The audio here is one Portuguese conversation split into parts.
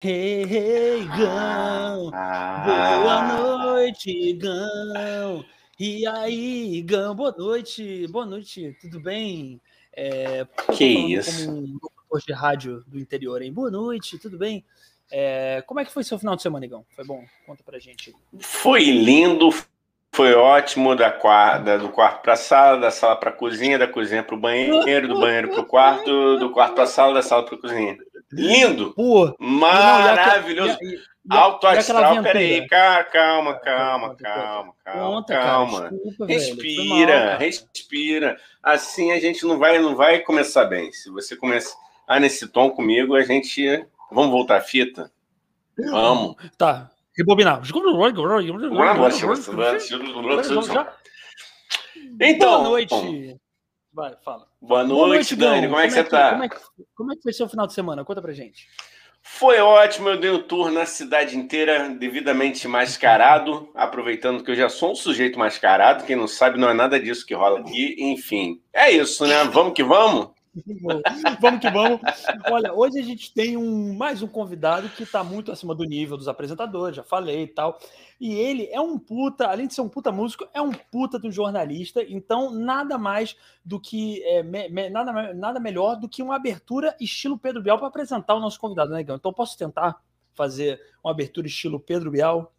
Hey, hey, Gão. Ah. Boa noite, Gão. E aí, Gão, boa noite. Boa noite, tudo bem? É, Que isso. Como um locutor de rádio do interior, hein? Boa noite, tudo bem? É, como é que foi seu final de semana, Igão? Foi bom? Conta pra gente. Foi lindo, foi ótimo da quarta, do quarto para a sala, da sala para a cozinha, da cozinha para o banheiro, do banheiro para o quarto, do quarto para a sala, da sala para a cozinha. Lindo, Pô, maravilhoso. e- e- e- Alto astral, peraí, ca- calma, calma, calma, calma, Conta, cara, calma. desculpa, velho. Foi mal, Respira, cara. respira. Assim a gente não vai, não vai começar bem. Se você começar nesse tom comigo, a gente. Vamos voltar a fita? Vamos. Tá, rebobinar. Então, boa noite. Vai, fala. Boa noite, Dani. Gão. Como é que você tá? Como é que, como é que foi seu final de semana? Conta pra gente. Foi ótimo, eu dei um tour na cidade inteira, devidamente mascarado, aproveitando que eu já sou um sujeito mascarado, quem não sabe não é nada disso que rola aqui, enfim. É isso, né? Vamos que vamos? vamos que vamos. Olha, hoje a gente tem um, mais um convidado que está muito acima do nível dos apresentadores, já falei e tal. E ele é um puta, além de ser um puta músico, é um puta um jornalista. Então, nada mais do que. é, me- me- nada, nada melhor do que uma abertura estilo Pedro Bial para apresentar o nosso convidado, né, Gão? Então, posso tentar fazer uma abertura estilo Pedro Bial?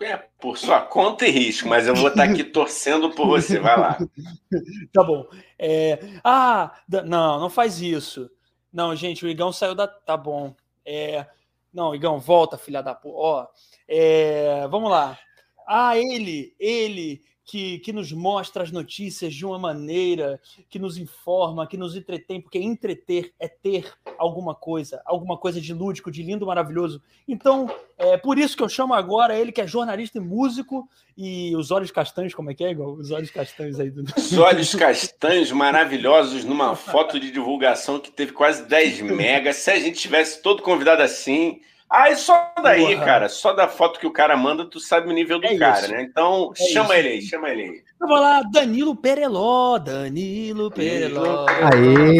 É, por sua conta e risco, mas eu vou estar aqui torcendo por você, vai lá. Tá bom. É, ah, não, não faz isso. Não, gente, o Igão saiu da. Tá bom. É, não, Igão, volta, filha da porra. Ó, é, vamos lá. Ah, ele, ele que, que nos mostra as notícias de uma maneira que nos informa, que nos entretém, porque entreter é ter alguma coisa, alguma coisa de lúdico, de lindo, maravilhoso. Então, é por isso que eu chamo agora ele que é jornalista e músico e os olhos castanhos, como é que é, Igão? Os olhos castanhos aí do. Os olhos castanhos maravilhosos numa foto de divulgação que teve quase 10 megas. Se a gente tivesse todo convidado assim. Aí só daí, Porra. cara, só da foto que o cara manda, tu sabe o nível do É cara, isso. né? Então, É chama isso. ele aí, chama ele aí. Eu vou lá, Danilo Pereló, Danilo Pereló. Aê!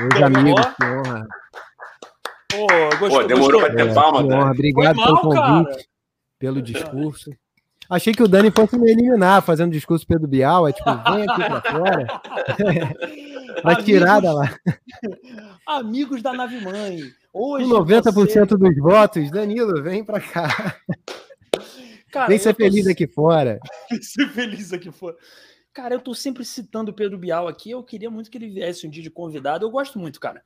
Meus amigos, que honra. Pô, gostou, Pô, demorou gostou? pra ter É, palma, que Dani. honra. Obrigado Foi pelo mal, convite, cara. pelo discurso. Achei que o Dani fosse me eliminar fazendo discurso Pedro Bial. É tipo, vem aqui pra fora. Vai Amigos- tirada lá. Amigos da nave mãe. Hoje Com 90% você- dos votos, Danilo, vem pra cá. Cara, Vem ser tô feliz aqui fora. ser feliz aqui fora. Cara, eu tô sempre citando o Pedro Bial aqui. Eu queria muito que ele viesse um dia de convidado. Eu gosto muito, cara.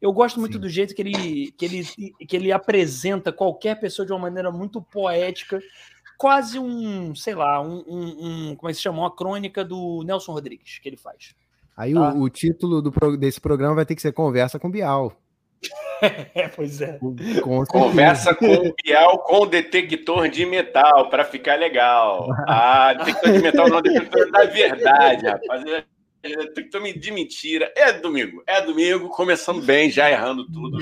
Eu gosto muito Sim. do jeito que ele, que, ele, que ele apresenta qualquer pessoa de uma maneira muito poética. Quase um, sei lá, um, um- um- como é que se chama? Uma crônica do Nelson Rodrigues que ele faz. Aí Tá. o, o título do desse programa vai ter que ser Conversa com Bial. É, pois é. Com. Conversa com o Bial com detector de metal, pra ficar legal. Ah, detector de metal não, detector da verdade, rapaz. É Detector de mentira. É domingo, é domingo, começando bem, já errando tudo.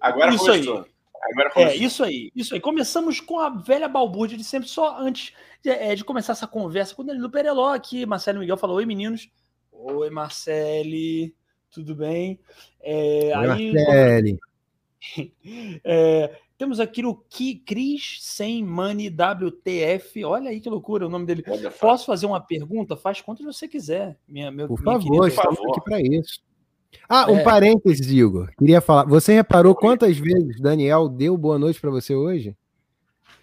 Agora Isso começou. Agora É, isso aí, isso aí. Começamos com a velha balbúrdia de sempre, só antes de, é, de começar essa conversa com o Danilo Pereló aqui. Marcelo Miguel falou: Oi, meninos. Oi, Marcele. Tudo bem? É, Oi, aí, Marcele. é, temos aqui o Ki- Cris Sem Money WTF. Olha aí que loucura o nome dele. Olha. Posso fazer uma pergunta? Faz quanto você quiser, minha, meu, Por minha favor, querida. estamos favor. aqui para isso. Ah, um É. parênteses, Igor. Queria falar. Você reparou quantas vezes Daniel deu boa noite para você hoje?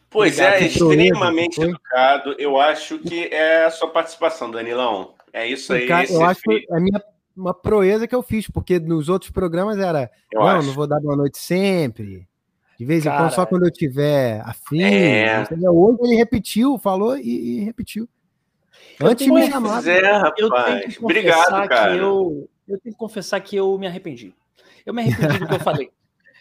Pois é, Obrigado, Proeza, extremamente foi? educado. Eu acho que é a sua participação, Danilão. É isso aí. Cara, eu acho que é a minha uma proeza que eu fiz, porque nos outros programas era Eu não, acho. não vou dar boa noite sempre. De vez em quando, só quando eu tiver afim. É. Hoje ele repetiu, falou e, e repetiu. Eu Antes de me chamar. Pois é, eu tenho rapaz. que Obrigado, cara. que eu, eu tenho que confessar que eu me arrependi. Eu me arrependi do que eu falei.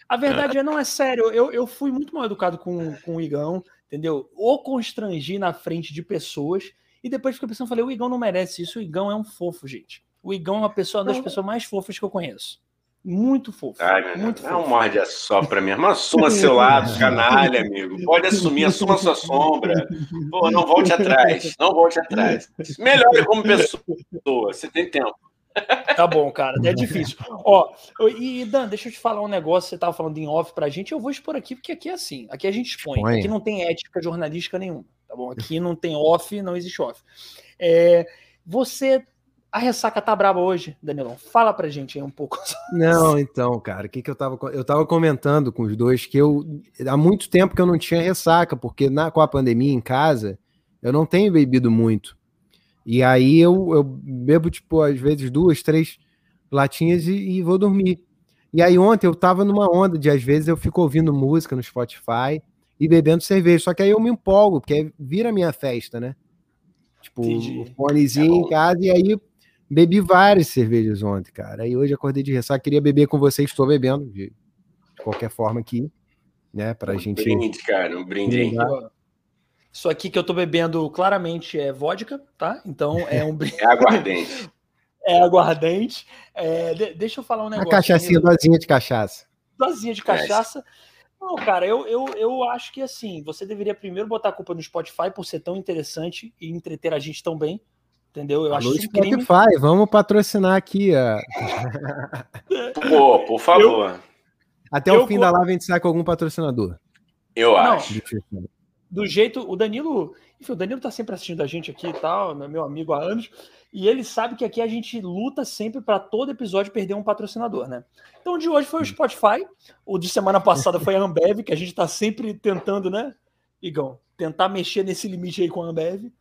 A verdade é, não é sério, eu, eu fui muito mal educado com, com o Igão, entendeu? O constrangi na frente de pessoas e depois fiquei pensando, falei, o Igão não merece isso, o Igão é um fofo, gente. O Igão é uma pessoa uma das pessoas mais fofas que eu conheço. Muito fofo. Ai, meu muito é um fofo. morde a sopra mesmo. Assuma seu lado, canalha, amigo. Pode assumir, assuma sua sombra. Pô, não volte atrás. Não volte atrás. Melhore como pessoa. Você tem tempo. Tá bom, cara, é difícil. Ó, e Dan, deixa eu te falar um negócio. Você tava falando em off pra gente, eu vou expor aqui, porque aqui é assim. Aqui a gente expõe. expõe. Aqui não tem ética jornalística nenhuma, tá bom? Aqui não tem off, não existe off. É, você. A ressaca tá braba hoje, Danilão. Fala pra gente aí um pouco. Não, então, cara, o que, que eu tava. Eu tava comentando com os dois que eu. Há muito tempo que eu não tinha ressaca, porque na, com a pandemia em casa, eu não tenho bebido muito. E aí eu, eu bebo, tipo, às vezes duas, três latinhas e, e, vou dormir. E aí ontem eu tava numa onda de, às vezes, eu fico ouvindo música no Spotify e bebendo cerveja. Só que aí eu me empolgo, porque vira minha festa, né? Tipo, Entendi. fonezinho é em casa, e aí bebi várias cervejas ontem, cara. Aí hoje acordei de ressaca, queria beber com vocês, estou bebendo, de qualquer forma aqui, né? Pra um gente. Brinde, cara, um brinde. Isso aqui que eu tô bebendo claramente é vodka, tá? Então é um. é aguardente. é aguardente. É, de, deixa eu falar um negócio. Uma cachaçinha, dosinha de cachaça. Dosinha de cachaça. Não, cara, eu, eu, eu acho que assim, você deveria primeiro botar a culpa no Spotify por ser tão interessante e entreter a gente tão bem. Entendeu? Eu Alô, acho Spotify, crime. vamos patrocinar aqui. Pô, por favor. Eu, Até eu, o fim da live a gente sai com algum patrocinador. Eu acho do jeito. O Danilo. Enfim, o Danilo tá sempre assistindo a gente aqui e tal, meu amigo há anos. E ele sabe que aqui a gente luta sempre para todo episódio perder um patrocinador, né? Então, o de hoje foi o Spotify. O de semana passada foi a Ambev, que a gente tá sempre tentando, né, Igão? Tentar mexer nesse limite aí com a Ambev.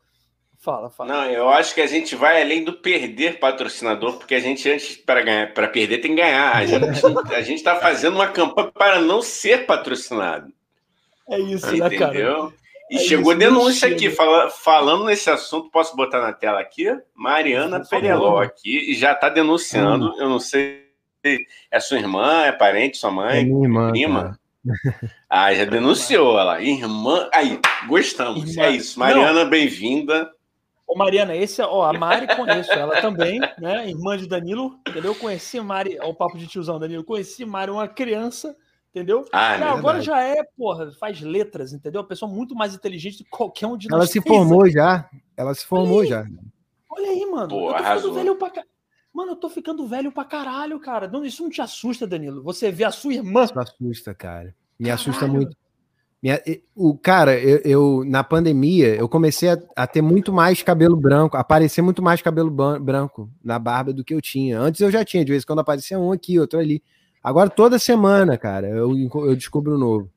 Fala, fala. Não, eu acho que a gente vai além do perder patrocinador, porque a gente, antes, para ganhar, para perder, tem que ganhar. A gente, a gente tá fazendo uma campanha para não ser patrocinado. É isso, Entendeu? né, cara? E é chegou denúncia aqui, fala, falando nesse assunto, posso botar na tela aqui? Mariana Pereló aqui, e já está denunciando, hum. eu não sei é sua irmã, é parente, sua mãe, é minha irmã, prima? Ah, já denunciou ela. Irmã. Aí, gostamos. Irmã. É isso. Mariana, bem-vinda. Ô, Mariana, esse, ó, a Mari conheço ela também, né? Irmã de Danilo, entendeu? Eu conheci Mari, ó, o papo de tiozão Danilo, conheci Mari, uma criança, Entendeu? Ah, Não, agora já é, porra, faz letras, entendeu? A pessoa muito mais inteligente do que qualquer um de nós. Ela se formou já. Ela se formou olha já. Olha aí, mano. Pô, eu tô ficando velho pra Mano, eu tô ficando velho pra caralho, cara. Não, isso não te assusta, Danilo? Você vê a sua irmã. Isso assusta, cara. Me caralho. assusta muito. Minha, o cara, eu, eu, na pandemia eu comecei a, a, ter muito mais cabelo branco, aparecer muito mais cabelo branco na barba do que eu tinha. Antes eu já tinha, de vez em quando aparecia um aqui, outro ali. Agora toda semana, cara, eu, eu descubro um novo.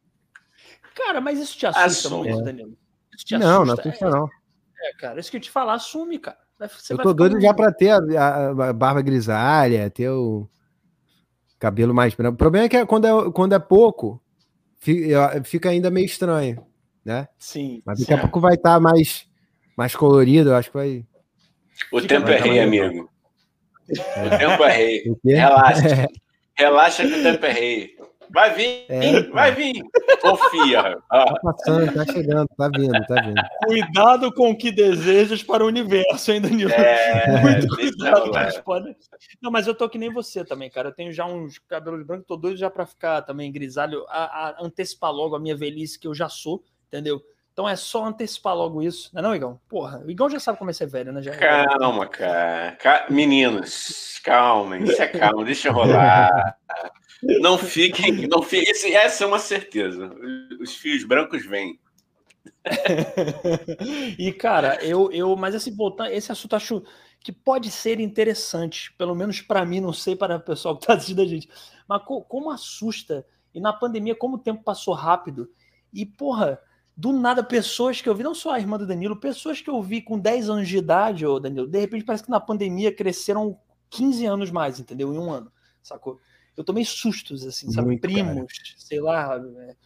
Cara, mas isso te assusta assume. muito, Danilo? Te não, não assusta, não. É, cara, isso que eu te falar, assume, cara. Você eu tô doido já para ter a, a, a, barba grisalha, ter o cabelo mais branco. O problema é que quando é, quando é pouco, fica ainda meio estranho, né? Sim. Mas daqui a pouco vai estar tá mais, mais colorido, eu acho que vai. O tempo é rei, amigo. É. O tempo é rei. Relaxa. Relaxa que o tempo é rei. Vai vir, é, vai vir. Confia. Tá passando, tá chegando, tá vindo, tá vindo. Cuidado com o que desejas para o universo, hein, Danilo? É, Muito cuidado. Mas pode... Não, mas eu tô que nem você também, cara. Eu tenho já uns cabelos brancos, tô doido já para ficar também grisalho, a, a, antecipar logo a minha velhice que eu já sou, entendeu? Então é só antecipar logo isso, não é não, Igão? Porra, o Igão já sabe como é ser velho, né? Já... Calma, cara. Meninos, calma, isso é calma, deixa rolar. Não fiquem, não fiquem. Essa é uma certeza. Os fios brancos vêm. e, cara, eu, eu, mas esse voltando, esse assunto acho que pode ser interessante, pelo menos para mim, não sei para o pessoal que está assistindo a gente, mas co como assusta, e na pandemia, como o tempo passou rápido, e porra, do nada, pessoas que eu vi, não só a irmã do Danilo, pessoas que eu vi com 10 anos de idade, ô Danilo, de repente parece que na pandemia cresceram 15 anos mais, entendeu? Em um ano, sacou? Eu tomei sustos, assim, sabe? Muito Primos, cara. sei lá, é,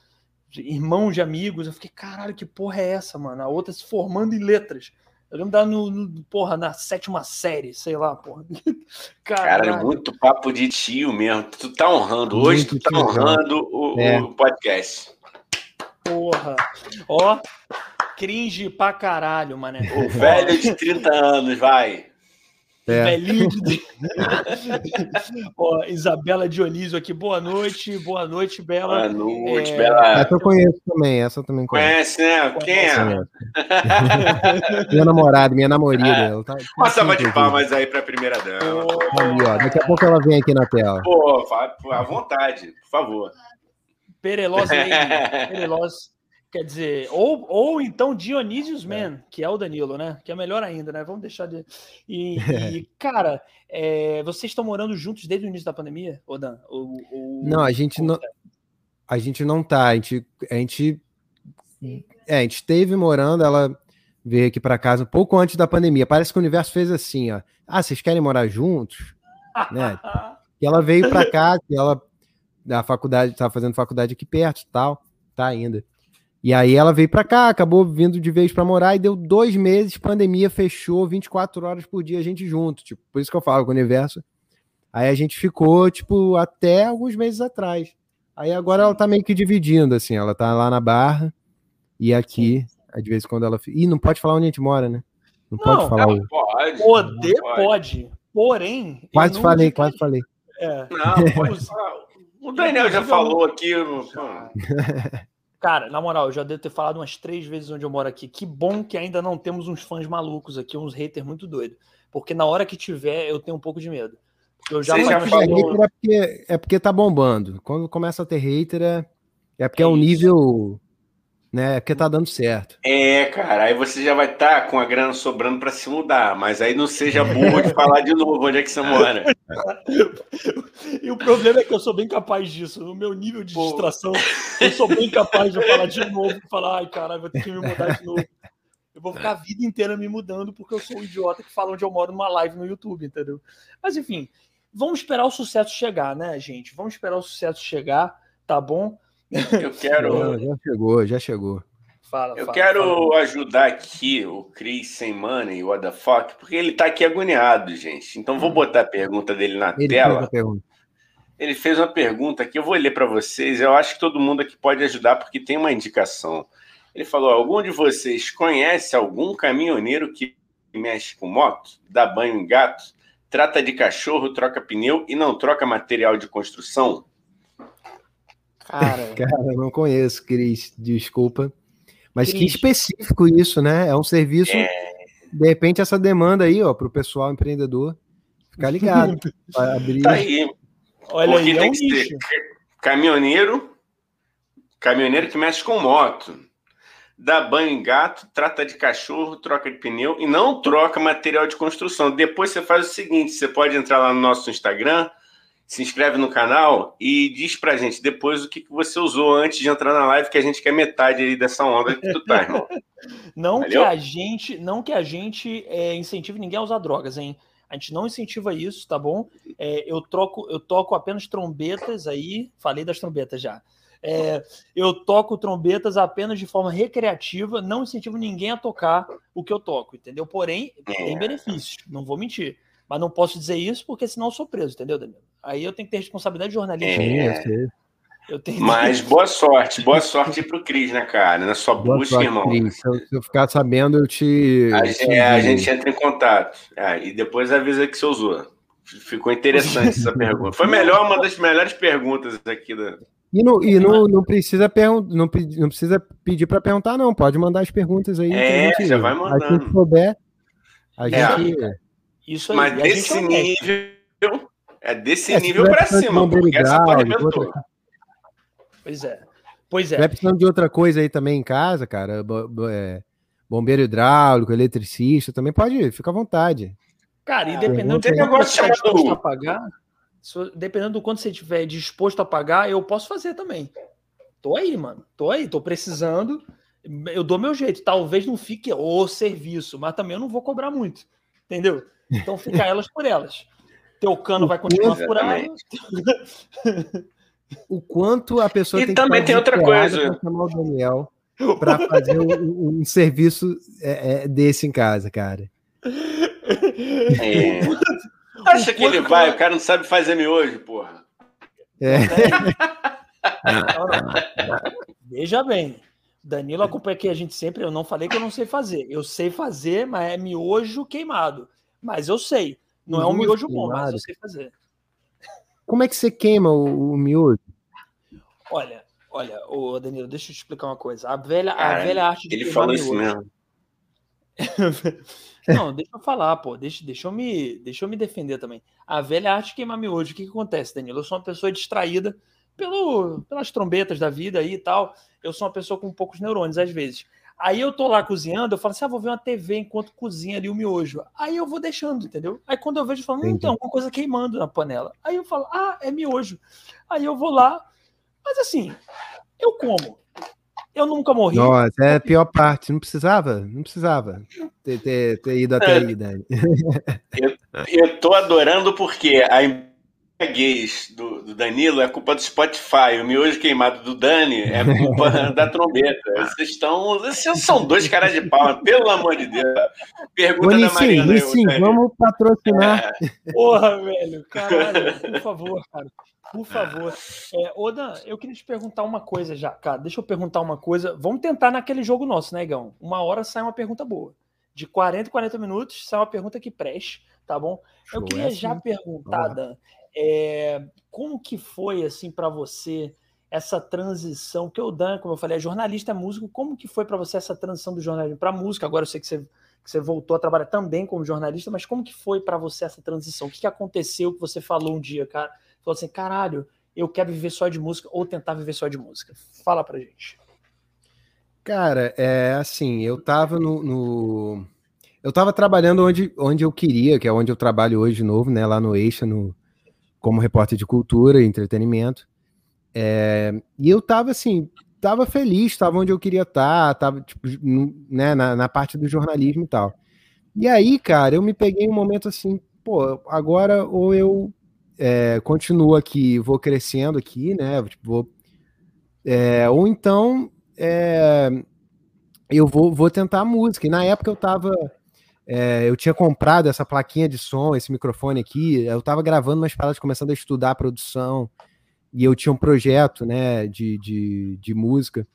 irmãos de amigos. Eu fiquei, caralho, que porra é essa, mano? A outra se formando em letras. Eu lembro da no, no, porra, na sétima série, sei lá, porra. Cara, muito papo de tio mesmo. Tu tá honrando. Hoje tu tá honrando o, é. o podcast. Porra. Ó, cringe pra caralho, mané. O velho de 30 anos, vai. É. Velhinho de... Ó, Isabela Dionísio aqui, boa noite, boa noite, Bela. Boa noite, é... Bela. Essa eu conheço também, essa eu também conheço. Conhece, né? Quem é? minha namorada, minha namorada. É. Tá, Uma salva de palmas aí pra primeira dama. Ali, ó, daqui a pouco ela vem aqui na tela. Pô, à vontade, por favor. Pereloz, Pereloz Quer dizer, ou, ou então Dionísios Man, é. que é o Danilo, né? Que é melhor ainda, né? Vamos deixar de. E, e cara, é, vocês estão morando juntos desde o início da pandemia, Odan? Ou, ou... Não, a gente não. A gente não tá. A gente, a gente. É, a gente esteve morando, ela veio aqui para casa um pouco antes da pandemia. Parece que o universo fez assim, ó. Ah, vocês querem morar juntos? né? E ela veio para cá, que ela da faculdade, estava fazendo faculdade aqui perto, tal, tá ainda. E aí ela veio para cá, acabou vindo de vez para morar e deu dois meses, pandemia fechou 24 horas por dia a gente junto, tipo, por isso que eu falo com o universo. Aí a gente ficou, tipo, até alguns meses atrás. Aí agora ela tá meio que dividindo, assim, ela tá lá na Barra e aqui, de vez em quando ela... Ih, não pode falar onde a gente mora, né? Não, não pode falar. Não pode. Poder pode. pode. Porém... Quase falei, quase falei. É. Não, pode O Daniel já falou aqui. Cara, na moral, eu já devo ter falado umas três vezes onde eu moro aqui. Que bom que ainda não temos uns fãs malucos aqui, uns haters muito doidos. Porque na hora que tiver, eu tenho um pouco de medo. Eu já, já falou... é, porque, é porque tá bombando. Quando começa a ter hater, é, é porque é, é um nível né? É porque tá dando certo. É, cara, aí você já vai estar tá com a grana sobrando para se mudar, mas aí não seja burro de falar de novo onde é que você mora. e o problema é que eu sou bem capaz disso. No meu nível de Pô. distração, eu sou bem capaz de falar de novo, falar, ai, caralho, vou ter que me mudar de novo. Eu vou ficar a vida inteira me mudando porque eu sou um idiota que fala onde eu moro numa live no YouTube, entendeu? Mas enfim, vamos esperar o sucesso chegar, né, gente? Vamos esperar o sucesso chegar, tá bom? Eu quero. já chegou, já chegou. Fala, eu fala, quero fala. ajudar aqui o Chris sem money, what the fuck, porque ele tá aqui agoniado, gente. Então vou botar a pergunta dele na ele tela. Fez ele fez uma pergunta que eu vou ler para vocês. Eu acho que todo mundo aqui pode ajudar porque tem uma indicação. Ele falou: algum de vocês conhece algum caminhoneiro que mexe com moto, dá banho em gato, trata de cachorro, troca pneu e não troca material de construção? Cara, Cara eu não conheço, Cris, desculpa. Mas Cris. que específico isso, né? É um serviço, é... de repente, essa demanda aí, ó, para o pessoal empreendedor ficar ligado. abrir... Tá aí. Olha Porque aí, tem é um que ser caminhoneiro, caminhoneiro que mexe com moto, dá banho em gato, trata de cachorro, troca de pneu e não troca material de construção. Depois você faz o seguinte: você pode entrar lá no nosso Instagram, se inscreve no canal e diz pra gente depois o que, que você usou antes de entrar na live, que a gente quer metade aí dessa onda que tu tá, irmão. não Valeu? que a gente, não que a gente é, incentive ninguém a usar drogas, hein? A gente não incentiva isso, tá bom? É, eu troco, eu toco apenas trombetas aí, falei das trombetas já. É, eu toco trombetas apenas de forma recreativa, não incentivo ninguém a tocar o que eu toco, entendeu? Porém, tem é. benefícios, não vou mentir. Mas não posso dizer isso porque senão eu sou preso, entendeu, Danilo? Aí eu tenho que ter responsabilidade jornalística. É. Eu tenho Mas boa sorte, boa sorte pro Cris, né, cara? Na sua boa busca, sorte, irmão. Se eu, se eu, ficar sabendo, eu te. A, gente, é, a gente entra em contato. É, e depois avisa que você usou. Ficou interessante essa pergunta. Foi melhor, uma das melhores perguntas aqui da. E, no, e no, não, precisa pergun não, não precisa pedir para perguntar, não. Pode mandar as perguntas aí. É, gente, já vai mandando. A gente souber, a é. gente. É. Isso aí. Mas desse nível é desse é, nível para cima, porque essa arrebentou. Pois é. Pois é. Vai precisando de outra coisa aí também em casa, cara. É, bombeiro hidráulico, eletricista, também pode, fica à vontade. Cara, e dependendo do quanto você estiver disposto a pagar, dependendo do quanto você estiver disposto a pagar, eu posso fazer também. Tô aí, mano. Tô aí, tô precisando. Eu dou meu jeito. Talvez não fique o serviço, mas também eu não vou cobrar muito. Entendeu? Então fica elas por elas. Teu cano vai continuar furado. O quanto a pessoa e tem também tem outra coisa. chamar o Daniel para fazer um, um serviço é, é, desse em casa, cara. É. Acha que ele vai? O cara não sabe fazer miojo, porra. É. Veja bem, Danilo acompanha aqui a gente sempre. Eu não falei que eu não sei fazer. Eu sei fazer, mas é miojo queimado. Mas eu sei. Não é um miojo bom, mas eu sei fazer. Como é que você queima o, o miojo? Olha, olha, ô Danilo, deixa eu te explicar uma coisa. A velha, Cara, a velha arte de ele falou isso mesmo. Não, deixa eu falar, pô. Deixa, deixa, eu me, deixa eu me defender também. A velha arte de queimar miojo. O que, que acontece, Danilo? Eu sou uma pessoa distraída pelo, pelas trombetas da vida aí e tal. Eu sou uma pessoa com poucos neurônios, às vezes. Aí eu tô lá cozinhando, eu falo assim: ah, vou ver uma TV enquanto cozinha ali o miojo. Aí eu vou deixando, entendeu? Aí quando eu vejo, eu falo: tem alguma coisa queimando na panela. Aí eu falo: ah, é miojo. Aí eu vou lá. Mas assim, eu como. Eu nunca morri. Nossa, é a pior parte. Não precisava, não precisava ter, ter, ter ido até aí, Dani. Eu, eu tô adorando porque a gays do, do, Danilo é culpa do Spotify. O miojo queimado do Dani é culpa da trombeta. Vocês estão. Vocês são dois caras de pau, pelo amor de Deus. Pergunta Ô, da Mariana. Sim, vamos patrocinar. É. Porra, velho. Caralho, por favor, cara. Por favor. É, Oda, eu queria te perguntar uma coisa já, cara. Deixa eu perguntar uma coisa. Vamos tentar naquele jogo nosso, né, Igão? Uma hora sai uma pergunta boa. De 40 a 40 minutos sai uma pergunta que preste, tá bom? Eu queria é já assim. perguntar, Dan, é, como que foi assim para você essa transição? Que o Dan, como eu falei, é jornalista, é músico. Como que foi para você essa transição do jornalismo para música? Agora eu sei que você, que você voltou a trabalhar também como jornalista, mas como que foi para você essa transição? O que, que aconteceu que você falou um dia, cara? Falou assim, caralho, eu quero viver só de música ou tentar viver só de música. Fala pra gente. Cara, é assim, eu tava no, no... eu tava trabalhando onde, onde eu queria, que é onde eu trabalho hoje de novo, né, lá no Eixa, no como repórter de cultura e entretenimento. É, e eu tava assim, tava feliz, tava onde eu queria estar, tá, tava tipo, né, na, na, parte do jornalismo e tal. E aí, cara, eu me peguei um momento assim, pô, agora ou eu é, continuo aqui, vou crescendo aqui, né? Tipo, vou, é, ou então é, eu vou, vou tentar música. E na época eu tava é, eu tinha comprado essa plaquinha de som, esse microfone aqui. Eu estava gravando umas paradas, começando a estudar a produção. E eu tinha um projeto, né, de, de, de música.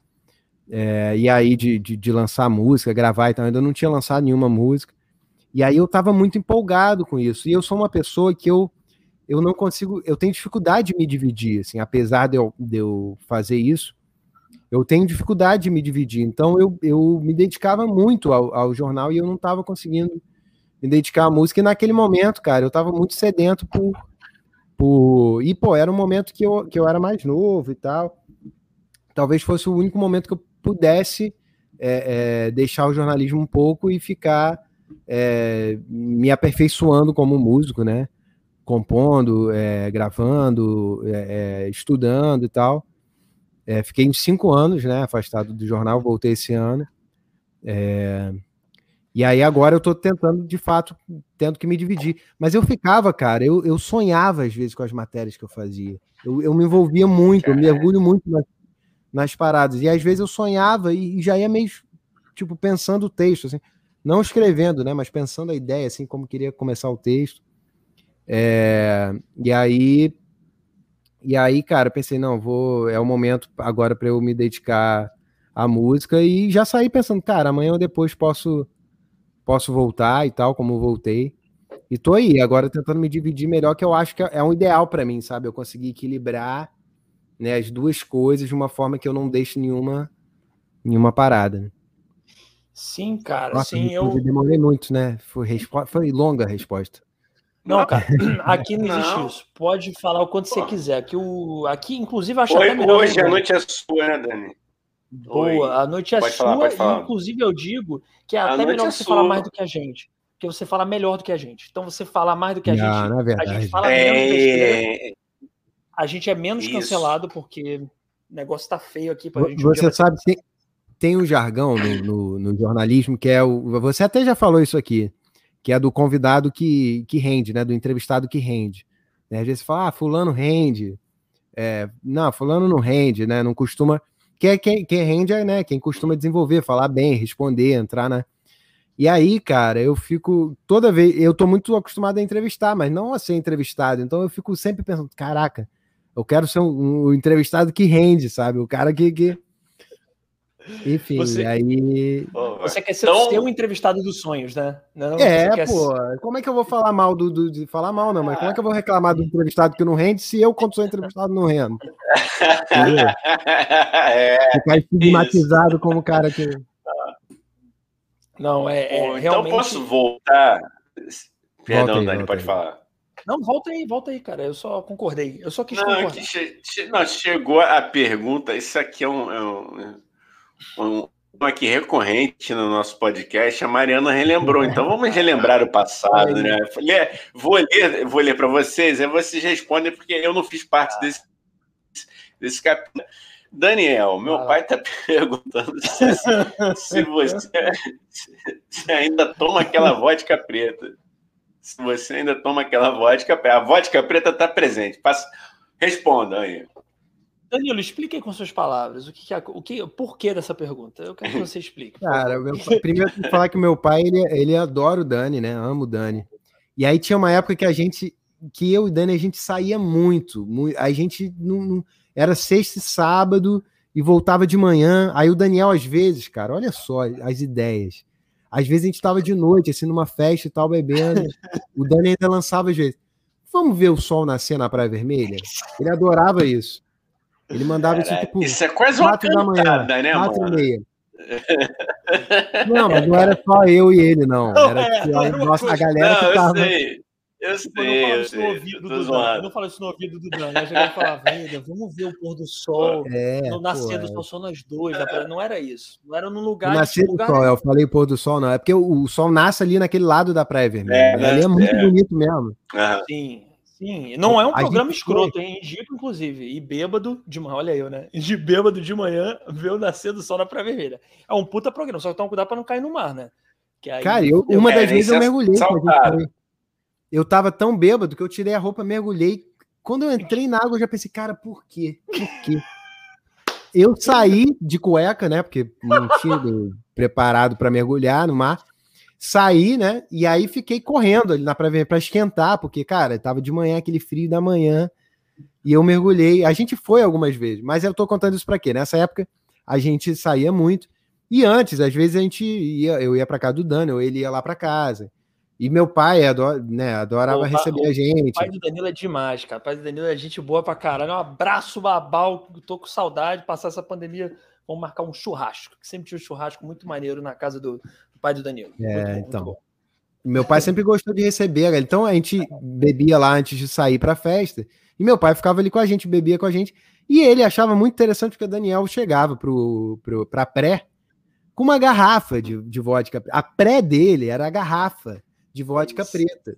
É, e aí, de, de, de, lançar música, gravar e tal. Ainda não tinha lançado nenhuma música. E aí eu estava muito empolgado com isso. E eu sou uma pessoa que eu, eu não consigo, eu tenho dificuldade de me dividir, assim, apesar de eu, de eu fazer isso eu tenho dificuldade de me dividir. Então eu, eu me dedicava muito ao, ao jornal e eu não estava conseguindo me dedicar à música. E naquele momento, cara, eu estava muito sedento por, por. E, pô, era um momento que eu, que eu era mais novo e tal. Talvez fosse o único momento que eu pudesse é, é, deixar o jornalismo um pouco e ficar é, me aperfeiçoando como músico, né? Compondo, é, gravando, é, é, estudando e tal. É, fiquei cinco anos, né, afastado do jornal, voltei esse ano. É, e aí agora eu estou tentando, de fato, tendo que me dividir. Mas eu ficava, cara, eu, eu sonhava às vezes com as matérias que eu fazia. Eu, eu me envolvia muito, eu me orgulho muito nas, nas paradas. E às vezes eu sonhava e, e já ia meio, tipo, pensando o texto, assim. Não escrevendo, né, mas pensando a ideia, assim, como queria começar o texto. É, e aí e aí, cara, pensei, não, vou, é o momento agora para eu me dedicar à música e já saí pensando, cara, amanhã ou depois posso posso voltar e tal, como voltei. E tô aí, agora tentando me dividir melhor, que eu acho que é um ideal para mim, sabe? Eu conseguir equilibrar né, as duas coisas de uma forma que eu não deixe nenhuma nenhuma parada. Né? Sim, cara, Nossa, sim, eu demorei muito, né? Foi, foi longa a resposta. Não, cara, aqui não existe não. isso. Pode falar o quanto Pô. você quiser. Aqui, o, aqui inclusive, acho Oi, até melhor. Hoje a noite é sua, né, Dani? Boa, Oi. a noite é pode sua. Falar, e, inclusive, eu digo que é a até melhor é você sua. falar mais do que a gente. Porque você fala melhor do que a gente. Então, você fala mais do que a não, gente. Não é verdade. A gente fala é... menos A gente é menos isso. cancelado porque o negócio tá feio aqui pra gente. Você sabe, tem, tem um jargão no, no, no jornalismo que é o. Você até já falou isso aqui que é do convidado que, que rende, né? Do entrevistado que rende. Né? Às vezes você fala, ah, fulano rende. É, não, fulano não rende, né? Não costuma. Quem, é, quem, quem rende é né, quem costuma desenvolver, falar bem, responder, entrar na. E aí, cara, eu fico. Toda vez. Eu tô muito acostumado a entrevistar, mas não a ser entrevistado. Então eu fico sempre pensando, caraca, eu quero ser um, um entrevistado que rende, sabe? O cara que, que Enfim, você, aí. Você quer ser, então... um entrevistado dos sonhos, né? Não, é, pô. Como é que eu vou falar mal do, do, de falar mal, não? Mas como é que eu vou reclamar do entrevistado que não rende se eu, quando sou entrevistado, não rendo? é, Ficar estigmatizado como cara que. Não, é, é Então realmente... posso voltar. Perdão, aí, Dani, pode aí. falar. Não, volta aí, volta aí, cara. Eu só concordei. Eu só quis não, concordar. Che che não, chegou a pergunta. Isso aqui é um, é um, um, aqui recorrente no nosso podcast. A Mariana relembrou. Então vamos relembrar o passado, né? Vou ler, vou ler para vocês. Aí vocês respondem porque eu não fiz parte desse desse capítulo. Daniel, meu ah. pai está perguntando se, se você se ainda toma aquela vodka preta se você ainda toma aquela vodka, a vodka preta está presente. Passa... Responda aí. Danilo, explique com suas palavras o que, é, o que, o porquê dessa pergunta. Eu quero que você explique. Cara, meu, primeiro eu falar que meu pai ele, ele adora o Dani, né? Amo o Dani. E aí tinha uma época que a gente, que eu e o Dani a gente saía muito, muito a gente não, não, era sexta e sábado e voltava de manhã. Aí o Daniel às vezes, cara, olha só as ideias. Às vezes a gente estava de noite, assim, numa festa e tal, bebendo. o Dani ainda lançava às vezes. Vamos ver o sol nascer na Praia Vermelha? Ele adorava isso. Ele mandava isso tipo. Isso é quase uma quatro cantada, da manhã, né, quatro mano? e meia. Não, mas não era só eu e ele, não. Era, é, tipo, a, nossa, a galera não, que tava. Eu sei. Eu tipo, sei, eu, eu sei. Ouvido do Dan, eu não falo isso no ouvido do Dan. Eu já falava, vamos ver o pôr do sol, é, no nascer do sol só nós dois. Não era isso. Não era num lugar. Nascer do sol, eu falei pôr do sol, não. É porque o, o sol nasce ali naquele lado da Praia Vermelha. É, ali é muito é. bonito mesmo. Sim. Sim, não é um a programa escroto, foi. hein? Indico, inclusive. E bêbado de manhã, olha eu, né? De bêbado de manhã, ver o nascer do sol na Praia Vermelha. É um puta programa, só que toma cuidado pra não cair no mar, né? Aí, Cara, eu, uma das vezes eu mergulhei eu tava tão bêbado que eu tirei a roupa, mergulhei. Quando eu entrei na água, eu já pensei, cara, por quê? Por quê? Eu saí de cueca, né? Porque não tinha preparado para mergulhar no mar. Saí, né? E aí fiquei correndo ali na praia para esquentar, porque, cara, tava de manhã, aquele frio da manhã. E eu mergulhei. A gente foi algumas vezes, mas eu tô contando isso para quê? Nessa época a gente saía muito. E antes, às vezes a gente ia, eu ia para casa do Dani, ou ele ia lá para casa. E meu pai adora, né, adorava o, receber a gente. O pai do Danilo é demais, cara. O pai do Danilo é gente boa pra caralho. Um abraço, babal. Tô com saudade de passar essa pandemia. Vamos marcar um churrasco. Sempre tinha um churrasco muito maneiro na casa do pai do Danilo. É, bom, então. Meu pai sempre gostou de receber. Então a gente bebia lá antes de sair pra festa. E meu pai ficava ali com a gente, bebia com a gente. E ele achava muito interessante porque o Daniel chegava pro, pro, pra pré com uma garrafa de, de vodka. A pré dele era a garrafa de vodka é preta.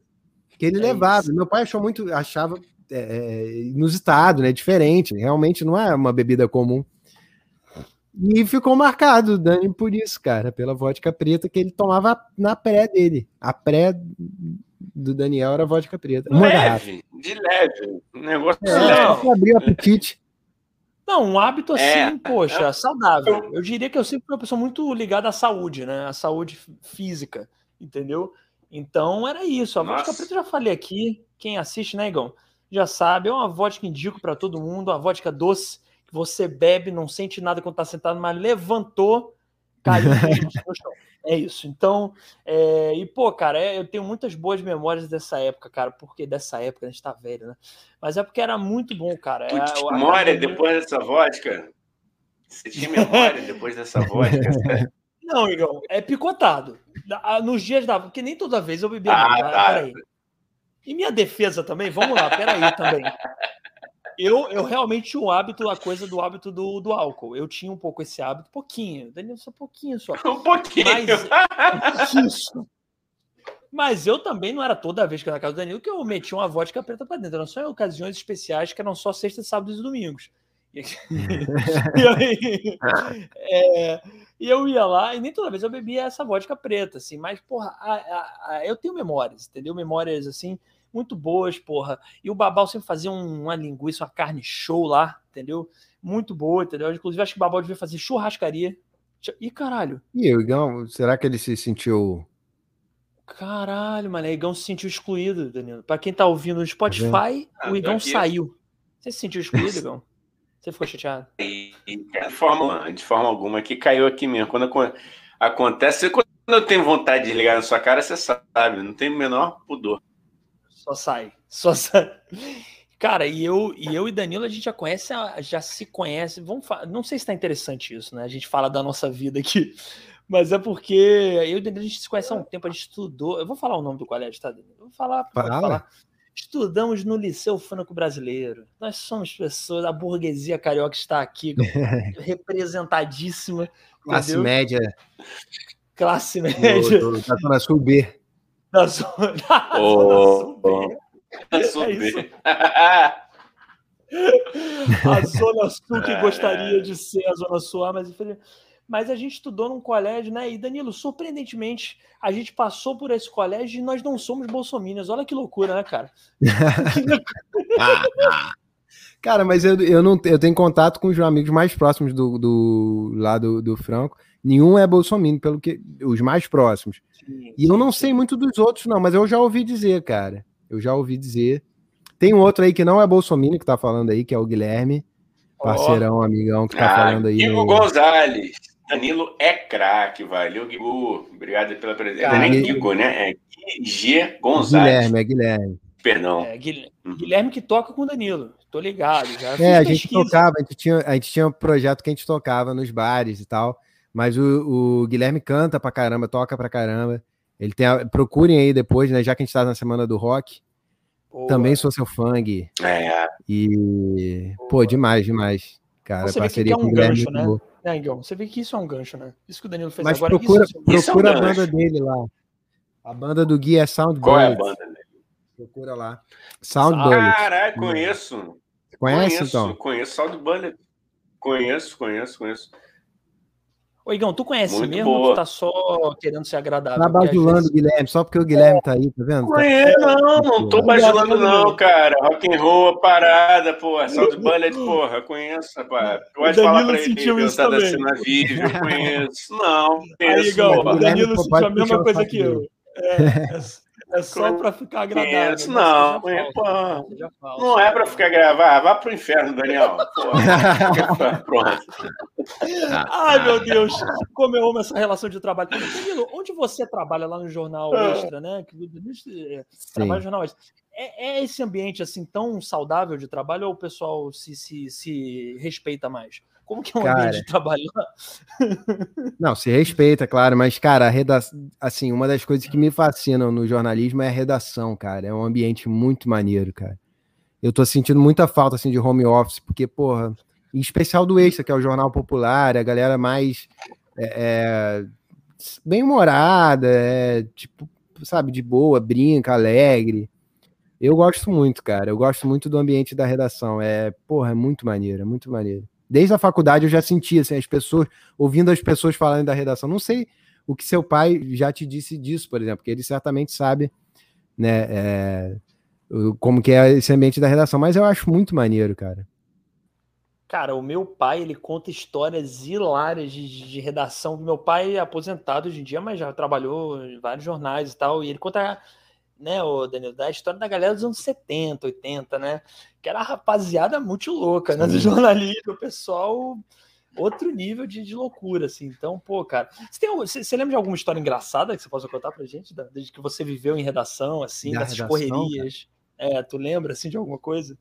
Que ele é levava. Isso. Meu pai achou muito, achava é, é, inusitado, né? Diferente. Realmente não é uma bebida comum. E ficou marcado, Dani, por isso, cara, pela vodka preta que ele tomava na pré dele. A pré do Daniel era vodka preta. Uma leve, garrafa. de leve. Um negócio é, de leve. Abriu o apetite. Não, um hábito assim, é, poxa, é, saudável. Eu diria que eu sempre fui uma pessoa muito ligada à saúde, né? À saúde física, entendeu? Então era isso. A Nossa. vodka preta eu já falei aqui. Quem assiste, né, Igão? Já sabe. É uma vodka que indico para todo mundo. Uma vodka doce você bebe, não sente nada quando tá sentado, mas levantou, caiu no chão. É isso. Então, é... e pô, cara, é... eu tenho muitas boas memórias dessa época, cara, porque dessa época a gente tá velho, né? Mas é porque era muito bom, cara. Tu tinha memória depois dessa vodka? Você tinha memória depois dessa vodka? Não, Igão, é picotado. Nos dias da. Porque nem toda vez eu bebia. Ah, tá. Peraí. E minha defesa também, vamos lá, peraí também. Eu, eu realmente tinha um hábito, a coisa do hábito do, do álcool. Eu tinha um pouco esse hábito, pouquinho. Daniel, só pouquinho só. Um pouquinho. Mas, isso. Mas eu também não era toda vez que eu na casa do Danilo que eu metia uma vodka preta para dentro. Eram só em ocasiões especiais que eram só sexta, sábados e domingos. E, aí, é, e eu ia lá e nem toda vez eu bebia essa vodka preta, assim, mas, porra, a, a, a, eu tenho memórias, entendeu? Memórias, assim, muito boas, porra. E o Babal sempre fazia um, uma linguiça, uma carne show lá, entendeu? Muito boa, entendeu? Inclusive, acho que o Babal devia fazer churrascaria. E caralho. E o Igão, será que ele se sentiu. Caralho, mano, o Igão se sentiu excluído, Danilo. Pra quem tá ouvindo no Spotify, tá o Igão saiu. Você se sentiu excluído, Igão? Você ficou chateado? E, de, forma, de forma alguma, que caiu aqui mesmo. Quando acontece, quando eu tenho vontade de desligar na sua cara, você sabe, não tem o menor pudor. Só sai, só sai. Cara, e eu e eu e Danilo a gente já conhece, já se conhece. Vamos não sei se está interessante isso, né? A gente fala da nossa vida aqui, mas é porque eu e Danilo a gente se conhece há um tempo, a gente estudou. Eu vou falar o nome do colégio, tá? Danilo? Eu vou falar, Fala. falar. Estudamos no Liceu Franco Brasileiro. Nós somos pessoas, a burguesia carioca está aqui, representadíssima. Classe entendeu? média. Classe média. Do, do, da Zona Sul B. Da Zona, da oh, Sul B. Da Sul é a Zona Sul que gostaria de ser a Zona Sul, ah, mas infelizmente mas a gente estudou num colégio, né? E Danilo, surpreendentemente, a gente passou por esse colégio e nós não somos bolsominions. Olha que loucura, né, cara? cara, mas eu, eu não eu tenho contato com os amigos mais próximos do, do lá do, do Franco. Nenhum é bolsominion, pelo que os mais próximos. Sim, e eu não sei muito dos outros, não, mas eu já ouvi dizer, cara. Eu já ouvi dizer. Tem um outro aí que não é bolsominion que tá falando aí, que é o Guilherme, parceirão, oh. amigão que tá ah, falando aí. Guilherme no... Gonzalez. Danilo é craque, valeu, Guigu. Obrigado pela presença. É nem Guigu, né? É G. Gonzalez. Guilherme, é Guilherme. Perdão. É, uhum. Guilherme que toca com o Danilo. Tô ligado. Já é, a gente tocava, a gente, tinha, a gente tinha um projeto que a gente tocava nos bares e tal. Mas o, o Guilherme canta pra caramba, toca pra caramba. Ele tem a, procurem aí depois, né? Já que a gente tá na semana do rock. Boa. Também sou seu fã, Gui. É. E, Boa. pô, demais, demais. Cara, Você parceria que é um com o Guilherme. Gancho, né? É, Igão, você vê que isso é um gancho, né? Isso que o Danilo fez Mas agora. Procura, isso, procura isso é um a banda dele lá. A banda do Gui é Sound Qual é a banda dele? Procura lá. Sound Bullet. Caralho, conheço. Conhece, conheço, então? Conheço Sound Bullet. Conheço, conheço, conheço. Ô, Igão, tu conhece Muito mesmo boa. ou tu tá só querendo ser agradável? Tá bajulando vezes... Guilherme, só porque o Guilherme tá aí, tá vendo? Conheço, não, não tô bajulando não, cara. Rock and roll, parada, porra. Sound Bullet, porra, conheço, rapaz. Pode falar pra ele que eu tá dançando a vídeo, eu conheço. Não, conheço, Aí, Igão, o Danilo sentiu a mesma coisa que eu. É, é é só para ficar agradável. Isso, não, falta, não é para ficar gravado. Vá pro inferno, Daniel. Pronto. Ai, meu Deus, como eu amo essa relação de trabalho. Danilo, onde você trabalha lá no Jornal ah. Extra, né? É, trabalha no Jornal Extra. É, é, esse ambiente assim tão saudável de trabalho ou o pessoal se, se, se respeita mais? Como que é um cara, ambiente de trabalho Não, se respeita, claro, mas, cara, a redação, assim, uma das coisas que me fascinam no jornalismo é a redação, cara. É um ambiente muito maneiro, cara. Eu tô sentindo muita falta, assim, de home office, porque, porra, em especial do Extra, que é o jornal popular, a galera mais é, é, bem-humorada, é, tipo, sabe, de boa, brinca, alegre. Eu gosto muito, cara. Eu gosto muito do ambiente da redação. É, porra, é muito maneiro, é muito maneiro desde a faculdade eu já sentia assim, as pessoas, ouvindo as pessoas falarem da redação. Não sei o que seu pai já te disse disso, por exemplo, porque ele certamente sabe, né, é, como que é esse ambiente da redação, mas eu acho muito maneiro, cara. Cara, o meu pai, ele conta histórias hilárias de, de redação. Meu pai é aposentado hoje em dia, mas já trabalhou em vários jornais e tal, e ele conta né, o Danilo, da história da galera dos anos 70, 80, né? Que era a rapaziada muito louca, né? Do jornalismo, o pessoal, outro nível de, de loucura, assim. Então, pô, cara. Você, tem, você, você, lembra de alguma história engraçada que você possa contar pra gente? Da, desde que você viveu em redação, assim, da dessas redação, correrias? Cara. É, tu lembra, assim, de alguma coisa?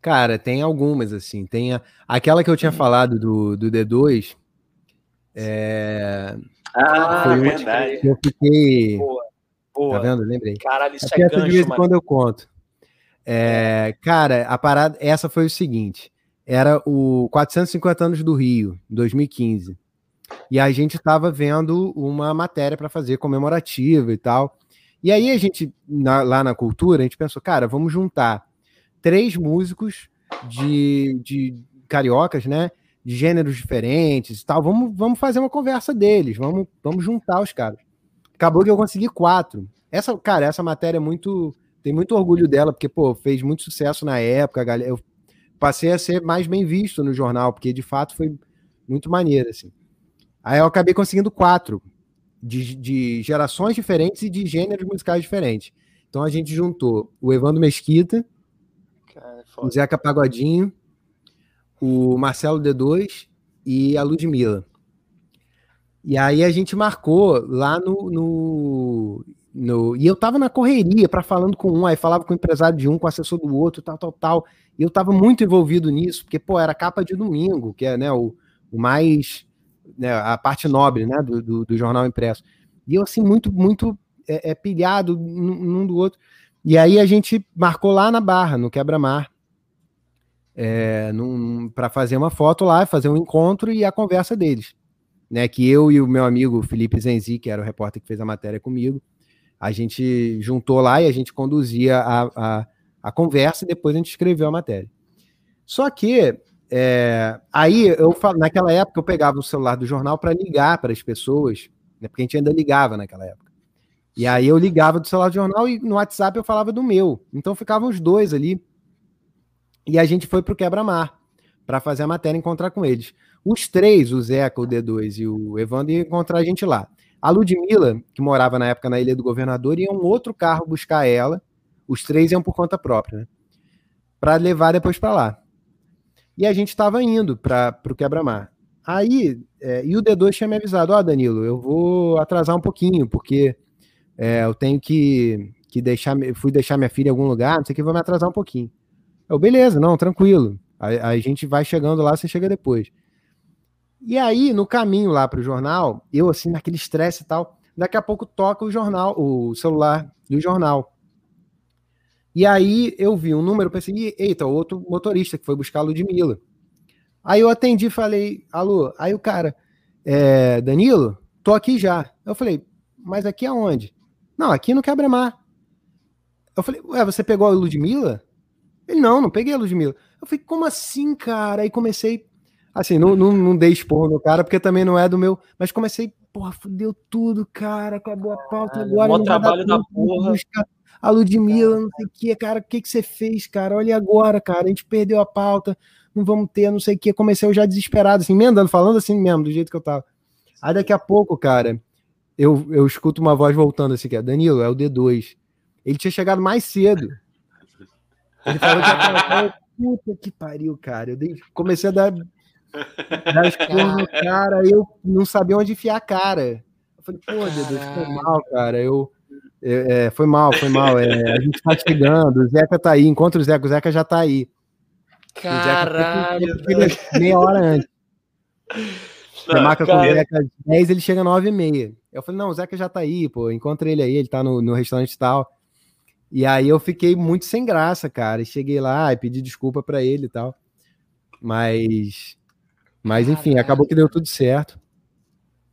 Cara, tem algumas, assim. Tem a, aquela que eu tinha falado do, do D2. É... Ah, foi verdade. Eu fiquei. Boa Boa. Tá vendo? Lembrei. Caralho, isso é, é gancho, de vez em quando eu conto. É, cara, a parada, essa foi o seguinte: era o 450 anos do Rio, 2015. E a gente estava vendo uma matéria para fazer comemorativa e tal. E aí a gente, na, lá na cultura, a gente pensou, cara, vamos juntar três músicos de, de cariocas, né? De gêneros diferentes e tal. Vamos, vamos fazer uma conversa deles, vamos, vamos juntar os caras. Acabou que eu consegui quatro. Essa, cara, essa matéria é muito. Tem muito orgulho dela, porque, pô, fez muito sucesso na época, galera. Eu passei a ser mais bem visto no jornal, porque de fato foi muito maneiro, assim. Aí eu acabei conseguindo quatro, de, de gerações diferentes e de gêneros musicais diferentes. Então a gente juntou o Evandro Mesquita, Cara, o Zeca Pagodinho, o Marcelo D2 e a Ludmilla. E aí a gente marcou lá no. no, no e eu tava na correria para falando com um, aí falava com o empresário de um, com o assessor do outro, tal, tal, tal. E eu tava muito envolvido nisso, porque, pô, era capa de domingo, que é né, o, o mais. Né, a parte nobre né, do, do, do, jornal impresso. E eu, assim, muito, muito é, é pilhado num do outro. E aí a gente marcou lá na Barra, no Quebra-Mar, é, para fazer uma foto lá, fazer um encontro e a conversa deles. Né, que eu e o meu amigo Felipe Zenzi, que era o repórter que fez a matéria comigo, a gente juntou lá e a gente conduzia a, a, a conversa e depois a gente escreveu a matéria. Só que é, aí eu naquela época eu pegava o celular do jornal para ligar para as pessoas, né, porque a gente ainda ligava naquela época. E aí eu ligava do celular do jornal e no WhatsApp eu falava do meu. Então ficavam os dois ali. E a gente foi para o quebra-mar para fazer a matéria e encontrar com eles. Os três, o Zeca, o D2 e o Evandro, iam encontrar a gente lá. A Ludmilla, que morava na época na Ilha do Governador, ia um outro carro buscar ela. Os três iam por conta própria, né? Para levar depois para lá. E a gente estava indo para o quebra-mar. Aí, é, e o D2 tinha me avisado: Ó, oh, Danilo, eu vou atrasar um pouquinho, porque é, eu tenho que, que deixar, fui deixar minha filha em algum lugar, não sei o que, vou me atrasar um pouquinho. Eu, beleza, não, tranquilo. A, a gente vai chegando lá, você chega depois. E aí, no caminho lá para o jornal, eu assim, naquele estresse e tal, daqui a pouco toca o jornal, o celular do jornal. E aí eu vi um número, pensei, eita, outro motorista que foi buscar a Ludmilla. Aí eu atendi falei, alô, aí o cara, é, Danilo, tô aqui já. Eu falei, mas aqui aonde? Não, aqui no Quebra-Mar. Eu falei, ué, você pegou a Ludmilla? Ele, não, não peguei a Ludmilla. Eu falei, como assim, cara? Aí comecei, assim, não, não, não dei esporro no cara, porque também não é do meu, mas comecei, porra, fudeu tudo, cara, acabou a pauta ah, agora. O trabalho da porra. A Ludmilla, não sei o que, cara, o que, que você fez, cara? Olha agora, cara, a gente perdeu a pauta, não vamos ter, não sei o que. Comecei eu já desesperado, assim, emendando, falando assim mesmo, do jeito que eu tava. Aí daqui a pouco, cara, eu, eu escuto uma voz voltando assim, que é Danilo, é o D2. Ele tinha chegado mais cedo. Ele falou que ia puta que pariu, cara. Eu comecei a dar, dar no cara, eu não sabia onde enfiar a cara. Eu falei, pô, D2, foi mal, cara. Eu, é, foi mal, foi mal. É, a gente tá chegando, o Zeca tá aí, encontra o Zeca, o Zeca já tá aí. Caralho! Meia hora antes. Você marca cara. com o Zeca às 10, ele chega às 9 e meia. Eu falei, não, o Zeca já tá aí, pô, encontra ele aí, ele tá no, no restaurante e tal. E aí eu fiquei muito sem graça, cara. E cheguei lá e pedi desculpa para ele e tal. Mas. Mas enfim, acabou que deu tudo certo.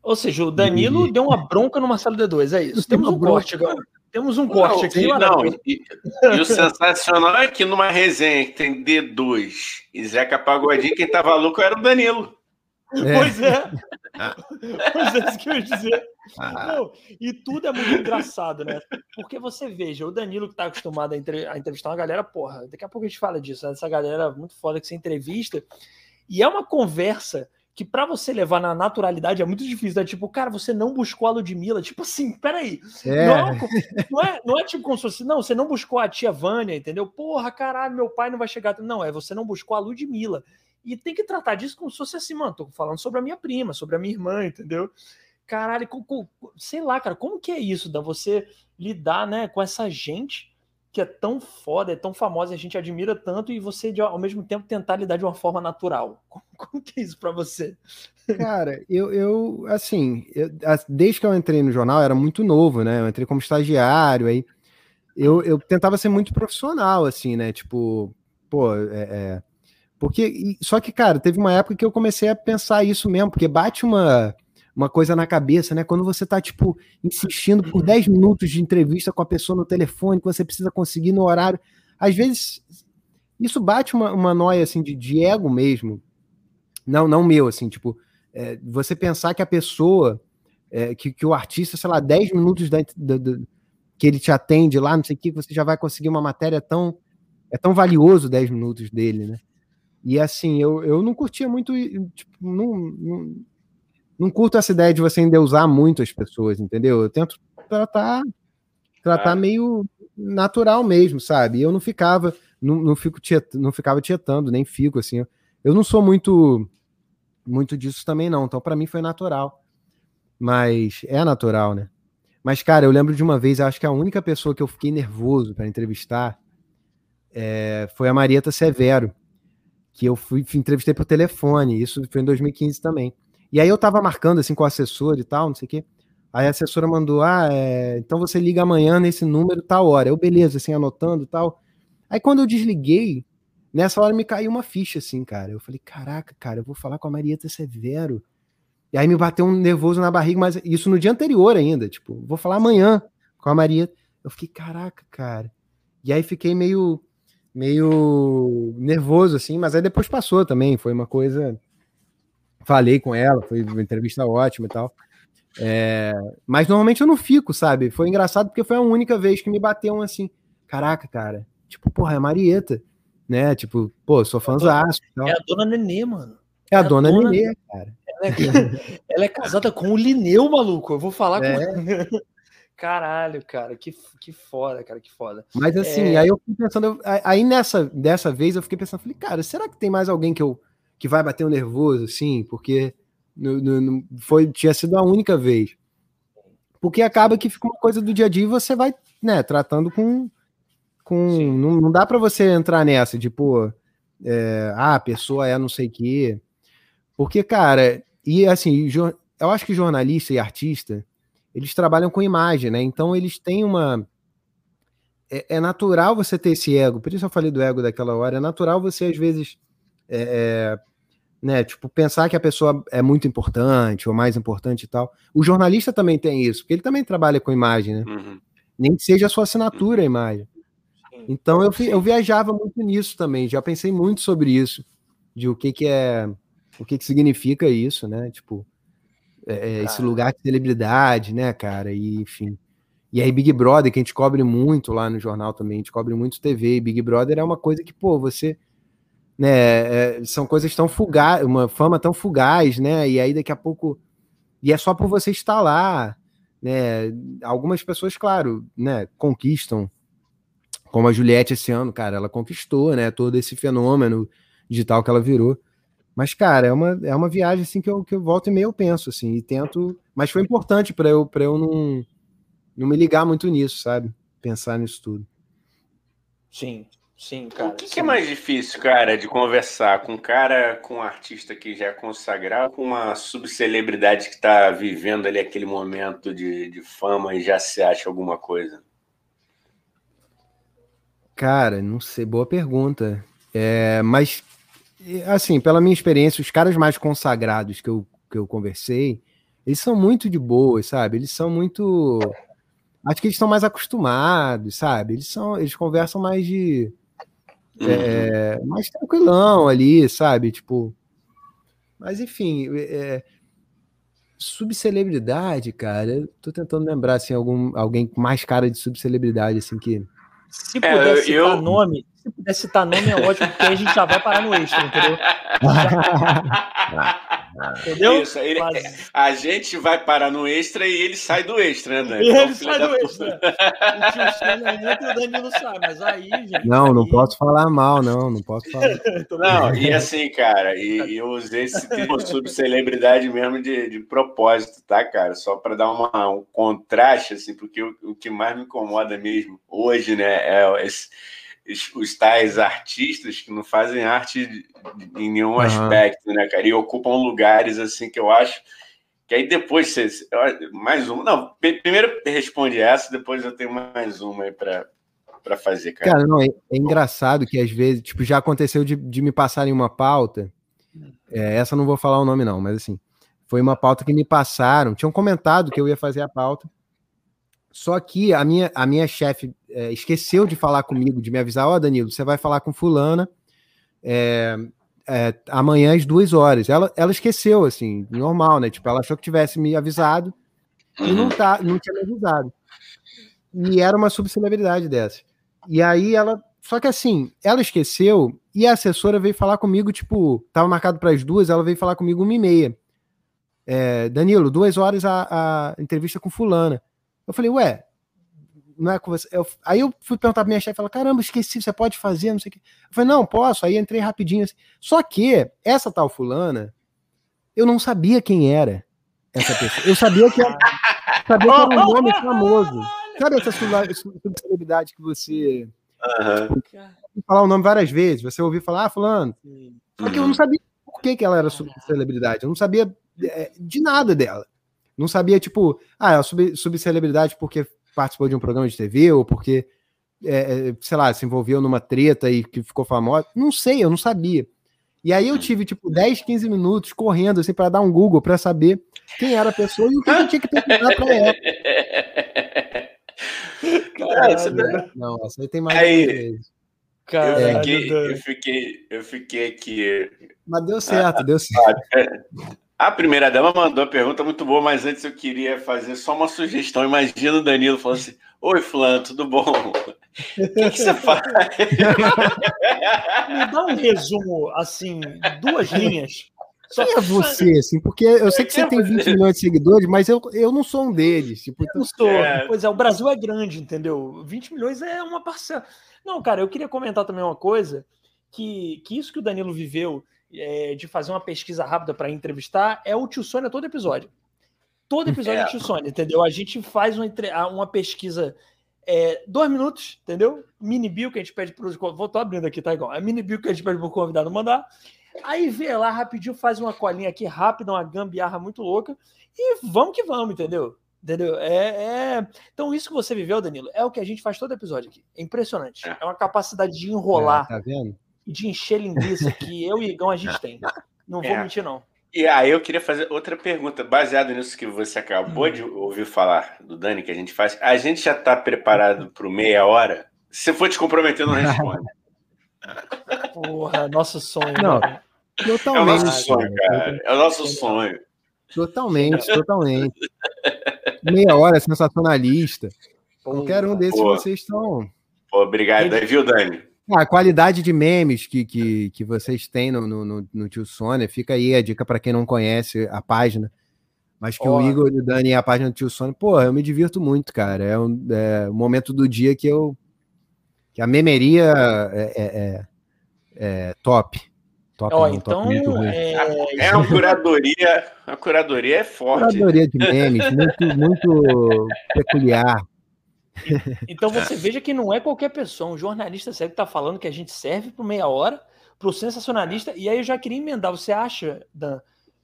Ou seja, o Danilo e... deu uma bronca no Marcelo D2, é isso. Temos um corte agora. Temos um corte aqui. Não, e, e, o sensacional é que numa resenha que tem D2 e Zeca Pagodinho, quem tava louco era o Danilo. É. Pois é. pois é, isso que eu ia dizer. Ah. Não, e tudo é muito engraçado, né? Porque você veja, o Danilo que tá acostumado a, entre, a, entrevistar uma galera, porra, daqui a pouco a gente fala disso, né? essa galera muito foda que você entrevista, e é uma conversa que para você levar na naturalidade é muito difícil, né? Tipo, cara, você não buscou a Ludmilla, tipo assim, peraí, é. Não, é não, é, não é tipo como se fosse, não, você não buscou a tia Vânia, entendeu? Porra, caralho, meu pai não vai chegar, não, é você não buscou a Ludmilla, e tem que tratar disso como se fosse assim, mano, tô falando sobre a minha prima, sobre a minha irmã, entendeu? Caralho, com, com, sei lá, cara, como que é isso, da você lidar, né, com essa gente que é tão foda, é tão famosa, a gente admira tanto, e você, ao mesmo tempo, tentar lidar de uma forma natural. Como, como que é isso para você? Cara, eu, eu assim, eu, desde que eu entrei no jornal, era muito novo, né? Eu entrei como estagiário, aí eu, eu tentava ser muito profissional, assim, né? Tipo, pô, é, é porque, só que, cara, teve uma época que eu comecei a pensar isso mesmo, porque bate uma, uma coisa na cabeça, né? Quando você tá, tipo, insistindo por 10 minutos de entrevista com a pessoa no telefone, que você precisa conseguir no horário. Às vezes, isso bate uma, uma noia, assim, de, de ego mesmo. Não, não meu, assim, tipo, é, você pensar que a pessoa, é, que, que o artista, sei lá, 10 minutos da, da, da, que ele te atende lá, não sei o que, você já vai conseguir uma matéria tão. É tão valioso 10 minutos dele, né? E assim, eu, eu não curtia muito, tipo, não, não, não curto essa ideia de você endeusar muito as pessoas, entendeu? Eu tento tratar, tratar ah. meio natural mesmo, sabe? Eu não ficava, não, não, fico tiet, não ficava tietando, nem fico assim. Eu não sou muito muito disso também não, então para mim foi natural. Mas é natural, né? Mas cara, eu lembro de uma vez, acho que a única pessoa que eu fiquei nervoso para entrevistar é, foi a Marieta Severo, que eu fui entrevistei por telefone, isso foi em 2015 também. E aí eu tava marcando assim com o assessor e tal, não sei o quê. Aí a assessora mandou: Ah, é, então você liga amanhã nesse número, tal hora. Eu, beleza, assim, anotando e tal. Aí quando eu desliguei, nessa hora me caiu uma ficha, assim, cara. Eu falei: Caraca, cara, eu vou falar com a Marieta Severo. E aí me bateu um nervoso na barriga, mas isso no dia anterior ainda. Tipo, vou falar amanhã com a Marieta. Eu fiquei: Caraca, cara. E aí fiquei meio, meio nervoso, assim, mas aí depois passou também. Foi uma coisa. Falei com ela, foi uma entrevista ótima e tal. É, mas normalmente eu não fico, sabe? Foi engraçado porque foi a única vez que me bateu um assim. Caraca, cara. Tipo, porra, é a Marieta. Né? Tipo, pô, sou fãzaço. É a dona Nenê, mano. É, a, é a dona, dona Nenê, cara. Ela é, ela é, casada com o Lineu, maluco. Eu vou falar é. com. Caralho, cara, que, que foda, cara, que foda. Mas assim, é... aí eu fiquei pensando, aí nessa dessa vez eu fiquei pensando, falei, cara, será que tem mais alguém que eu que vai bater um nervoso, assim? Porque no, no, no, foi, tinha sido a única vez. Porque acaba que fica uma coisa do dia a dia e você vai, né, tratando com. com não, não dá para você entrar nessa de, pô, é, ah, a pessoa é não sei o quê. Porque, cara, e assim, eu acho que jornalista e artista, eles trabalham com imagem, né? Então eles têm uma. É, é natural você ter esse ego, por isso eu falei do ego daquela hora, é natural você, às vezes, é, é né? Tipo, pensar que a pessoa é muito importante ou mais importante e tal. O jornalista também tem isso, porque ele também trabalha com imagem, né? Uhum. Nem que seja a sua assinatura a imagem. Então eu, eu viajava muito nisso também, já pensei muito sobre isso, de o que que é, o que que significa isso, né? Tipo, é, é esse lugar de celebridade, né, cara? E enfim. E aí Big Brother, que a gente cobre muito lá no jornal também, a gente cobre muito TV, e Big Brother é uma coisa que, pô, você né? É, são coisas tão fugaz, uma fama tão fugaz, né? E aí daqui a pouco e é só por você estar lá, né? Algumas pessoas, claro, né, conquistam, como a Juliette esse ano, cara, ela conquistou, né, todo esse fenômeno digital que ela virou. Mas, cara, é uma, é uma viagem assim que eu, que eu volto e meio eu penso, assim, e tento. Mas foi importante para eu, pra eu não, não me ligar muito nisso, sabe? Pensar nisso tudo. Sim, Sim, cara. O que, que, é mais difícil, cara, de conversar com um cara, com um artista que já é consagrado, com uma subcelebridade que está vivendo ali aquele momento de, de fama e já se acha alguma coisa? Cara, não sei, boa pergunta. É, mas, assim, pela minha experiência, os caras mais consagrados que eu, que eu conversei, eles são muito de boas, sabe? Eles são muito. Acho que eles estão mais acostumados, sabe? Eles são, eles conversam mais de é, uhum. mais tranquilão ali, sabe? Tipo. Mas enfim, é, subcelebridade, cara. Eu tô tentando lembrar assim, algum, alguém com mais cara de subcelebridade, assim, que. Se é, pudesse é, eu... citar nome, se puder citar nome é ótimo, porque a gente já vai parar no extra, entendeu? Entendeu? Isso, ele, Mas... A gente vai parar no extra e ele sai do extra, né? E ele sai do extra. o tio Sam o Danilo sai, mas aí, gente. Não, aí... não posso falar mal, não, não posso falar. não, e assim, cara, e, e eu usei esse tipo subcelebridade mesmo de, de propósito, tá, cara? Só para dar uma, um contraste, assim, porque o, o que mais me incomoda mesmo hoje, né, é esse os tais artistas que não fazem arte em nenhum uhum. aspecto, né, cara? E ocupam lugares assim que eu acho que aí depois você. Mais uma. Não, primeiro responde essa, depois eu tenho mais uma aí para para fazer, cara. Cara, não, é, é, engraçado que às vezes, tipo, já aconteceu de, de me passarem uma pauta. É, essa não vou falar o nome, não, mas assim, foi uma pauta que me passaram. Tinham comentado que eu ia fazer a pauta. Só que a minha, a minha chefe é, esqueceu de falar comigo, de me avisar, ó, oh, Danilo, você vai falar com fulana é, é, amanhã às duas horas. Ela, ela esqueceu, assim, normal, né? Tipo, ela achou que tivesse me avisado e não, tá, não tinha me avisado. E era uma subcelebridade dessa. E aí ela. Só que assim, ela esqueceu e a assessora veio falar comigo, tipo, tava marcado para as duas, ela veio falar comigo uma e meia. É, Danilo, duas horas a, a entrevista com fulana. Eu falei, ué, não é com você. Eu, aí eu fui perguntar pra minha chefe, ela, caramba, esqueci, você pode fazer, não sei o quê. Eu falei, não, posso. Aí entrei rapidinho assim. Só que essa tal fulana, eu não sabia quem era essa pessoa. Eu sabia que era, sabia que era um nome famoso. Sabe essa celebridade que você uhum. tipo, falar o nome várias vezes, você ouviu falar, ah, fulano. Só que eu não sabia por que, que ela era celebridade. Eu não sabia é, de nada dela. Não sabia, tipo, ah, ela sub, subcelebridade porque participou de um programa de TV ou porque, é, é, sei lá, se envolveu numa treta e que ficou famosa. Não sei, eu não sabia. E aí eu tive, tipo, 10, 15 minutos correndo, assim, para dar um Google para saber quem era a pessoa e o que eu tinha que perguntar para ela. Caralho. Não, essa aí tem mais. Aí, Caralho, eu, fiquei, eu, fiquei, eu fiquei aqui. Mas deu certo, ah, deu certo. A primeira dama mandou a pergunta muito boa, mas antes eu queria fazer só uma sugestão. Imagina o Danilo falando assim: Oi, Flan, tudo bom? O que, que você faz? Me dá um resumo, assim, duas linhas. Só Quem é você, assim? Porque eu sei que você tem 20 milhões de seguidores, mas eu, eu não sou um deles. Tipo, eu não sou. É. Pois é, o Brasil é grande, entendeu? 20 milhões é uma parcela. Não, cara, eu queria comentar também uma coisa: que, que isso que o Danilo viveu é, de fazer uma pesquisa rápida para entrevistar é o Tio Sônia todo episódio. Todo episódio é, é Tio Sônia, entendeu? A gente faz uma, uma pesquisa é, dois minutos, entendeu? Mini bio que a gente pede para os. Vou tô abrindo aqui, tá igual. É mini bio que a gente pede para o convidado mandar. Aí vê lá rapidinho, faz uma colinha aqui rápida, uma gambiarra muito louca e vamos que vamos, entendeu? Entendeu? É, é, Então, isso que você viveu, Danilo, é o que a gente faz todo episódio aqui. É impressionante. É, é uma capacidade de enrolar. É, tá vendo? De encher linguiça que eu e Igão a gente tem. Não vou é. mentir, não. E aí eu queria fazer outra pergunta, baseado nisso que você acabou hum. de ouvir falar do Dani, que a gente faz. A gente já está preparado para meia hora? Se for te comprometer, não responde. Porra, nosso sonho. Não, totalmente. É o nosso sonho, cara. É o nosso sonho. Totalmente, totalmente. Meia hora sensacionalista. Qualquer um desses Pô. vocês estão. Pô, obrigado, viu, Dani? Ah, a qualidade de memes que, que, que vocês têm no, no, no Tio Sônia, fica aí a dica para quem não conhece a página. Mas que oh. o Igor e o Dani e a página do Tio Sônia, pô, eu me divirto muito, cara. É um, é um momento do dia que eu. que a memeria é, é, é, é top. Top, oh, então, top é... é uma curadoria, a curadoria é forte. Curadoria de memes, muito, muito peculiar. Então você veja que não é qualquer pessoa, um jornalista sério que está falando que a gente serve por meia hora, para o sensacionalista. E aí eu já queria emendar. Você acha, Dan,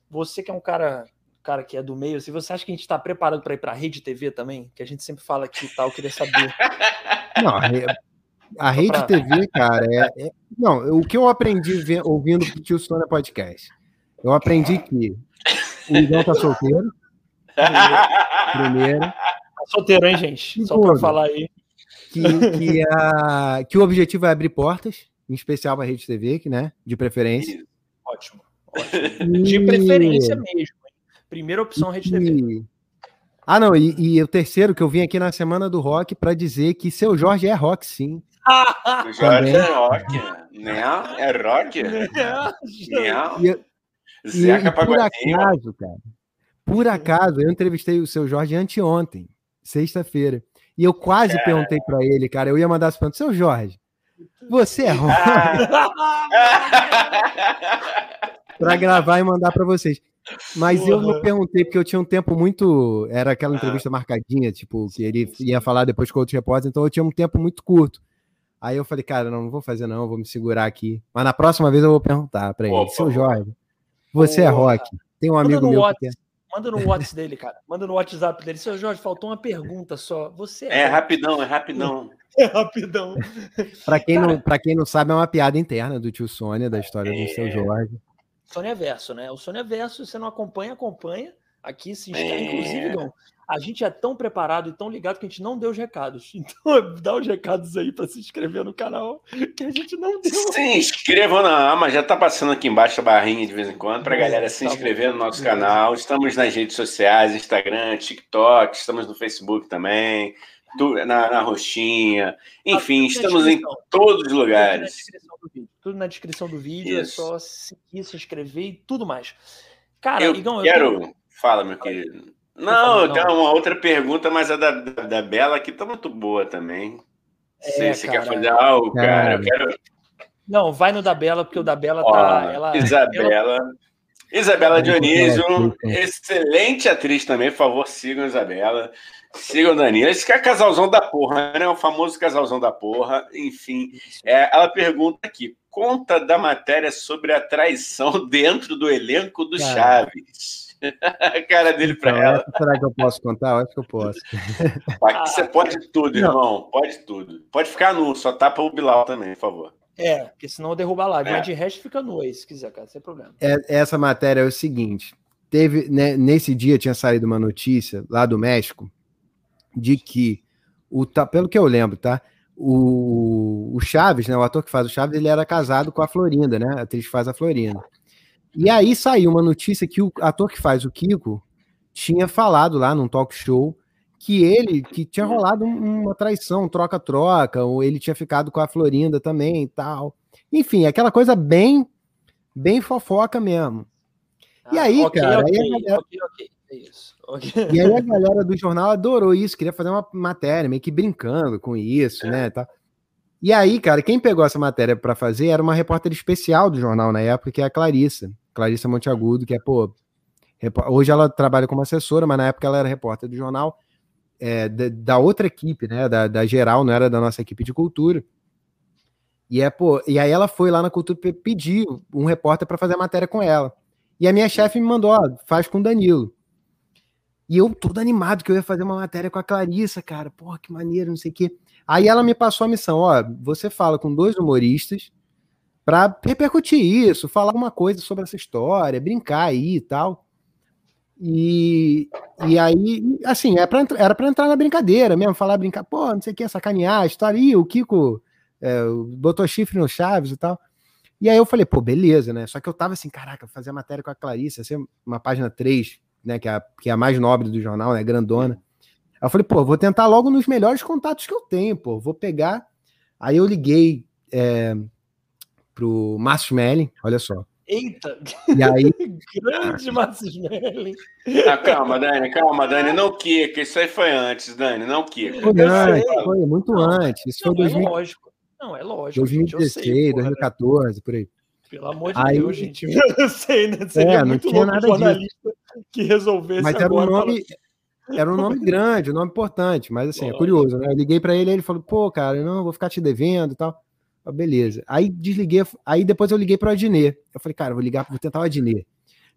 você que é um cara, cara que é do meio, se você acha que a gente está preparado para ir para a rede TV também, que a gente sempre fala que tal, eu queria saber. Não, a Rede pra... TV, cara, é, é, Não, o que eu aprendi ouvindo o Tio Sônia Podcast? Eu aprendi que o Igão tá solteiro. Primeiro. Solteiro, hein, gente? Só para falar aí. Que, que, a, que o objetivo é abrir portas, em especial para a Rede TV, que, né? De preferência. Ótimo. ótimo. De preferência mesmo. Primeira opção Rede TV. Ah, não, e, e, o terceiro que eu vim aqui na semana do rock para dizer que seu Jorge é rock, sim. o Jorge é rock, né? É rock. Não. E, Zeca e, por acaso, cara, por acaso, eu entrevistei o seu Jorge anteontem sexta-feira. E eu quase é. perguntei para ele, cara, eu ia mandar essa pergunta, seu Jorge, você é ruim? para gravar e mandar para vocês. Mas Porra. eu não perguntei, porque eu tinha um tempo muito. Era aquela ah. entrevista marcadinha, tipo, que ele ia falar depois com outros repórteres, então eu tinha um tempo muito curto. Aí eu falei, cara, não, não vou fazer, não, vou me segurar aqui. Mas na próxima vez eu vou perguntar para ele. Seu Jorge, você é rock? Tem um amigo meu que Manda no WhatsApp dele, cara. Manda no WhatsApp dele. Seu Jorge, faltou uma pergunta só. Você é. É rapidão, é rapidão. É rapidão. para quem, não, quem não sabe, é uma piada interna do tio Sônia, da história é... do seu Jorge. Sônia Verso, né? O Sônia Verso, você não acompanha, acompanha. Aqui se é... inclusive, não a gente é tão preparado e tão ligado que a gente não deu os recados. Então, dá os recados aí para se inscrever no canal, que a gente não deu. Se inscrevam na Ama, já tá passando aqui embaixo a barrinha de vez em quando, para a galera se tá inscrever no nosso canal. Estamos nas redes sociais, Instagram, TikTok, estamos no Facebook também, na, na roxinha. Enfim, estamos em todos os lugares. Tudo na descrição do vídeo, Isso. é só seguir, se inscrever e tudo mais. Cara, eu Igão, quero. Eu Fala, meu querido. Não, tem uma outra pergunta, mas a da, da, da Bela aqui tá muito boa também. É, você quer fazer algo, cara? Eu quero... Não, vai no da Bela, porque o da Bela tá. Ela, Isabela. Ela... Isabela Dionísio, excelente atriz também, por favor, sigam Isabela. Sigam o Danilo. Esse que é casalzão da porra, né? O famoso casalzão da porra. Enfim, é, ela pergunta aqui: conta da matéria sobre a traição dentro do elenco do Cara. Chaves. a cara dele para ela. Será que eu posso contar? Eu acho que eu posso. Aqui você pode tudo, irmão. Pode tudo. Pode ficar nu, só tapa o Bilal também, por favor. É, porque senão derruba a live. É. Mas de resto fica nu aí, se quiser, cara, sem problema. É, essa matéria é o seguinte: teve, né, nesse dia tinha saído uma notícia lá do México de que o pelo que eu lembro, tá? O, o Chaves, né, o ator que faz o Chaves, ele era casado com a Florinda, né? A atriz que faz a Florinda. E aí saiu uma notícia que o ator que faz o Kiko tinha falado lá num talk show que ele que tinha rolado uma traição, troca-troca, ou ele tinha ficado com a Florinda também e tal. Enfim, aquela coisa bem bem fofoca mesmo. Ah, e aí, okay, cara, okay, aí galera... okay, é isso. E aí a galera do jornal adorou isso, queria fazer uma matéria meio que brincando com isso, é. né, tá? E aí, cara, quem pegou essa matéria para fazer era uma repórter especial do jornal na época, que é a Clarissa. Clarissa Monteagudo, que é, pô, hoje ela trabalha como assessora, mas na época ela era repórter do jornal, é, da, da, outra equipe, né, da, da, geral, não era da nossa equipe de cultura. E, é, pô, e aí ela foi lá na cultura pedir um repórter para fazer a matéria com ela. E a minha chefe me mandou, ó, faz com o Danilo. E eu todo animado que eu ia fazer uma matéria com a Clarissa, cara, porra, que maneiro, não sei o quê. Aí ela me passou a missão, ó, você fala com dois humoristas, para repercutir isso, falar alguma coisa sobre essa história, brincar aí e tal. E, e aí, assim, é pra, era entrar na brincadeira mesmo, falar, brincar, pô, não sei o que, sacanear, a história aí, o Kiko é, botou chifre no Chaves e tal. E aí eu falei, pô, beleza, né? Só que eu tava assim, caraca, fazer a matéria com a Clarice, assim, uma página 3, né, que é, a, que é a mais nobre do jornal, né, grandona. Aí eu falei, pô, vou tentar logo nos melhores contatos que eu tenho, pô, vou pegar. Aí eu liguei é, pro Márcio Smelling, olha só. Eita! E aí. Grande Márcio Smelling. Ah, calma, Dani, calma, Dani, não Kika, isso aí foi antes, Dani, não Kika. Foi, antes, foi muito antes, isso não, foi 2000... é lógico. Não, é lógico. 2016, gente, sei, 2014, por aí. Pelo amor de aí... Deus, gente. Eu sei, né? Seria é, não tinha nada jornalista disso. que resolvesse Mas era um nome. Era um nome grande, um nome importante, mas assim, é curioso, né? Eu liguei para ele, ele falou, pô, cara, não, vou ficar te devendo e tal. Ah, beleza. Aí desliguei, aí depois eu liguei para o Adnet. Eu falei, cara, vou ligar, vou tentar o Adnet.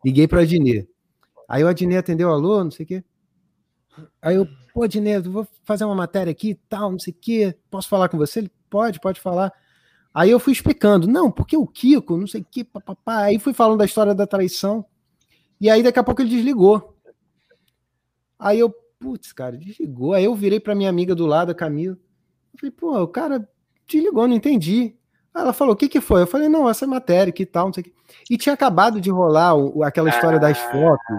Liguei para o Adnet. Aí o Adnet atendeu, alô, não sei o quê. Aí eu, pô, Adnet, vou fazer uma matéria aqui tal, não sei o quê. Posso falar com você? Ele, pode, pode falar. Aí eu fui explicando, não, porque o Kiko, não sei o quê, papapá. Aí fui falando da história da traição. E aí daqui a pouco ele desligou. Aí eu, putz, cara, desligou. Aí eu virei para minha amiga do lado, a Camila. Eu falei, pô, o cara te ligou, não entendi. Ela falou, o que que foi? Eu falei, não, essa matéria, que tal, não sei o que. E tinha acabado de rolar o, aquela história das ah. fotos.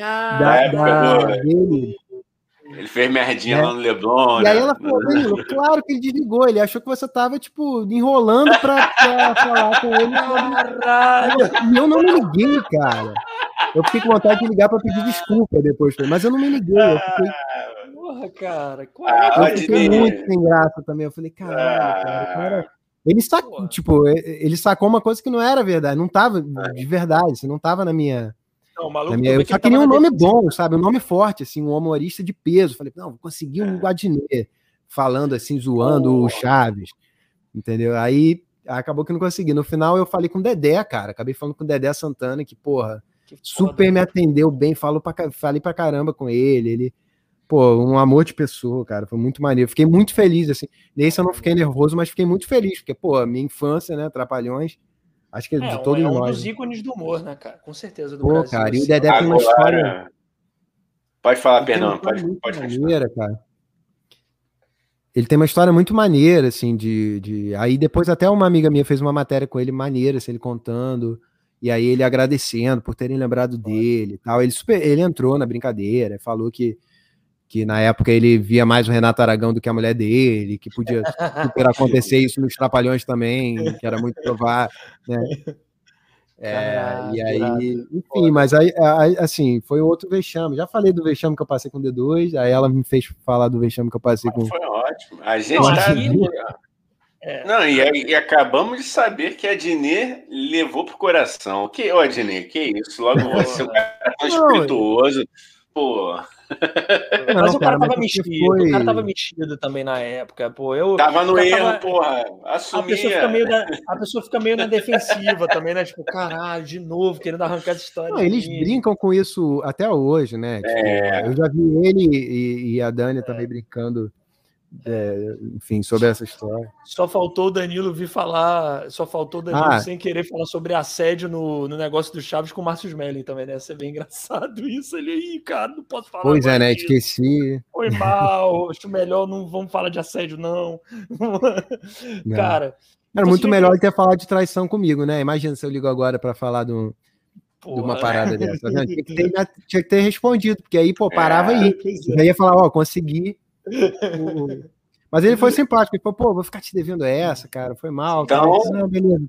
Ah, da, da, dele. Ele fez merdinha é. lá no Leblon. E aí né? ela falou, claro que ele desligou. Ele achou que você tava, tipo, enrolando pra, pra falar com ele. E eu não me liguei, cara. Eu fiquei com vontade de ligar pra pedir desculpa depois. Mas eu não me liguei. Eu fiquei, Porra, cara. Ah, eu fiquei muito sem graça também. Eu falei, caralho, ah. cara, cara. Ele sacou, tipo, ele sacou uma coisa que não era verdade, não tava é. de verdade, você não tava na minha. Não, na minha eu só queria um nome bom, sabe? Um nome forte, assim, um humorista de peso. Falei, não, consegui um é. Guadinê falando assim, zoando oh. o Chaves, entendeu? Aí acabou que não consegui. No final eu falei com o Dedé, cara. Acabei falando com o Dedé Santana, que, porra, super me atendeu bem, falo pra, falei pra caramba com ele. Ele pô, um amor de pessoa, cara. Foi muito maneiro. Fiquei muito feliz, assim. Nesse eu não fiquei nervoso, mas fiquei muito feliz, porque, pô, minha infância, né, Trapalhões, acho que é, de todo é um dos ícones do humor, né, cara? Com certeza, do pô, Brasil. cara, e o assim. Dedé tem uma história... Pode falar, Pernão, pode, pode maneira, cara. Ele tem uma história muito maneira, assim, de, de... Aí depois até uma amiga minha fez uma matéria com ele maneira, assim, ele contando... E aí ele agradecendo por terem lembrado dele e tal. Ele, super, ele entrou na brincadeira, falou que que na época ele via mais o Renato Aragão do que a mulher dele, que podia super acontecer isso nos Trapalhões também, que era muito provável, né? É, Caraca, e aí, enfim, mas aí, aí, assim, foi outro vexame. Já falei do vexame que eu passei com o D2, aí ela me fez falar do vexame que eu passei com. Foi ótimo. A gente tá. É. Não, e, e, acabamos de saber que a Dinê levou pro coração. Que, ô, Dinê, que isso? Logo você, um cara tão espirituoso. Pô. Não, mas o cara, cara tava mexido, foi... o cara tava mexido também na época, pô. Eu, tava no erro, tava... porra. Assumia. A pessoa, fica meio na, a pessoa fica meio na defensiva também, né? Tipo, caralho, de novo, querendo arrancar essa história. Não, eles brincam com isso até hoje, né? Tipo, é. Eu já vi ele e, e a Dani é. também brincando é, enfim, sobre essa história. Só faltou o Danilo vir falar, só faltou o Danilo ah. sem querer falar sobre assédio no, no negócio do Chaves com o Márcio Smelling também, né? Isso é bem engraçado isso. Ele aí, cara, não posso falar. Pois é, né? Disso. Esqueci. Foi mal, acho melhor não vamos falar de assédio, não. não. Cara. Era muito melhor ter falado de traição comigo, né? Imagina se eu ligo agora para falar de, um, de uma parada dessa. Tá tinha, que ter, tinha que ter respondido, porque aí, pô, parava é, aí. É. Eu ia falar, ó, consegui mas ele foi simpático, ele falou, pô, vou ficar te devendo essa, cara, foi mal. Então, Não, beleza,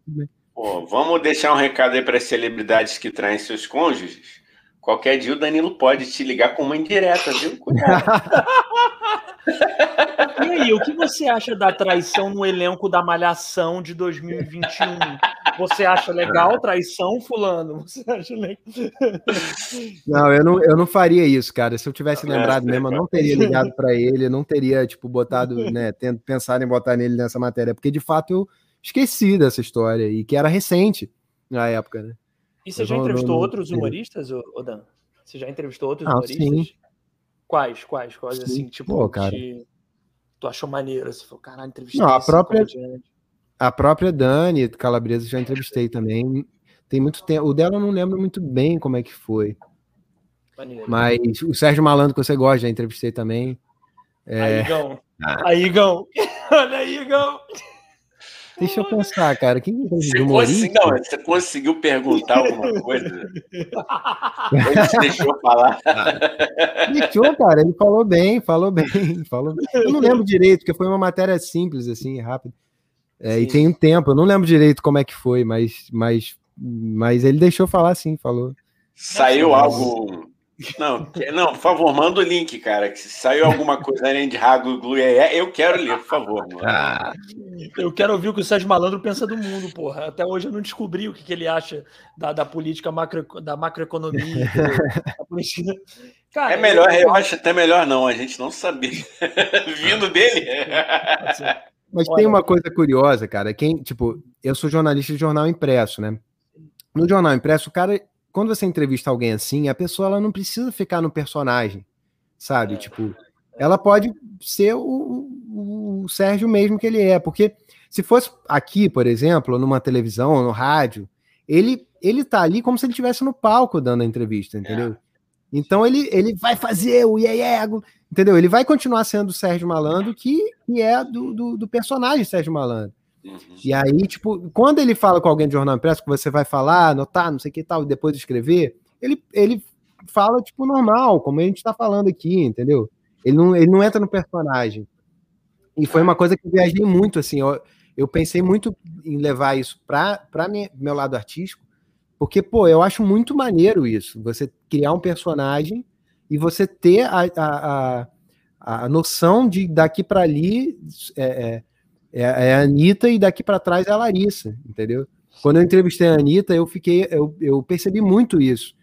pô, vamos deixar um recado aí para as celebridades que traem seus cônjuges. Qualquer dia o Danilo pode te ligar com uma indireta, viu? Cuidado. e aí, o que você acha da traição no elenco da Malhação de 2021? Você acha legal traição, fulano? Você acha legal? Não, eu não, eu não faria isso, cara. Se eu tivesse lembrado mesmo, eu não teria ligado para ele, não teria, tipo, botado, né, tendo pensado em botar nele nessa matéria, porque de fato eu esqueci dessa história e que era recente na época, né? E você eu já não, entrevistou não, outros humoristas, Odan? Você já entrevistou outros ah, humoristas? Sim. Quais, quais, quais, sim. assim, tipo, Pô, cara. Te... tu achou maneiro? Você falou, caralho, entrevistei Não, a própria, a própria Dani Calabresa já entrevistei também. Tem muito tempo. O dela eu não lembro muito bem como é que foi. Maneiro. Mas o Sérgio Malandro, que você gosta, já entrevistei também. É... Aí, Igão. Ah. Aí, Igão. Olha aí, Igão. Deixa eu pensar, cara. Quem você, consegui, não, você conseguiu perguntar alguma coisa? ele te deixou falar. Deixou, cara. Ele falou bem, falou bem, falou bem. Eu não lembro direito, porque foi uma matéria simples, assim, rápida. É, e tem um tempo, eu não lembro direito como é que foi, mas, mas, mas ele deixou falar sim, falou. Saiu algo não, não, por favor, manda o link, cara. Que se saiu alguma coisa além de Rago Glue, eu quero ler, por favor. Ah, eu quero ouvir o que o Sérgio Malandro pensa do mundo, porra. Até hoje eu não descobri o que, que ele acha da, da política macro, da macroeconomia. da política... Cara, é melhor, eu... eu acho até melhor não, a gente não sabia. Vindo dele. Mas Olha, tem uma coisa curiosa, cara. Quem, tipo, eu sou jornalista de jornal impresso, né? No jornal impresso, o cara quando você entrevista alguém assim, a pessoa ela não precisa ficar no personagem, sabe? É. Tipo, ela pode ser o, o, Sérgio mesmo que ele é, porque se fosse aqui, por exemplo, numa televisão ou no rádio, ele ele tá ali como se ele estivesse no palco dando a entrevista, entendeu? É. Então ele, ele vai fazer o yeah, entendeu? Ele vai continuar sendo o Sérgio Malandro, que, que é do, do, do personagem Sérgio Malandro. Uhum. E aí, tipo, quando ele fala com alguém de jornal impresso, que você vai falar, anotar, não sei o que tal, e depois escrever, ele, ele fala, tipo, normal, como a gente está falando aqui, entendeu? Ele não, ele não entra no personagem. E foi uma coisa que eu viajei muito, assim, eu, eu pensei muito em levar isso para meu lado artístico, porque, pô, eu acho muito maneiro isso, você criar um personagem e você ter a, a, a, a noção de daqui para ali é, é, é, é a Anitta e daqui para trás é a Larissa, entendeu? Quando eu entrevistei a Anitta, eu fiquei, eu, eu percebi muito isso,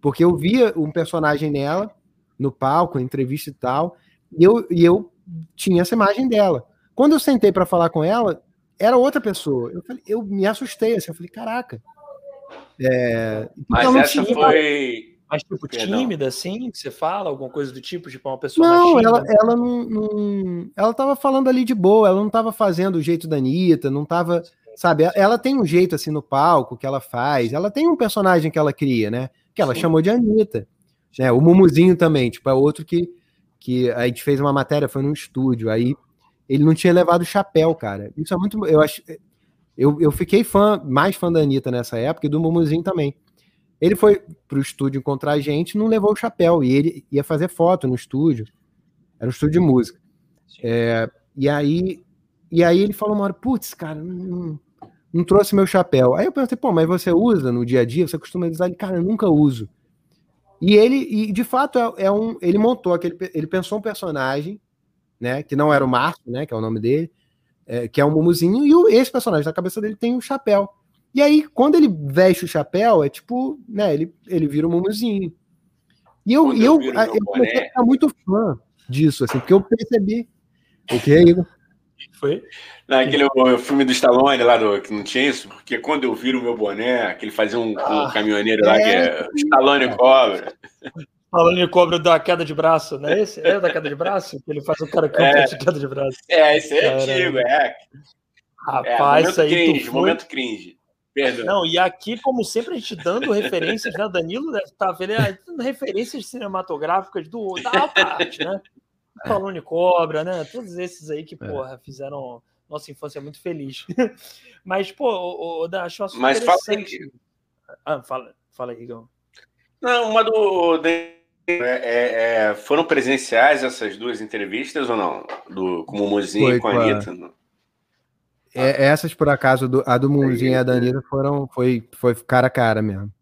porque eu via um personagem nela no palco, entrevista e tal, e eu, e eu tinha essa imagem dela. Quando eu sentei para falar com ela, era outra pessoa. Eu, falei, eu me assustei, assim, eu falei, caraca. É, Mas essa tinha... foi mais tipo tímida, assim, que você fala, alguma coisa do tipo, tipo uma pessoa não, mais ela, ela não, não, ela tava falando ali de boa, ela não tava fazendo o jeito da Anitta, não tava, sabe, ela tem um jeito assim no palco que ela faz, ela tem um personagem que ela cria, né, que ela Sim. chamou de Anitta, né, o Mumuzinho também, tipo, é outro que, que a gente fez uma matéria, foi num estúdio, aí ele não tinha levado chapéu, cara, isso é muito, eu acho, eu, eu fiquei fã, mais fã da Anitta nessa época e do Mumuzinho também, ele foi pro estúdio encontrar a gente, não levou o chapéu, e ele ia fazer foto no estúdio. Era um estúdio de música. É, e aí e aí ele falou uma hora, putz, cara, não, não trouxe meu chapéu. Aí eu perguntei, pô, mas você usa no dia a dia? Você costuma usar? Ele, cara, eu nunca uso. E ele, e de fato, é, é um. Ele montou aquele. Ele pensou um personagem, né? Que não era o Márcio, né? Que é o nome dele, é, que é um mumuzinho, e o, esse personagem na cabeça dele tem um chapéu. E aí, quando ele veste o chapéu, é tipo, né? Ele, ele vira um mumuzinho. E eu, eu, eu, eu comecei a ficar muito fã disso, assim, porque eu percebi. O que, Igor? Foi? Naquele o filme do Stallone lá, do, que não tinha isso, porque quando eu viro o meu boné, que ele fazia um, ah, um caminhoneiro é, lá, que é Stallone Cobra. Stallone Cobra da queda de braço, não é esse? É da queda de braço? Que ele faz o cara que é, de queda de braço. É, esse é antigo, é. Rapaz, é, isso aí. Cringe, foi... Momento cringe. Perdão. Não, e aqui, como sempre, a gente dando referências, né? Danilo deve estar vendo é, referências cinematográficas do, da parte, né? Stallone Cobra, né? Todos esses aí que, é. porra, fizeram nossa infância muito feliz. Mas, pô, o, o, acho um Mas fala aí. Ah, fala, fala aí, Igão. Não, uma do. É, é, é, foram presenciais essas duas entrevistas ou não? Do, com o Mozinho e com a Anitta? É, essas, por acaso, do, a do Mozinho e a da Anitta foram, foi, foi cara a cara mesmo.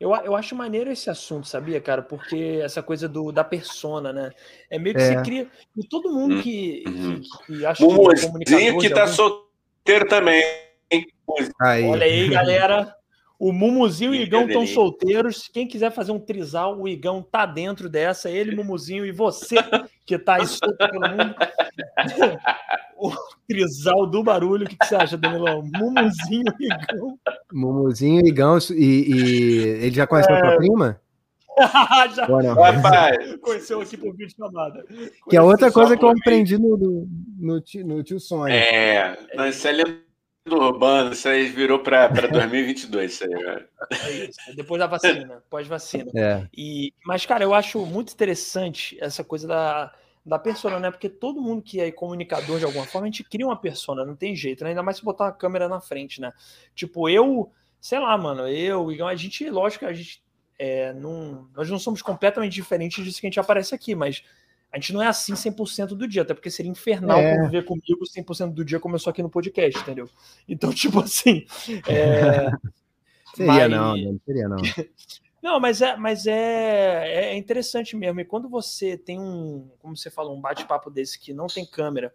Eu, eu acho maneiro esse assunto, sabia, cara? Porque essa coisa do, da persona, né? É meio que é. você cria. E todo mundo hum, que, uhum. que, que acha o que é comunicador. que tá algum... solteiro também. Aí. Olha aí, galera. O Mumuzinho e o Igão estão solteiros. Quem quiser fazer um trisal, o Igão tá dentro dessa. Ele, Mumuzinho e você que tá aí solto pelo mundo. o trisal do barulho. O que, que você acha, Danilão? Mumuzinho e Igão. Mumuzinho e Igão. E, e ele já conheceu é... a tua prima? já. Rapaz. Conheceu aqui por vídeo chamada. Que é outra coisa que eu aprendi no, no, no, tio, no tio Sonho. É, não, isso é urbano, isso aí virou para 2022, isso aí, velho. É isso, é depois da vacina, pós-vacina. É. E, mas, cara, eu acho muito interessante essa coisa da, da persona, né? Porque todo mundo que é comunicador de alguma forma, a gente cria uma persona, não tem jeito, né? Ainda mais se botar uma câmera na frente, né? Tipo, eu, sei lá, mano, eu, a gente, lógico, a gente é, não, nós não somos completamente diferentes disso que a gente aparece aqui, mas a gente não é assim 100% do dia, até porque seria infernal é. conviver comigo 100% do dia como eu sou aqui no podcast, entendeu? Então, tipo assim. É... seria mas... não, não seria não. Não, mas é, mas é, é interessante mesmo. E quando você tem um, como você falou, um bate-papo desse que não tem câmera,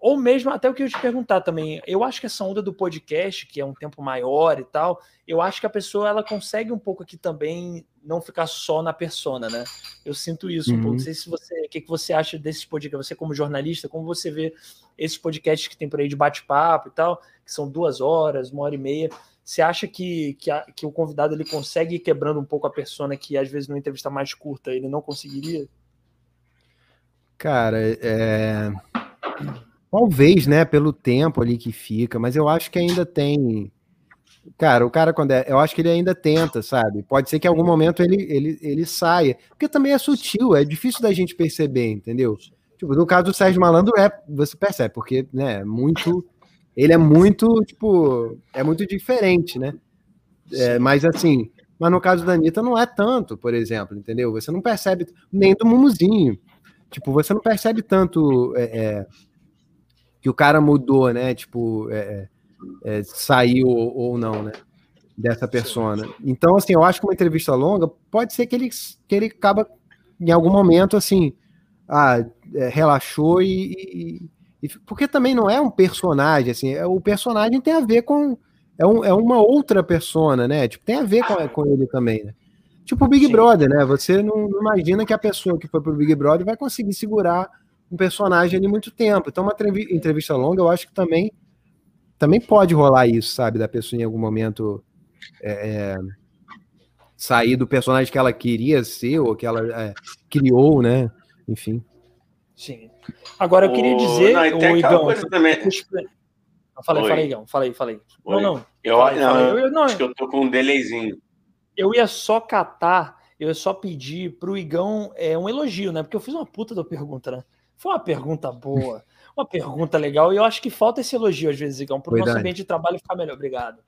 ou mesmo, até o que eu te perguntar também, eu acho que essa onda do podcast, que é um tempo maior e tal, eu acho que a pessoa ela consegue um pouco aqui também não ficar só na persona, né? Eu sinto isso uhum. um pouco. Não sei se você, o que, que você acha desses podcasts, você como jornalista, como você vê esses podcasts que tem por aí de bate-papo e tal, que são duas horas, uma hora e meia. Você acha que, que, a, que o convidado ele consegue ir quebrando um pouco a persona que às vezes numa entrevista mais curta ele não conseguiria? Cara, é Talvez, né, pelo tempo ali que fica, mas eu acho que ainda tem. Cara, o cara, quando é. Eu acho que ele ainda tenta, sabe? Pode ser que em algum momento ele, ele, ele saia. Porque também é sutil, é difícil da gente perceber, entendeu? Tipo, no caso do Sérgio Malandro, é, você percebe, porque, né, muito. Ele é muito, tipo, é muito diferente, né? É, mas assim, mas no caso da Anitta não é tanto, por exemplo, entendeu? Você não percebe, nem do Mumuzinho. Tipo, você não percebe tanto. É, é, que o cara mudou, né? Tipo, é, é, saiu ou não, né? Dessa persona. Então, assim, eu acho que uma entrevista longa pode ser que ele, que ele acaba em algum momento assim, ah, é, relaxou e, e, e, porque também não é um personagem, assim, é, o personagem tem a ver com é, um, é uma outra persona, né? Tipo, tem a ver com, com ele também, né? Tipo o Big Sim. Brother, né? Você não, não imagina que a pessoa que foi pro Big Brother vai conseguir segurar um personagem ali muito tempo. Então, uma entrevista longa, eu acho que também também pode rolar isso, sabe? Da pessoa em algum momento é, é, sair do personagem que ela queria ser ou que ela é, criou, né? Enfim. Sim. Agora eu queria dizer, não, o Igão, coisa também. Fala aí, fala aí, Igão, fala aí, fala aí. Não, não. Eu, fala, não, fala eu, não, acho que eu tô com um delayzinho. Eu ia só catar, eu ia só pedir pro Igão é, um elogio, né? Porque eu fiz uma puta da pergunta, né? Foi uma pergunta boa, uma pergunta legal, e eu acho que falta esse elogio às vezes, Igão, para o nosso ambiente de trabalho ficar melhor. Obrigado.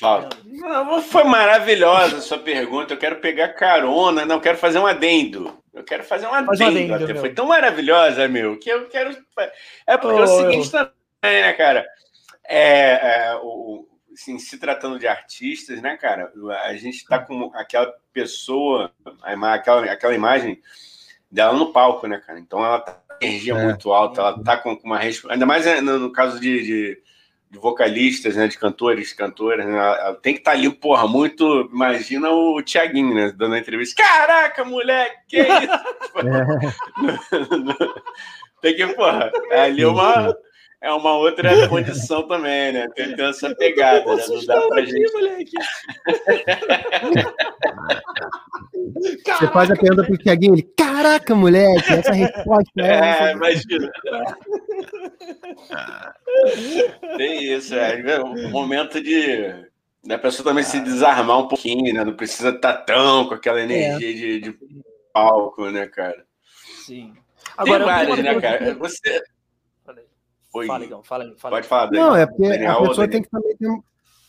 Falta. Não, foi maravilhosa a sua pergunta. Eu quero pegar carona, não, quero fazer um adendo. Eu quero fazer um adendo. Um adendo foi tão maravilhosa, meu, que eu quero. É porque oh, é o seguinte eu... também, né, cara? É, é o, assim, se tratando de artistas, né, cara? A gente tá com aquela pessoa, aquela, aquela imagem dela no palco, né, cara? Então ela tá energia é. muito alta, ela tá com, uma ainda mais né, no, caso de, de, de, vocalistas, né, de cantores, cantoras, né, ela tem que estar tá ali, porra, muito. Imagina o Tiaguinho, né, dando a entrevista. Caraca, moleque, que é isso? tem que, porra, é ali uma é uma outra condição também, né? Tem, essa pegada, né? Não dá pra aqui, gente. Moleque. Você faz a pergunta pro Tiaguinho, ele, caraca, moleque, essa resposta é. É, imagina. Tem isso, é. Um momento de. Da pessoa também se desarmar um pouquinho, né? Não precisa estar tá tão com aquela energia é. de, de palco, né, cara? Sim. Agora, Tem várias, né, cara? Você foi... Fala, Igão, fala, fala. Pode falar, Daniel. Não, é porque Daniel, a pessoa tem que também ter,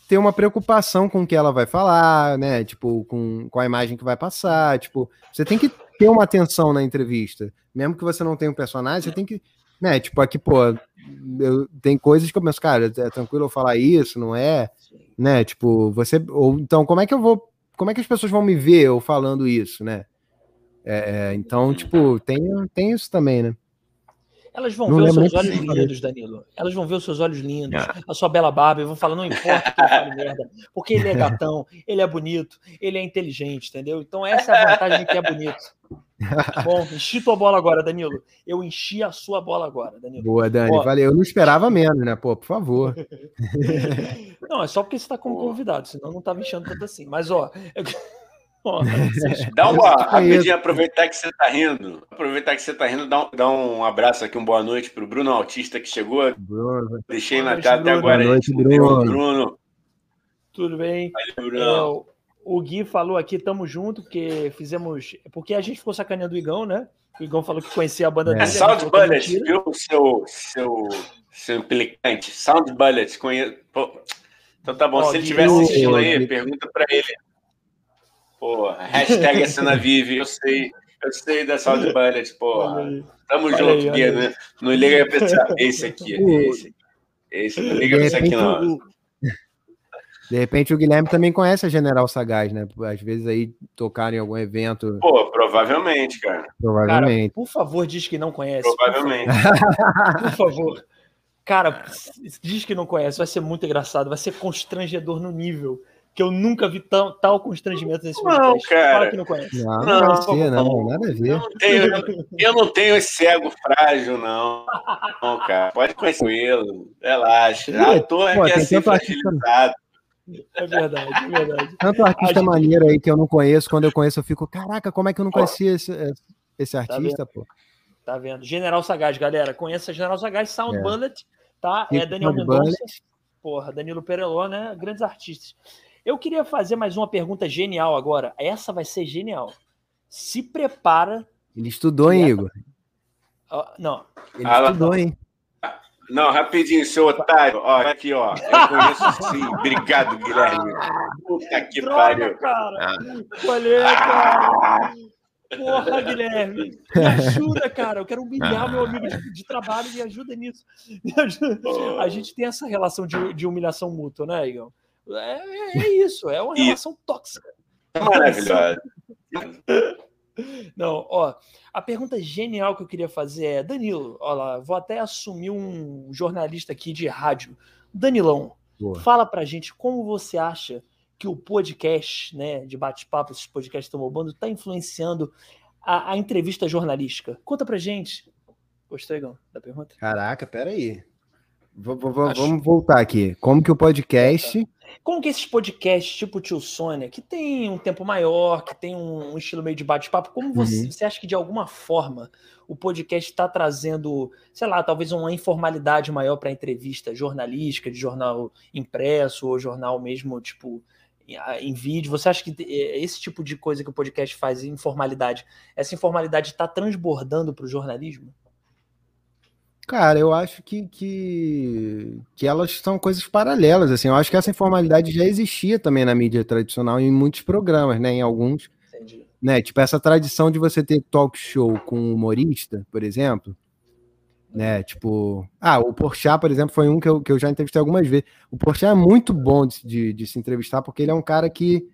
ter, uma preocupação com o que ela vai falar, né? Tipo, com, com a imagem que vai passar. Tipo, você tem que ter uma atenção na entrevista. Mesmo que você não tenha um personagem, você tem que. Né, tipo, aqui, pô, eu, tem coisas que eu penso, cara, é tranquilo eu falar isso, não é? Né, tipo, você. Ou então, como é que eu vou. Como é que as pessoas vão me ver eu falando isso, né? É, é então, tipo, tem, tem isso também, né? Elas vão não ver os seus olhos lindos, Danilo. Elas vão ver os seus olhos lindos, ah. a sua bela barba, e vão falar, não importa que ele fale merda, porque ele é gatão, ele é bonito, ele é inteligente, entendeu? Então essa é a vantagem de que é bonito. Bom, enchi tua bola agora, Danilo. Eu enchi a sua bola agora, Danilo. Boa, Dani. Ó, valeu. Eu não esperava menos, né? Pô, por favor. não, é só porque você está como convidado, senão não estava enchendo tanto assim. Mas, ó. Eu... dá uma rapidinho, aproveitar que você tá rindo. Aproveitar que você tá rindo, dá um, dá um abraço aqui, uma boa noite pro Bruno Autista que chegou. Bruno. Deixei na tela até agora. Boa noite, Bruno. Bruno. Tudo bem? Valeu, Bruno. É, o Gui falou aqui, tamo junto, porque fizemos. Porque a gente ficou sacaneando o Igão, né? O Igão falou que conhecia a banda é. dele. Sound Bullet, viu? Seu, seu, seu implicante. Sound Bullet, conheço. Então tá bom, Ó, se ele estiver assistindo aí, pergunta para ele. Pô, hashtag Cena Vive, eu sei, eu sei da Sound Bullet, pô. Tamo junto, Guia, né? Não liga pra esse, esse aqui, esse, esse, não liga pra esse aqui, não. De repente o Guilherme também conhece a General Sagaz, né? Às vezes aí tocaram em algum evento. Pô, provavelmente, cara. Provavelmente. Cara, por favor, diz que não conhece. Provavelmente. Por favor. Cara, diz que não conhece, vai ser muito engraçado, vai ser constrangedor no nível que eu nunca vi tão, tal constrangimento nesse podcast. Não, cara. Não conhece. Não, não, não, ser, não, nada a ver. Eu não, tenho, eu não tenho esse ego frágil, não. Não, cara. Pode conhecer ele. Relaxa. É, Ator é que é assim fragilizado. É verdade, é verdade. Tanto artista gente... maneiro aí que eu não conheço, quando eu conheço, eu fico, caraca, como é que eu não conhecia esse, esse tá artista, tá pô? Tá vendo? General Sagaz, galera. Conheça General Sagaz, Sound é. Bullet, tá? É Daniel Mendonça. Porra, Danilo Pereló, né? Grandes artistas. Eu queria fazer mais uma pergunta genial agora. Essa vai ser genial. Se prepara. Ele estudou, hein, Igor? Uh, não. Ele ah, estudou, hein? Não, rapidinho, seu otário. Ó, aqui, ó. Eu conheço sim. Obrigado, Guilherme. Puta que Droga, pariu. cara. Olha, cara. Porra, Guilherme. Me ajuda, cara. Eu quero humilhar meu amigo de, de trabalho. Me ajuda nisso. Me ajuda. A gente tem essa relação de, de humilhação mútua, né, Igor? É, é isso, é uma relação tóxica. Maravilhosa. Não, ó, a pergunta genial que eu queria fazer é, Danilo, ó lá, vou até assumir um jornalista aqui de rádio. Danilão, Boa. fala pra gente como você acha que o podcast, né, de bate-papo, esses podcasts estão roubando, está influenciando a, a, entrevista jornalística. Conta pra gente. Gostei, Gão, da pergunta? Caraca, peraí. V Vamos voltar aqui. Como que o podcast como que esses podcasts, tipo o Tio Sônia, que tem um tempo maior, que tem um, um estilo meio de bate-papo, como você, uhum. você acha que de alguma forma o podcast está trazendo, sei lá, talvez uma informalidade maior para entrevista jornalística, de jornal impresso ou jornal mesmo, tipo, em vídeo? Você acha que é, esse tipo de coisa que o podcast faz, informalidade, essa informalidade está transbordando para o jornalismo? Cara, eu acho que, que, que elas são coisas paralelas, assim. Eu acho que essa informalidade já existia também na mídia tradicional em muitos programas, né? Em alguns. Entendi. Né? Tipo, essa tradição de você ter talk show com humorista, por exemplo, né? Tipo, ah, o Porchat, por exemplo, foi um que eu, que eu já entrevistei algumas vezes. O Porchat é muito bom de, de, de, se entrevistar porque ele é um cara que,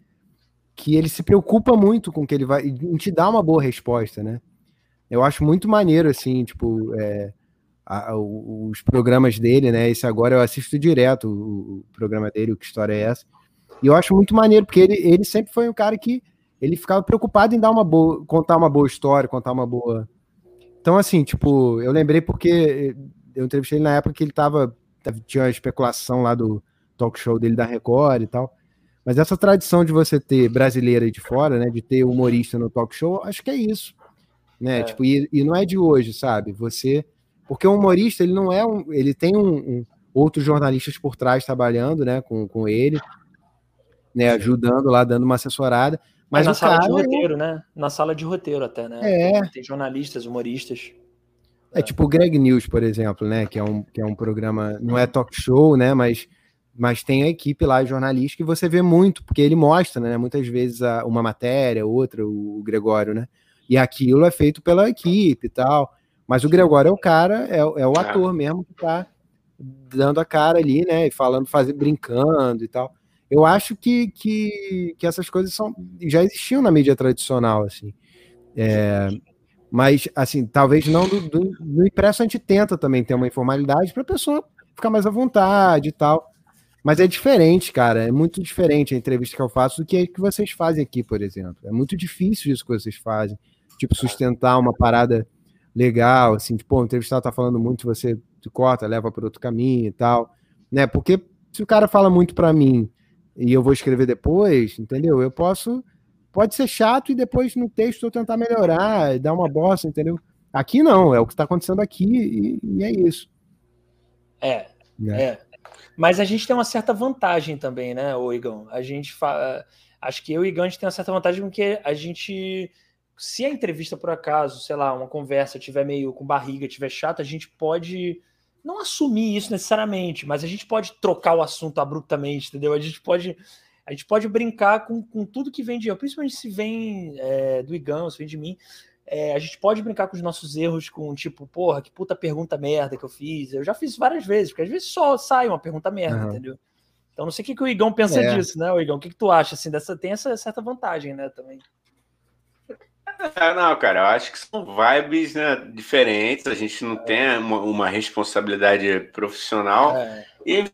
que ele se preocupa muito com o que ele vai e te dá uma boa resposta, né? Eu acho muito maneiro, assim, tipo, é, a, os programas dele, né? Esse agora eu assisto direto o, o, programa dele, o Que História é Essa? E eu acho muito maneiro, porque ele, ele sempre foi um cara que ele ficava preocupado em dar uma boa, contar uma boa história, contar uma boa então, assim, tipo, eu lembrei porque eu entrevistei ele na época que ele tava. Tinha a especulação lá do talk show dele da Record e tal. Mas essa tradição de você ter brasileira de fora, né? De ter humorista no talk show, acho que é isso. Né? É. Tipo, e, e, não é de hoje, sabe? Você. Porque o humorista, ele não é um. Ele tem um, um outros jornalistas por trás trabalhando, né? Com, com ele, né? Ajudando lá, dando uma assessorada. Mas, na sala cara, de roteiro, né? Na sala de roteiro até, né? É. Tem jornalistas, humoristas. É, é tipo o Greg News, por exemplo, né? Que é um, que é um programa, não é talk show, né? Mas, mas tem a equipe lá, jornalista, que você vê muito, porque ele mostra, né? Muitas vezes uma matéria, outra, o Gregório, né? E aquilo é feito pela equipe e tal. Mas o Gregório é o cara, é, é o ator mesmo que tá dando a cara ali, né? E falando, fazendo, brincando e tal eu acho que, que, que essas coisas são, já existiam na mídia tradicional, assim. É, mas, assim, talvez não do, do, do, impresso a gente tenta também ter uma informalidade para a pessoa ficar mais à vontade e tal. Mas é diferente, cara. É muito diferente a entrevista que eu faço do que a que vocês fazem aqui, por exemplo. É muito difícil isso que vocês fazem. Tipo, sustentar uma parada legal, assim, tipo, o entrevistado tá falando muito, você corta, leva para outro caminho e tal, né? Porque se o cara fala muito para mim e eu vou escrever depois, entendeu? Eu posso. Pode ser chato e depois no texto eu tentar melhorar, dar uma bosta, entendeu? Aqui não, é o que está acontecendo aqui e, e, é isso. É, é, é. Mas a gente tem uma certa vantagem também, né, o Igão? A gente fala. Acho que eu e o Igão a gente tem uma certa vantagem porque a gente. Se a entrevista, por acaso, sei lá, uma conversa tiver meio com barriga, tiver chata, a gente pode não assumir isso necessariamente, mas a gente pode trocar o assunto abruptamente, entendeu? A gente pode a gente pode brincar com, com tudo que vem de eu, principalmente se vem é, do Igão, se vem de mim. É, a gente pode brincar com os nossos erros, com tipo, porra, que puta pergunta merda que eu fiz. Eu já fiz várias vezes, porque às vezes só sai uma pergunta merda, uhum. entendeu? Então não sei o que, que o Igão pensa é. disso, né, o Igão? O que, que tu acha assim dessa? Tem essa certa vantagem, né, também. É, não, cara, eu acho que são vibes né, diferentes, a gente não tem uma, uma responsabilidade profissional. É. E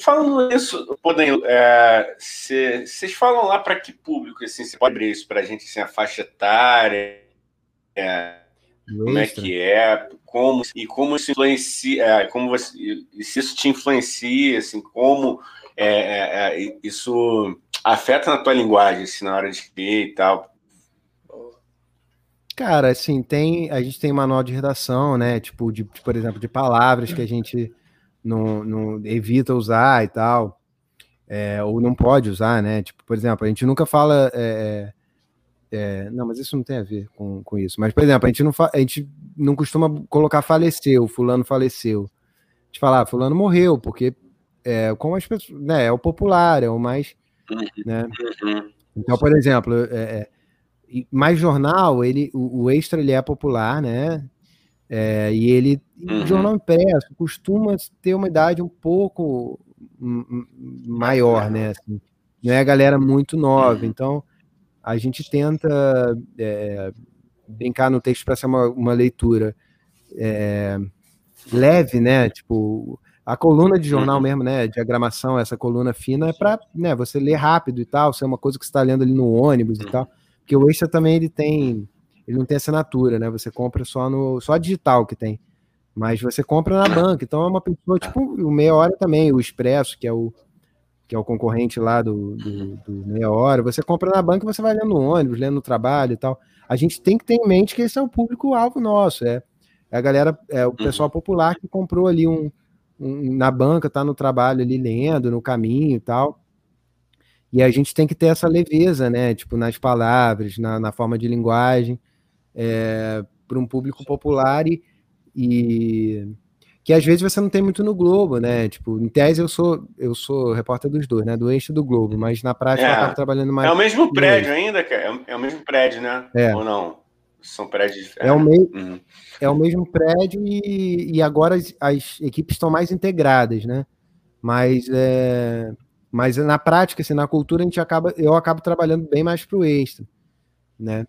falando isso, podem, vocês é, falam lá para que público, assim, você pode abrir isso para a gente, assim, a faixa etária, é, como é que é, como e como isso influencia, é, como você, se isso te influencia, assim, como é, é, isso afeta na tua linguagem, assim, na hora de escrever e tal. Cara, assim, tem, a gente tem manual de redação, né? Tipo, de, por exemplo, de palavras que a gente não, não evita usar e tal, é, ou não pode usar, né? Tipo, por exemplo, a gente nunca fala. É, é, não, mas isso não tem a ver com, com isso. Mas, por exemplo, a gente não, a gente não costuma colocar faleceu, fulano faleceu. A gente fala, ah, fulano morreu, porque é, como as pessoas, né, é o popular, é o mais. Né? Uhum. Então, por exemplo, é, mais jornal, ele, o, o, extra ele é popular, né? É, e ele, uhum. jornal impresso, costuma ter uma idade um pouco maior, né? Assim, não é a galera muito nova. Uhum. Então, a gente tenta é, brincar no texto para ser uma, uma leitura é, leve, né? Tipo, a coluna de jornal uhum. mesmo, né? Diagramação, essa coluna fina é para né, você ler rápido e tal, ser uma coisa que você está lendo ali no ônibus e tal. Porque o Extra também ele tem, ele não tem assinatura, né? Você compra só no, só digital que tem. Mas você compra na banca, então é uma pessoa, tipo, o Meia Hora também, o Expresso, que é o, que é o concorrente lá do, do, do Meia Hora, você compra na banca e você vai lendo no ônibus, lendo no trabalho e tal. A gente tem que ter em mente que esse é o público-alvo nosso, é, é, a galera, é o pessoal popular que comprou ali um, um na banca, tá no trabalho ali lendo, no caminho e tal. E a gente tem que ter essa leveza, né? Tipo, nas palavras, na, na forma de linguagem, é, para um público popular e, e, que às vezes você não tem muito no Globo, né? Tipo, em tese eu sou eu sou repórter dos dois, né? Do eixo do Globo, mas na prática é, eu tava trabalhando mais. É o mesmo prédio ainda, cara. É, é o mesmo prédio, né? É. Ou não? São prédios. É, o, me... Uhum. é o mesmo prédio e, e agora as, as, equipes estão mais integradas, né? Mas, é... Mas na prática, assim, na cultura, a gente acaba, eu acabo trabalhando bem mais para o extra, né?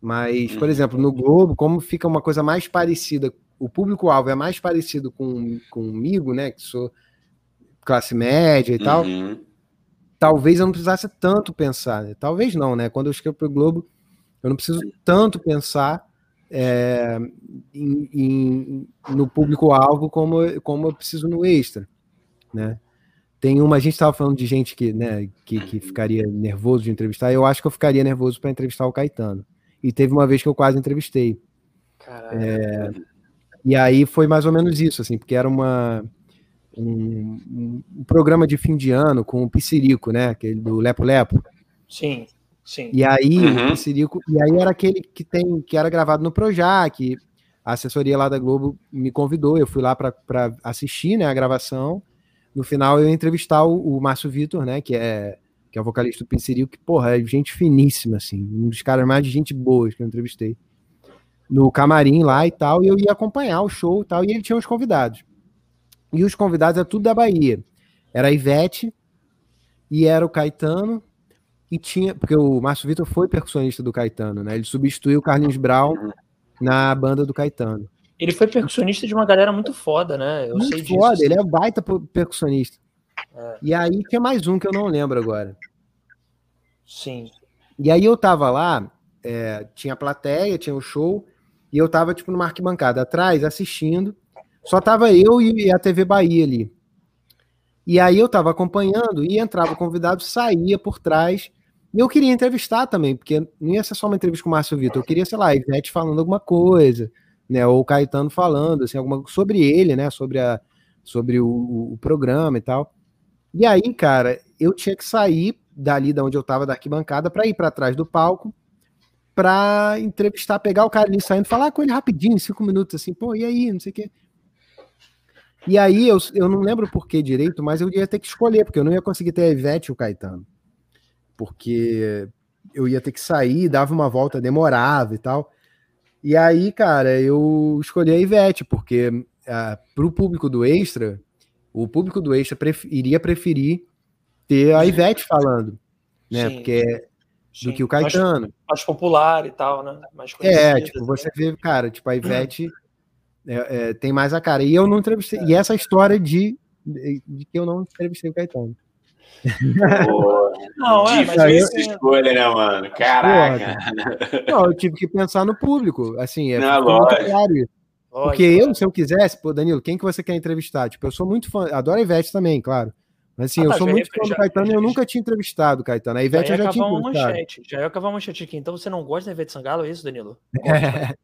Mas, por uhum. exemplo, no Globo, como fica uma coisa mais parecida, o público-alvo é mais parecido com, comigo, né? Que sou classe média e tal. Uhum. Talvez eu não precisasse tanto pensar. Né? Talvez não, né? Quando eu escrevo para o Globo, eu não preciso tanto pensar é, em, em, no público-alvo como, como eu preciso no extra, né? Tem uma, a gente estava falando de gente que, né, que, que ficaria nervoso de entrevistar, eu acho que eu ficaria nervoso para entrevistar o Caetano. E teve uma vez que eu quase entrevistei. É, e aí foi mais ou menos isso, assim, porque era uma, um, um, programa de fim de ano com o Piscirico, né? Aquele do Lepo Lepo. Sim, sim. E aí, uhum. o Piscirico, e aí era aquele que tem, que era gravado no Projac, a assessoria lá da Globo me convidou, eu fui lá para assistir né, a gravação. No final, eu ia entrevistar o, o Márcio Vitor, né? Que é que é o vocalista do Pincerico, que, porra, é gente finíssima, assim, um dos caras mais de gente boa que eu entrevistei. No camarim lá e tal, e eu ia acompanhar o show e tal, e ele tinha os convidados. E os convidados é tudo da Bahia. Era a Ivete, e era o Caetano, e tinha, porque o Márcio Vitor foi percussionista do Caetano, né? Ele substituiu o Carlinhos Brown na banda do Caetano. Ele foi percussionista de uma galera muito foda, né? Eu muito sei foda, disso. ele é baita percussionista. É. E aí tinha mais um que eu não lembro agora. Sim. E aí eu tava lá, é, tinha plateia, tinha o show, e eu tava, tipo, numa arquibancada atrás, assistindo. Só tava eu e a TV Bahia ali. E aí eu tava acompanhando, e entrava o convidado, saía por trás. E eu queria entrevistar também, porque não ia ser só uma entrevista com o Márcio Vitor, eu queria, sei lá, a Ivete falando alguma coisa, né? Ou o Caetano falando, assim, alguma sobre ele, né? Sobre, a, sobre o, o programa e tal. E aí, cara, eu tinha que sair dali da onde eu tava, da arquibancada, para ir para trás do palco, para entrevistar, pegar o cara ali saindo, falar com ele rapidinho, cinco minutos, assim, pô, e aí, não sei o quê. E aí, eu, eu não lembro por que direito, mas eu ia ter que escolher, porque eu não ia conseguir ter a Ivete e o Caetano. Porque eu ia ter que sair, dava uma volta, demorava e tal. E aí, cara, eu escolhi a Ivete, porque uh, pro público do Extra, o público do Extra pref iria preferir ter a Ivete falando, né? Sim. Porque é do que o Caetano. Mais, mais, popular e tal, né? Mais é, tipo, você vê, cara, tipo, a Ivete é, é, tem mais a cara. E eu não entrevistei. É. E essa história de, de, de, que eu não entrevistei o Caetano. Pô, não, é, difícil escolha, né, mano? Caraca. não, eu tive que pensar no público. Assim, é não, muito claro isso. Porque eu, se eu quisesse, pô, Danilo, quem que você quer entrevistar? Tipo, eu sou muito fã, adoro a Ivete também, claro. Mas assim, ah, tá, eu sou muito fã do Caetano e eu nunca tinha entrevistado o Caetano. A Ivete já eu já tinha entrevistado. Manchete, já ia acabar uma manchete aqui. Então você não gosta da Ivete Sangalo, é isso, Danilo?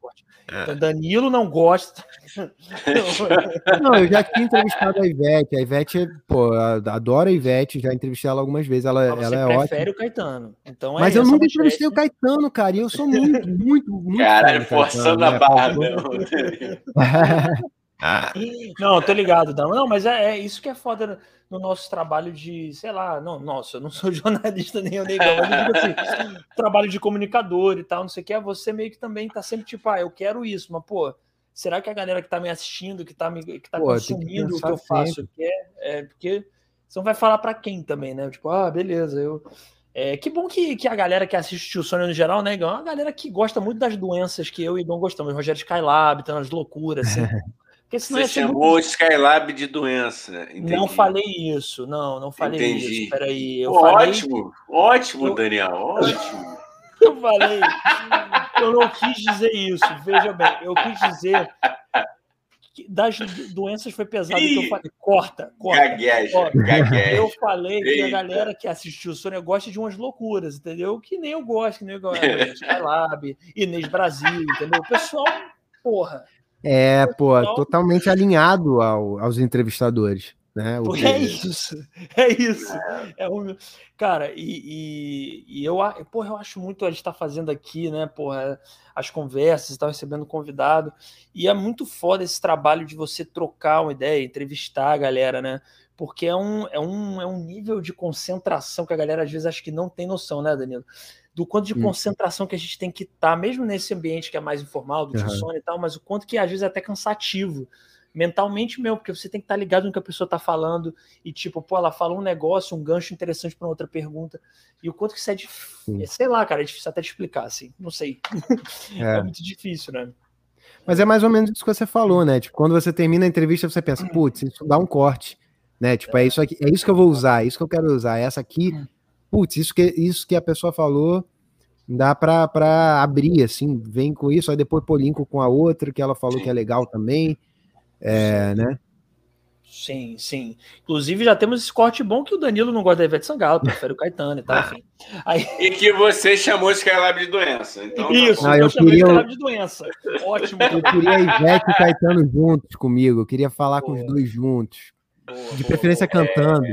É. Então, Danilo não gosta. não, eu já tinha entrevistado a Ivete. A Ivete, pô, adora a Ivete, já entrevistei ela algumas vezes. Ela, ela é ótima. prefere o Caetano. Então é Mas eu nunca entrevistei o Caetano, cara. E eu sou muito, muito, muito. Caralho, forçando Caetano, a né? barra, não. Não, tô ligado, não. Não, mas é, é, isso que é foda no nosso trabalho de, sei lá, não, nossa, eu não sou jornalista nem eu nem assim, trabalho de comunicador e tal, não sei o que, você meio que também tá sempre tipo, ah, eu quero isso, mas pô, será que a galera que tá me assistindo, que tá, me, que tá pô, consumindo que o que eu faço quer? É, porque você não vai falar para quem também, né? Tipo, ah, beleza, eu. É, que bom que, que a galera que assiste o Sônia no geral, né, é uma galera que gosta muito das doenças que eu e Dom gostamos. Rogério Skylab, tá nas loucuras, assim. Porque senão Você chamou muito... o Skylab de doença. Entendi. Não falei isso, não, não falei Entendi. isso. Peraí. Eu Pô, falei... Ótimo, ótimo, eu... Daniel, ótimo. eu falei, eu não quis dizer isso, veja bem, eu quis dizer que das doenças foi pesado Ih, que eu falei, corta, corta. Gagueja, corta. Gagueja. Eu falei Eita. que a galera que assistiu o Sônia gosta de umas loucuras, entendeu? Que nem eu gosto, que nem eu gosto. Skylab, Inês Brasil, entendeu? O pessoal, porra. É, pô, totalmente alinhado ao, aos entrevistadores. Né? Que- é isso, é isso. É um... Cara, e, e, e eu, porra, eu acho muito a gente tá fazendo aqui, né, porra, as conversas, está recebendo convidado, e é muito foda esse trabalho de você trocar uma ideia, entrevistar a galera, né? Porque é um, é um, é um nível de concentração que a galera às vezes acha que não tem noção, né, Danilo? Do quanto de Hum. concentração que a gente tem que estar, mesmo nesse ambiente que é mais informal, do uhum. e tal, mas o quanto que às vezes é até cansativo mentalmente mesmo, porque você tem que estar ligado no que a pessoa está falando e tipo, pô, ela fala um negócio, um gancho interessante para outra pergunta e o quanto que isso é difícil, sei lá, cara, é difícil até de explicar, assim, não sei, é, É. muito difícil, né? Mas é mais ou menos isso que você falou, né? Tipo, quando você termina a entrevista, você pensa, putz, isso dá um corte, né? Tipo, é isso aqui, é isso que eu vou usar, é isso que eu quero usar. Essa aqui, putz, isso que, isso que a pessoa falou dá pra, pra abrir, assim, vem com isso, aí depois pô linko com a outra que ela falou que é legal também, é, né? Sim, sim. Inclusive, já temos esse corte bom que o Danilo não gosta da Ivete Sangalo, prefere o Caetano e tal, enfim. Aí, E que você chamou Skylab de doença. Então, tá isso, bom. Ah, eu, eu chamei queria cara de doença. Ótimo. Eu queria a Ivete e o Caetano juntos comigo, eu queria falar com os Boa. dois juntos, Boa, de boa, preferência boa. cantando.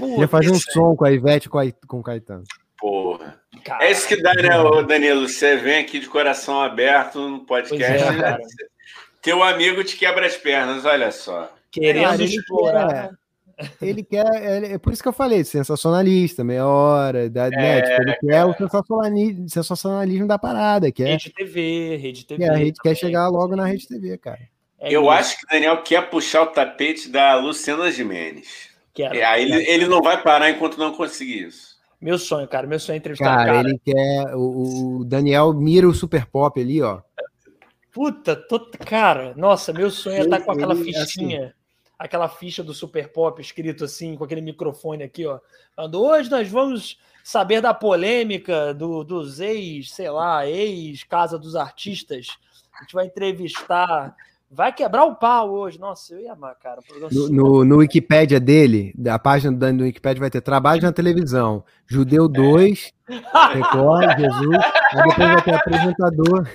Puta, Queria fazer um som com a Ivete e com, a- com o Caetano. Porra. cara, É isso que dá, né, ô Danilo? Você vem aqui de coração aberto no podcast. É, cara. Teu amigo te quebra as pernas, olha só. querendo Cara, ele explorar. Ele quer, ele- é por isso que eu falei, sensacionalista, meia hora, da, né? Tipo, ele quer o sensacionalismo, sensacionalismo da parada, que é, Rede TV, Rede TV. que a rede quer chegar logo na Rede TV, cara. É Eu isso, acho que o Daniel quer puxar o tapete da Luciana Gimenez. Quero, E aí ele, ele não vai parar enquanto não conseguir isso. Meu sonho, cara. Meu sonho é entrevistar Cara, o cara. ele quer. O, o Daniel mira o Super Pop ali, ó. Puta, tô... cara, nossa, meu sonho é estar com aquela Ele- assim fichinha, aquela ficha do Super Pop escrito assim, com aquele microfone aqui, ó. Falando, hoje nós vamos saber da polêmica do, dos ex, sei lá, ex-casa dos artistas. A gente vai entrevistar. Vai quebrar o pau hoje. Nossa, eu ia amar, cara. No, no, no Wikipédia dele, da página do Dani no Wikipédia vai ter trabalho na televisão, Judeu 2, Record, Jesus, aí depois vai ter apresentador.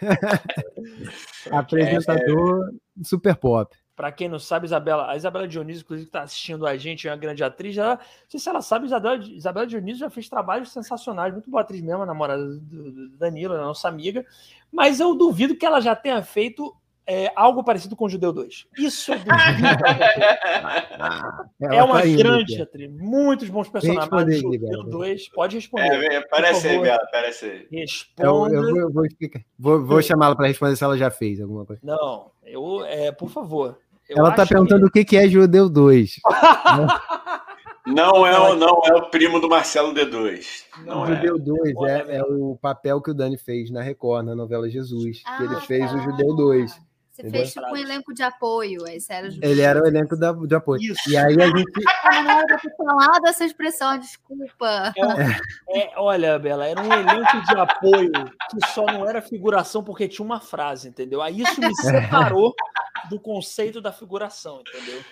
apresentador Super Pop. Para quem não sabe, Isabela, a Isabela Dionísio, inclusive, que está assistindo a gente, é uma grande atriz. Ela, não sei se ela sabe, Isabela, Isabela Dionísio já fez trabalhos sensacionais, muito boa atriz mesmo, a namorada do, do Danilo, a nossa amiga. Mas eu duvido que ela já tenha feito é, algo parecido com o Judeu 2. Isso duvido. Ela é uma tá indo, grande cara. atriz, muitos bons personagens. responder, Judeu Isabela. 2, pode É, responder. vem, aparece aí. Bela, aparece aí. Responda. eu vou, eu vou explicar. Vou, vou chamá-la para responder se ela já fez alguma coisa. Não, eu, é, por favor. Eu ela tá acho perguntando o que, que é Judeu 2. Não é, o, não é o primo do Marcelo D2. Não é. Judeu 2 Olha, é, é o papel que o Dani fez na Record, na novela Jesus. que ele Ah, fez o tá. Judeu 2. Você Entendeu? fez tipo um elenco de apoio. Esse era o Ele era o elenco da, de apoio. Isso. E aí a gente. Ah, não era pra falar dessa expressão, desculpa. É, olha, Bela, era um elenco de apoio que só não era figuração porque tinha uma frase, entendeu? Aí isso me separou do conceito da figuração, entendeu?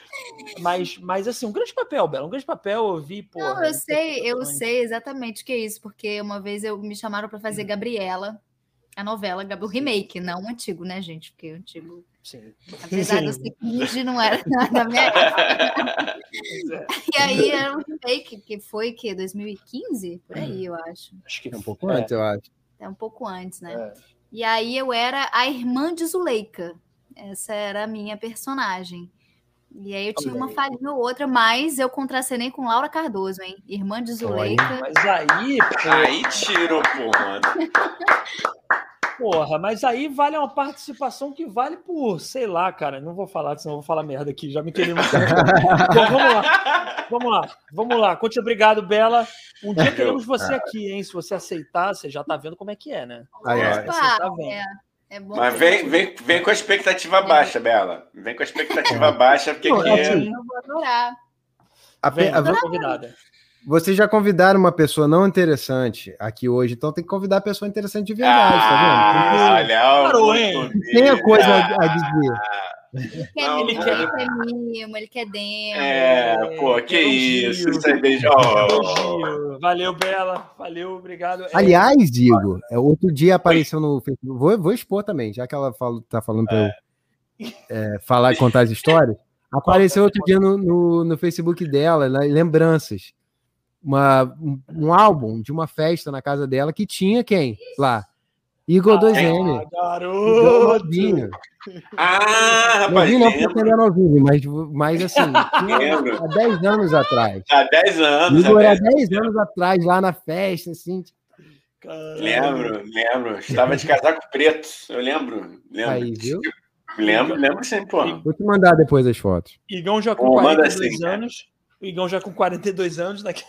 Mas, mas assim, um grande papel, Bela, um grande papel, eu vi, pô. Não, eu sei, eu sei exatamente o que é isso, porque uma vez eu me chamaram para fazer Gabriela, a novela, o remake, não o antigo, né, gente? Porque o antigo, Sim. apesar de eu ser cringe, não era da minha época. E aí era um remake, que foi que 2015? Por aí, eu acho. Acho que É um pouco antes, eu acho. É um pouco antes, né? É. E aí eu era a irmã de Zuleika. Essa era a minha personagem. E aí eu tinha uma aí. falhinha ou outra, mas eu contracenei com Laura Cardoso, hein? Irmã de Zuleika. Mas aí, pô, Aí tirou, porra. porra, mas aí vale uma participação que vale por, sei lá, cara, não vou falar, senão eu vou falar merda aqui, já me queria muito. Então, vamos lá, vamos lá, vamos lá. Conte obrigado, Bela. Um dia queremos você aqui, hein? Se você aceitar, você já tá vendo como é que é, né? Aí, ó. Você tá vendo. é, é bom Mas vem, vem, vem com a expectativa baixa, Bela. Vem com a expectativa baixa, porque Não, aqui é é. assim, Eu vou adorar. A Vem, a- vem convidada. Vocês já convidaram uma pessoa não interessante aqui hoje, então tem que convidar a pessoa interessante de verdade, tá Ah, olha, Parou, muito hein? vendo? Tem a coisa Ah, a, dizer. Ele quer, Não, ele quer, ele quer mimo, ele quer demo. É, pô, que Elogio. isso. Isso aí, beijo. Valeu, Bela. Valeu, obrigado. É, Aliás, digo, é, outro dia apareceu no Facebook, vou, vou expor também, já que ela fala, tá falando pra eu é, falar e contar as histórias. Apareceu outro dia no, no, no Facebook dela, né, lembranças. Uma, um, um álbum de uma festa na casa dela que tinha quem lá? Igor 2M. Ah, Igor garoto! novinho. Ah, rapaz, Novinho não porque ele era novinho, mas, mas assim, tinha há 10 anos atrás. Há 10 anos. Igor há era 10 10 anos atrás, lá na festa, assim. Caralho. Lembro, lembro. Estava de casaco preto. Eu lembro. Lembro. Aí, viu? Lembro, lembro sim, pô. Vou te mandar depois as fotos. Igão já com Pô, manda 42 assim, anos. O Igão já com 42 anos né? daqui.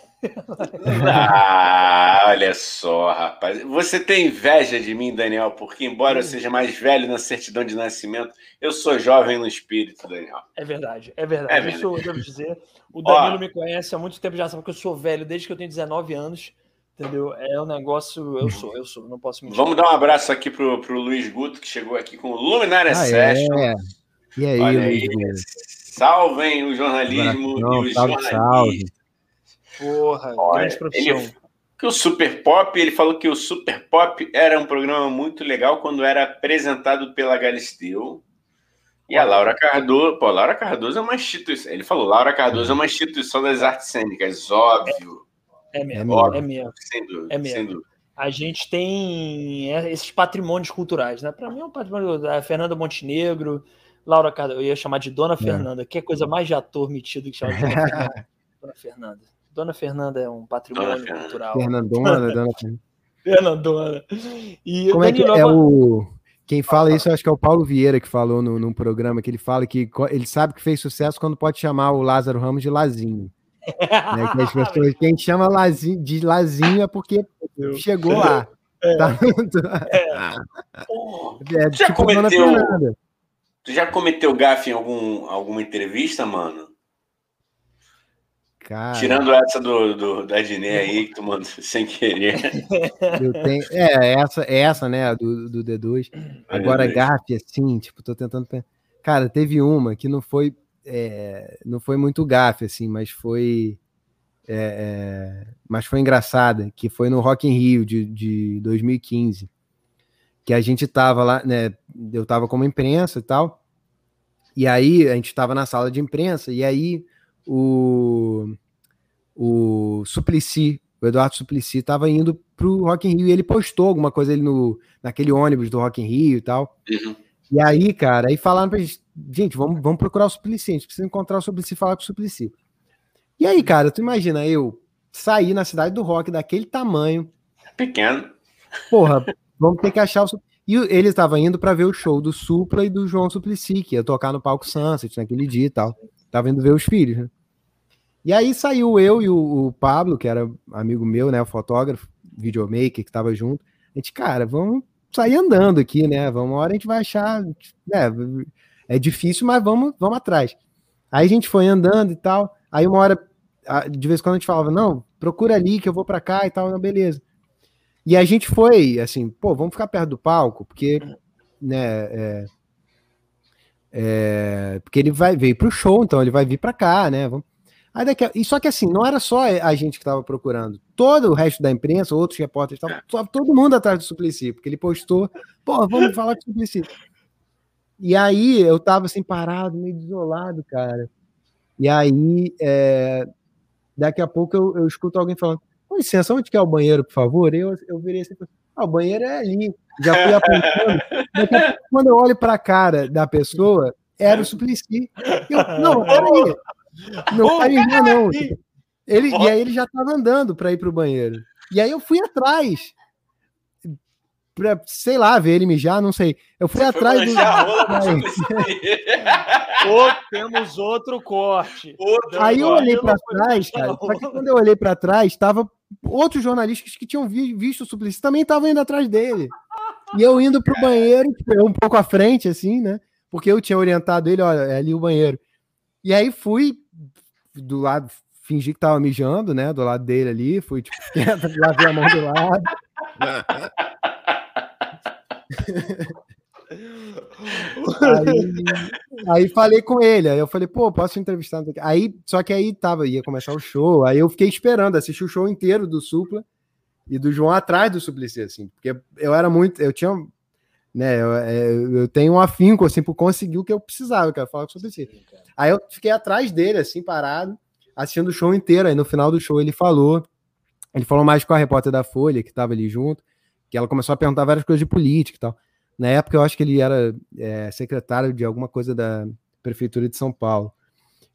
Ah, olha só, rapaz. Você tem inveja de mim, Daniel, porque embora eu seja mais velho na certidão de nascimento, eu sou jovem no espírito, Daniel. É verdade, é verdade. É verdade. sou, eu devo dizer. O Ó. Danilo me conhece há muito tempo, já sabe que eu sou velho desde que eu tenho 19 anos. Entendeu? É um negócio. Eu sou, eu sou, não posso mentir. Vamos dar um abraço aqui pro, pro Luiz Guto, que chegou aqui com o Luminária Ah, Session. é. E aí, Olha Luiz aí. Guto? Salvem o jornalismo Não, e os salve, jornalistas. salve. Porra, Olha, grande profissão. ele- Que o Super Pop, ele falou que o Super Pop era um programa muito legal quando era apresentado pela Galisteu. E a Laura Cardoso, pô, Laura Cardoso é uma instituição. Ele falou, Laura Cardoso é uma instituição das artes cênicas, óbvio. É É mesmo, mesmo. é mesmo. Sem dúvida, É mesmo. sem dúvida. A gente tem é, esses patrimônios culturais, né? Para mim é um patrimônio da Fernanda Montenegro, Laura Cardoso, eu ia chamar de Dona Fernanda, que é coisa mais de ator metido que chama de Dona Fernanda. Dona Fernanda. Dona Fernanda é um patrimônio Dona Fernanda. cultural. Fernandona, dona Fernanda. Fernandona. E Como é que Danilo, é o. Quem fala isso, eu acho que é o Paulo Vieira que falou no, num programa que ele fala que ele sabe que fez sucesso quando pode chamar o Lázaro Ramos de Lazinho. Né? Que as pessoas, quem chama Lazinho, de Lazinho é porque chegou lá. Tá? Pô, É, Já tipo Dona cometeu- Fernanda. Tu já cometeu gafe em algum, alguma entrevista, mano? Cara, Tirando essa do, do, da Diné aí, que tu mandou sem querer. eu tenho. É, essa, essa né? Do, do D2. Agora, Ai, GAF, assim, tipo, tô tentando. Cara, teve uma que não foi. é, não foi muito gafe, assim, mas foi. é, é, mas foi engraçada, que foi no Rock in Rio de, de 2015. Que a gente tava lá, né? Eu tava como imprensa e tal. E aí a gente tava na sala de imprensa, e aí o, o Suplicy, o Eduardo Suplicy, tava indo pro Rock in Rio e ele postou alguma coisa ali no, naquele ônibus do Rock in Rio e tal. Uhum. E aí, cara, aí falaram pra gente, gente, vamos, vamos procurar o Suplicy, a gente precisa encontrar o Suplicy e falar com o Suplicy. E aí, cara, tu imagina eu sair na cidade do rock daquele tamanho, Pequeno. porra, vamos ter que achar o E ele estava indo para ver o show do Supla e do João Suplicy, que ia tocar no palco Sunset naquele dia e tal. Tava indo ver os filhos, né? E aí saiu eu e o, o Pablo, que era amigo meu, né, o fotógrafo, videomaker, que tava junto. A gente, cara, vamos sair andando aqui, né? Vamos, uma hora a gente vai achar, né? É difícil, mas vamos, vamos atrás. Aí a gente foi andando e tal. Aí uma hora, de vez em quando a gente falava, não, procura ali que eu vou para cá e tal, não, beleza. E a gente foi, assim, pô, vamos ficar perto do palco, porque, né, é, é, porque ele vai veio pro show, então ele vai vir para cá, né? Vamos... Aí daqui. E só que assim, não era só a gente que estava procurando. Todo o resto da imprensa, outros repórteres, tava, todo mundo atrás do Suplicy, porque ele postou, pô, vamos falar com o Suplicy. E aí eu tava assim, parado, meio desolado, cara. E aí, é, daqui a pouco eu, eu escuto alguém falando, com licença, onde que é o banheiro, por favor? Eu, eu virei assim, ah, o banheiro é ali. Já fui apontando. Quando eu olho para a cara da pessoa, era o Suplicy. Eu, não, peraí. Não já, não. Ele, e aí ele já estava andando para ir para o banheiro. E aí eu fui atrás. Pra, sei lá, ver ele mijar, não sei. Eu fui atrás do. Ou temos outro corte. Outro Aí eu olhei para trás, cara. Só que quando eu olhei para trás, tava outros jornalistas que tinham vi- visto o Suplicy também estavam indo atrás dele. E eu indo pro banheiro, tipo, um pouco à frente, assim, né? Porque eu tinha orientado ele, olha, é ali o banheiro. E aí fui do lado, fingi que tava mijando, né? Do lado dele ali, fui, tipo, lavei a mão do lado. Aí, aí falei com ele, aí eu falei, pô, posso entrevistar? Aí, só que aí tava, ia começar o show, aí eu fiquei esperando, assisti o show inteiro do Supla e do João atrás do Suplicy, assim, porque eu era muito, eu tinha, né? Eu, eu tenho um afinco, assim, por conseguir o que eu precisava, eu quero falar sobre isso. Aí eu fiquei atrás dele, assim, parado, assistindo o show inteiro. Aí no final do show ele falou, ele falou mais com a repórter da Folha, que estava ali junto, que ela começou a perguntar várias coisas de política e tal. Na época eu acho que ele era é, secretário de alguma coisa da Prefeitura de São Paulo.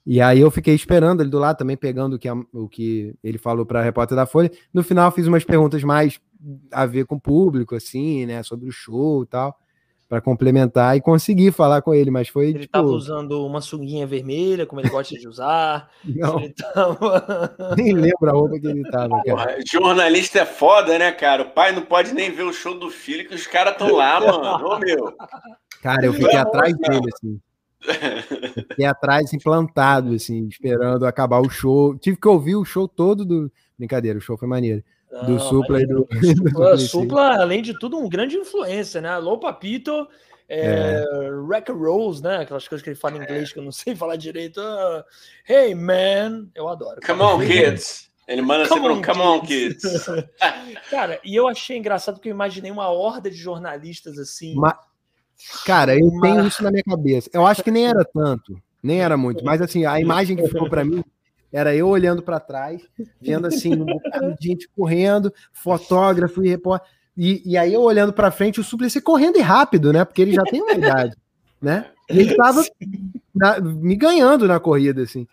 E aí eu fiquei esperando ele do lado também, pegando o que, a, o que ele falou para a repórter da Folha. No final fiz umas perguntas mais a ver com o público, assim, né, sobre o show e tal, para complementar e consegui falar com ele, mas foi Ele tipo... tava usando uma sunguinha vermelha, como ele gosta de usar. Não, tava... nem lembro a roupa que ele tava, cara. Porra, jornalista é foda, né, cara? O pai não pode nem ver o show do filho, que os caras estão lá, mano. Ô, meu. Cara, eu fiquei atrás dele, assim. Fiquei atrás, assim, plantado, assim, esperando acabar o show. Tive que ouvir o show todo do. Brincadeira, o show foi maneiro. Do Supla e do. Supla. Supla, além de tudo, um grande influência, né? Alô, Papito, é, Rack Rose, né? Aquelas coisas que ele fala em inglês que eu não sei falar direito. Ah, hey, man! Eu adoro. Come on, kids. Ele manda Come sempre um on, come on, kids. Cara, e eu achei engraçado porque eu imaginei uma horda de jornalistas assim. Ma- Cara, eu tenho isso na minha cabeça. Eu acho que nem era tanto, nem era muito, mas assim, a imagem que ficou pra mim era eu olhando pra trás, vendo assim, um gente correndo, fotógrafo e repórter. E, e aí eu olhando pra frente, o Suplicy correndo e rápido, né? Porque ele já tem uma idade, né? Ele tava na- me ganhando na corrida, assim.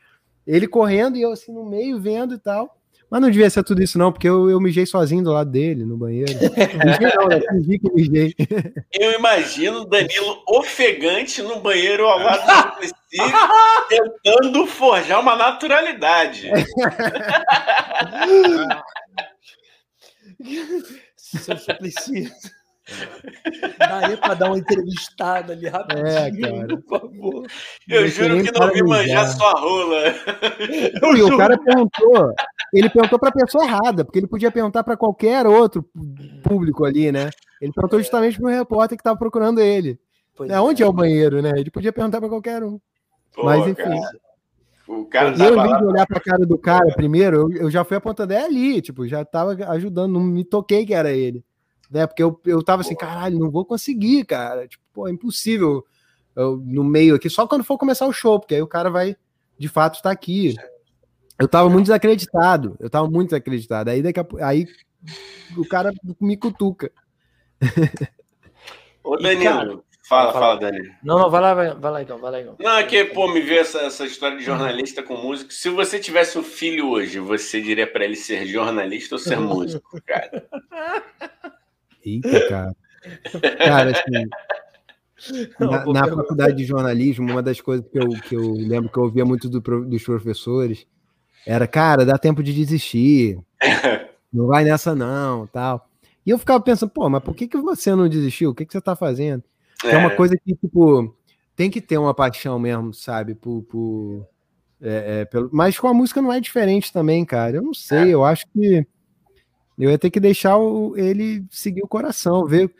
Ele correndo e eu assim no meio vendo e tal. Mas não devia ser tudo isso, não, porque eu, eu mijei sozinho do lado dele, no banheiro. Mijei não, né? Fingi que mijei. Eu imagino Danilo ofegante no banheiro ao lado do Suplicy, tentando forjar uma naturalidade. Seu Suplicy. Daria pra dar uma entrevistada ali rapidinho, É, cara. por favor. Eu Não juro que não vi para manjar sua rola. Eu E o cara perguntou, ele perguntou para a pessoa errada, porque ele podia perguntar para qualquer outro público ali, né? Ele perguntou justamente para o repórter que estava procurando ele. Pois Né? Onde é o banheiro, né? Ele podia perguntar para qualquer um. Pô, Mas enfim. cara, o cara E eu, lá. de olhar para a cara do cara primeiro, eu, eu já fui apontando é ali, tipo, já tava ajudando, não me toquei que era ele. Né? Porque eu, eu tava assim, caralho, não vou conseguir, cara. Tipo, pô, é impossível eu, no meio aqui, só quando for começar o show, porque aí o cara vai de fato estar aqui. Eu tava muito desacreditado, eu tava muito desacreditado. Aí daqui a, aí o cara me cutuca. Ô, Danilo, fala, fala. Danilo. Não, não, vai lá, vai, vai lá então, vai lá então. Não, é que, pô, me veio essa, essa história de jornalista com músico. Se você tivesse um filho hoje, você diria pra ele ser jornalista ou ser músico, cara? Eita, cara. Cara, assim, Não, na, na faculdade de jornalismo, uma das coisas que eu, que eu lembro que eu ouvia muito do dos professores era, cara, dá tempo de desistir, não vai nessa não, tal. E eu ficava pensando, pô, mas por que, que você não desistiu? O que, que você tá fazendo? É, uma coisa que, tipo, tem que ter uma paixão mesmo, sabe? Por, por- é, é, pelo... Mas com a música não é diferente também, cara. Eu não sei, eu acho que eu ia ter que deixar o- ele seguir o coração, ver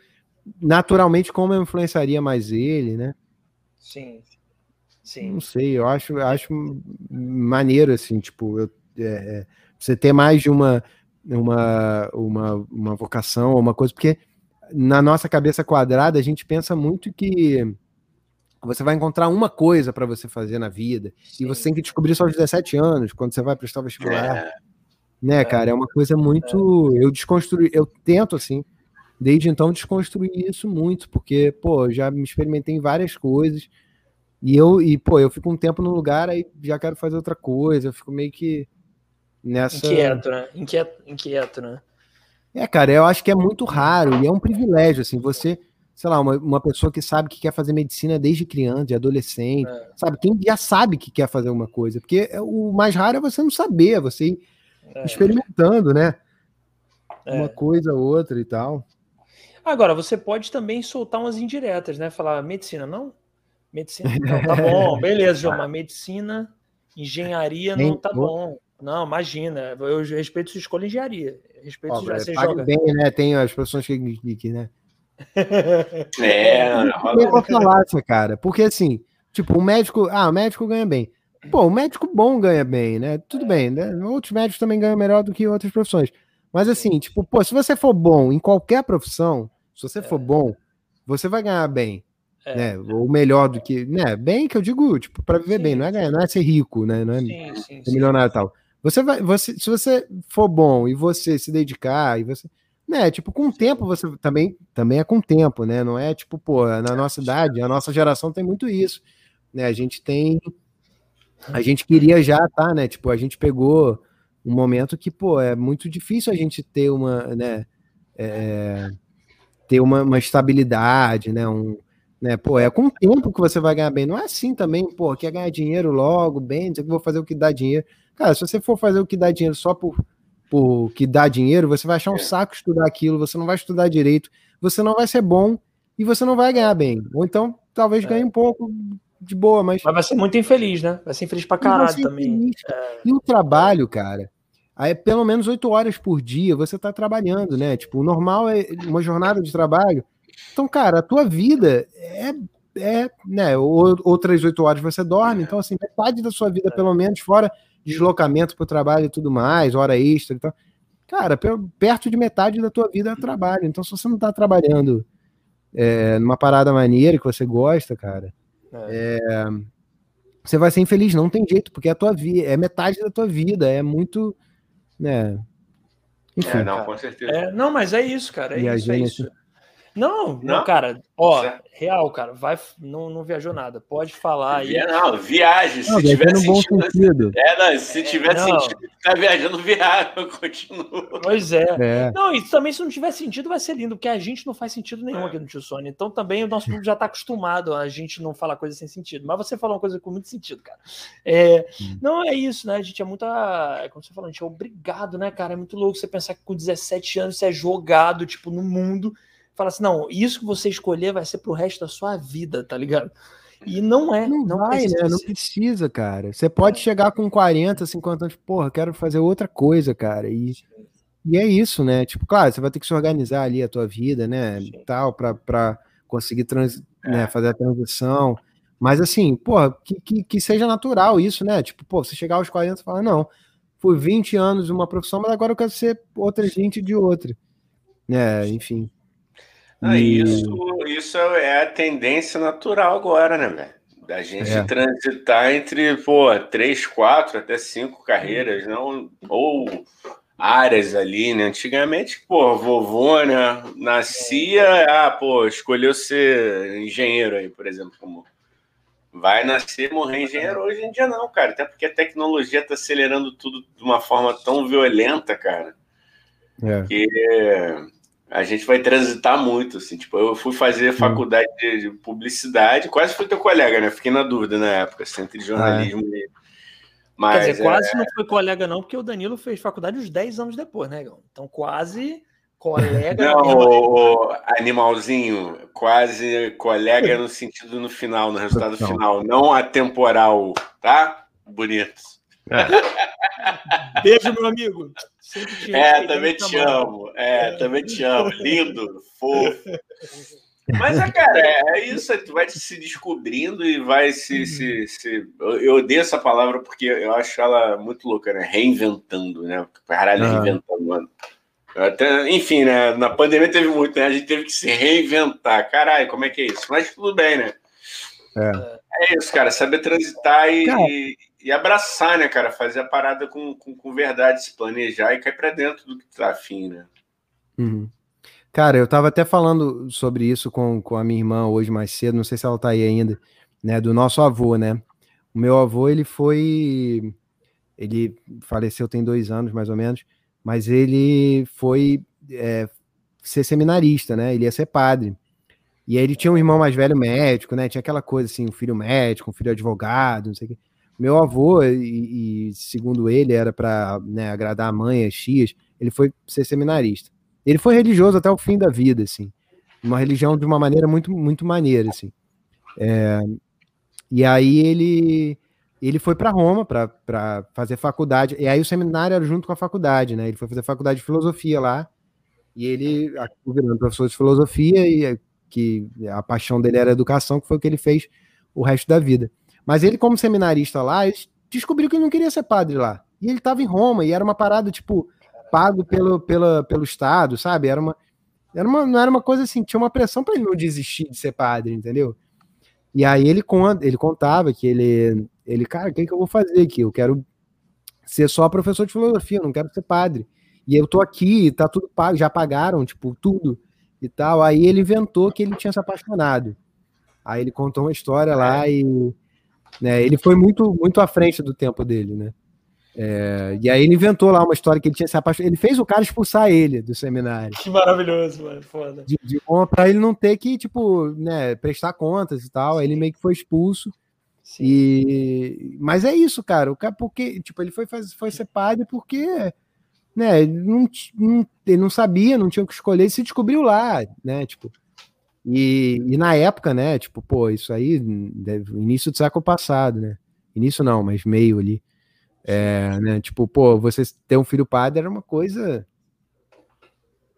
naturalmente como eu influenciaria mais ele, né? Sim. Sim. Não sei, eu acho, acho maneiro, assim, tipo, eu- é, é, você ter mais de uma, uma, uma, uma vocação, uma coisa, porque na nossa cabeça quadrada a gente pensa muito que você vai encontrar uma coisa para você fazer na vida, e você tem que descobrir só aos 17 anos, quando você vai prestar o vestibular, É, né, cara? É uma coisa muito. Eu desconstruí, eu tento, assim, desde então, desconstruir isso muito, porque, pô, já me experimentei em várias coisas. E eu, e, pô, eu fico um tempo no lugar, aí já quero fazer outra coisa, eu fico meio que nessa. Inquieto, né? Inquieto, inquieto, né? É, cara, eu acho que é muito raro e é um privilégio, assim, você, sei lá, uma, uma pessoa que sabe que quer fazer medicina desde criança, de adolescente, É. sabe? Quem já sabe que quer fazer uma coisa, porque é- o mais raro é você não saber, é você ir É. experimentando, né? É. Uma coisa, outra e tal. Agora, você pode também soltar umas indiretas, né? Falar medicina, não? Medicina, não, tá bom, beleza, João, mas medicina, engenharia não tá bom. Não, imagina, eu respeito sua escolha em engenharia. Respeito Ó, sua, você joga. bem, né? Tem as profissões que, que, que, né? é Tem uma falácia, cara. Porque assim, tipo, o médico, ah, o médico ganha bem. Pô, o médico bom ganha bem, né? Tudo bem, né? Outros médicos também ganham melhor do que outras profissões. Mas assim, tipo, pô, se você for bom em qualquer profissão, se você for bom, você vai ganhar bem. É. Né? Ou melhor do que. Né? Bem que eu digo, tipo, para viver Sim, bem, não é ganhar, não é ser rico, né? Não é Sim, sim, ser milionário e tal. Você vai, você, se você for bom e você se dedicar e você, né, tipo, com o tempo você também, também é com o tempo, né? Não é tipo, pô, na nossa idade, a nossa geração tem muito isso, né? A gente tem, a gente queria já, tá, né? Tipo, a gente pegou um momento que, pô, é muito difícil a gente ter uma, né, é, ter uma, uma estabilidade, né? Um, né? Pô, é com o tempo que você vai ganhar bem. Não é assim também, pô, quer ganhar dinheiro logo, bem, não sei que vou fazer o que dá dinheiro. Cara, se você for fazer o que dá dinheiro só por, por que dá dinheiro, você vai achar um É. saco estudar aquilo, você não vai estudar direito, você não vai ser bom e você não vai ganhar bem. Ou então, talvez É. ganhe um pouco de boa, mas. Mas vai ser muito infeliz, né? Vai ser infeliz pra caralho também. cara. E o trabalho, cara, aí é pelo menos oito horas por dia você tá trabalhando, né? Tipo, o normal é uma jornada de trabalho. Então, cara, a tua vida é, é né? ou- Outras oito horas você dorme, então, assim, metade da sua vida, pelo menos, fora deslocamento para o trabalho e tudo mais, hora extra e tal. Cara, pe- perto de metade da tua vida é trabalho. Então, se você não tá trabalhando é, numa parada maneira que você gosta, cara, É. você vai ser infeliz, não tem jeito, porque é a tua vida, é metade da tua vida, é muito, né? Enfim, É, não, cara. com certeza. É, não, mas é isso, cara. É Viajei isso, é isso. Não, não, Não? cara, ó, Certo. real, cara, vai, não, não viajou nada. Pode falar aí. Via- Não, viagem. Se não, tiver no bom sentido. sentido. É, não, se tiver Não. sentido, tá viajando, viagem, continua. Pois é. É, Não, e também se não tiver sentido vai ser lindo, porque a gente não faz sentido nenhum aqui no Tio Sônia. Então também o nosso público já tá acostumado a gente não falar coisa sem sentido. Mas você falou uma coisa com muito sentido, cara. É, Hum. não é isso, né? A gente é muito. é Como você falou, a gente é obrigado, né, cara? É muito louco você pensar que com 17 anos você é jogado, tipo, no mundo. Fala assim, não, isso que você escolher vai ser pro resto da sua vida, tá ligado? E não é. não, Não, vai, precisa né? Não precisa, cara. Você pode chegar com 40, 50 anos, porra, quero fazer outra coisa, cara. E, e é isso, né? Tipo, claro, você vai ter que se organizar ali a tua vida, né? Sim. Tal, pra, pra conseguir trans, né, fazer a transição. Mas assim, porra, que, que, que seja natural isso, né? Tipo, pô, você chegar aos 40 e falar, não, fui 20 anos uma profissão, mas agora eu quero ser outras 20 de outra. Né, enfim. Ah, E- isso, isso é a tendência natural agora, né, velho? Da gente É. transitar entre, pô, três, quatro, até cinco carreiras, não, ou áreas ali, né? Antigamente, pô, vovô, né? Nascia, ah, pô, escolheu ser engenheiro aí, por exemplo, como vai nascer, morrer engenheiro. Hoje em dia não, cara, até porque a tecnologia tá acelerando tudo de uma forma tão violenta, cara É. que a gente vai transitar muito, assim, tipo, eu fui fazer faculdade de, de publicidade, quase fui teu colega, né? Fiquei na dúvida na época, assim, entre jornalismo e... Mas, Quer dizer, quase é, não foi colega, não, porque o Danilo fez faculdade uns 10 anos depois, né? Então, quase colega. não, o, animalzinho, quase colega no sentido no final, no resultado Não. final, não atemporal, tá? Bonito. Beijo, meu amigo. Te É, também te amo. É, também te amo. Lindo, fofo. Mas, é, cara, é, é isso. Tu vai se descobrindo e vai se. se, se... Eu, odeio essa palavra porque eu acho ela muito louca, né? Reinventando, né? Caralho, Ah. reinventando, mano. Até, enfim, né? Na pandemia teve muito, né? A gente teve que se reinventar. Caralho, como é que é isso? Mas tudo bem, né? É. É isso, cara. Saber transitar e, Cara. e, e abraçar, né, cara? Fazer a parada com, com, com verdade, se planejar e cair pra dentro do que tá afim, né? Uhum. Cara, eu tava até falando sobre isso com, com a minha irmã hoje mais cedo, não sei se ela tá aí ainda, né, do nosso avô, né? O meu avô, ele foi. Ele faleceu tem dois anos, mais ou menos, mas ele foi é, ser seminarista, né? Ele ia ser padre. E aí ele tinha um irmão mais velho médico, né? Tinha aquela coisa assim, um filho médico, um filho advogado, não sei o quê. Meu avô, e, e segundo ele, era para né, agradar a mãe, as tias, ele foi ser seminarista. Ele foi religioso até o fim da vida, assim. Uma religião de uma maneira muito, muito maneira, assim. É, e aí ele ele foi para Roma para fazer faculdade. E aí o seminário era junto com a faculdade, né? Ele foi fazer faculdade de filosofia lá. E ele acabou virando professor de filosofia e que a paixão dele era educação, que foi o que ele fez o resto da vida. Mas ele, como seminarista lá, descobriu que ele não queria ser padre lá. E ele estava em Roma, e era uma parada, tipo, pago pelo, pela, pelo Estado, sabe? Era uma. era uma, não era uma coisa assim, tinha uma pressão para ele não desistir de ser padre, entendeu? E aí ele conta, ele contava que ele, ele, cara, o que, que eu vou fazer aqui? Eu quero ser só professor de filosofia, eu não quero ser padre. E eu tô aqui, tá tudo pago, já pagaram, tipo, tudo e tal. Aí ele inventou que ele tinha se apaixonado. Aí ele contou uma história lá e né, ele foi muito muito à frente do tempo dele, né? É, e aí ele inventou lá uma história que ele tinha se apaixonado. Ele fez o cara expulsar ele do seminário. Que maravilhoso, mano. Foda. De, de pra ele não ter que, tipo, né, prestar contas e tal. Aí ele meio que foi expulso. Sim. E... Mas é isso, cara. O cara, porque, tipo, ele foi, fazer, foi ser padre porque né, ele não, não, ele não sabia, não tinha o que escolher, e se descobriu lá, né, tipo, e, e na época, né, tipo, pô, isso aí, início do século passado, né, início não, mas meio ali, é, né, tipo, pô, você ter um filho padre era uma coisa,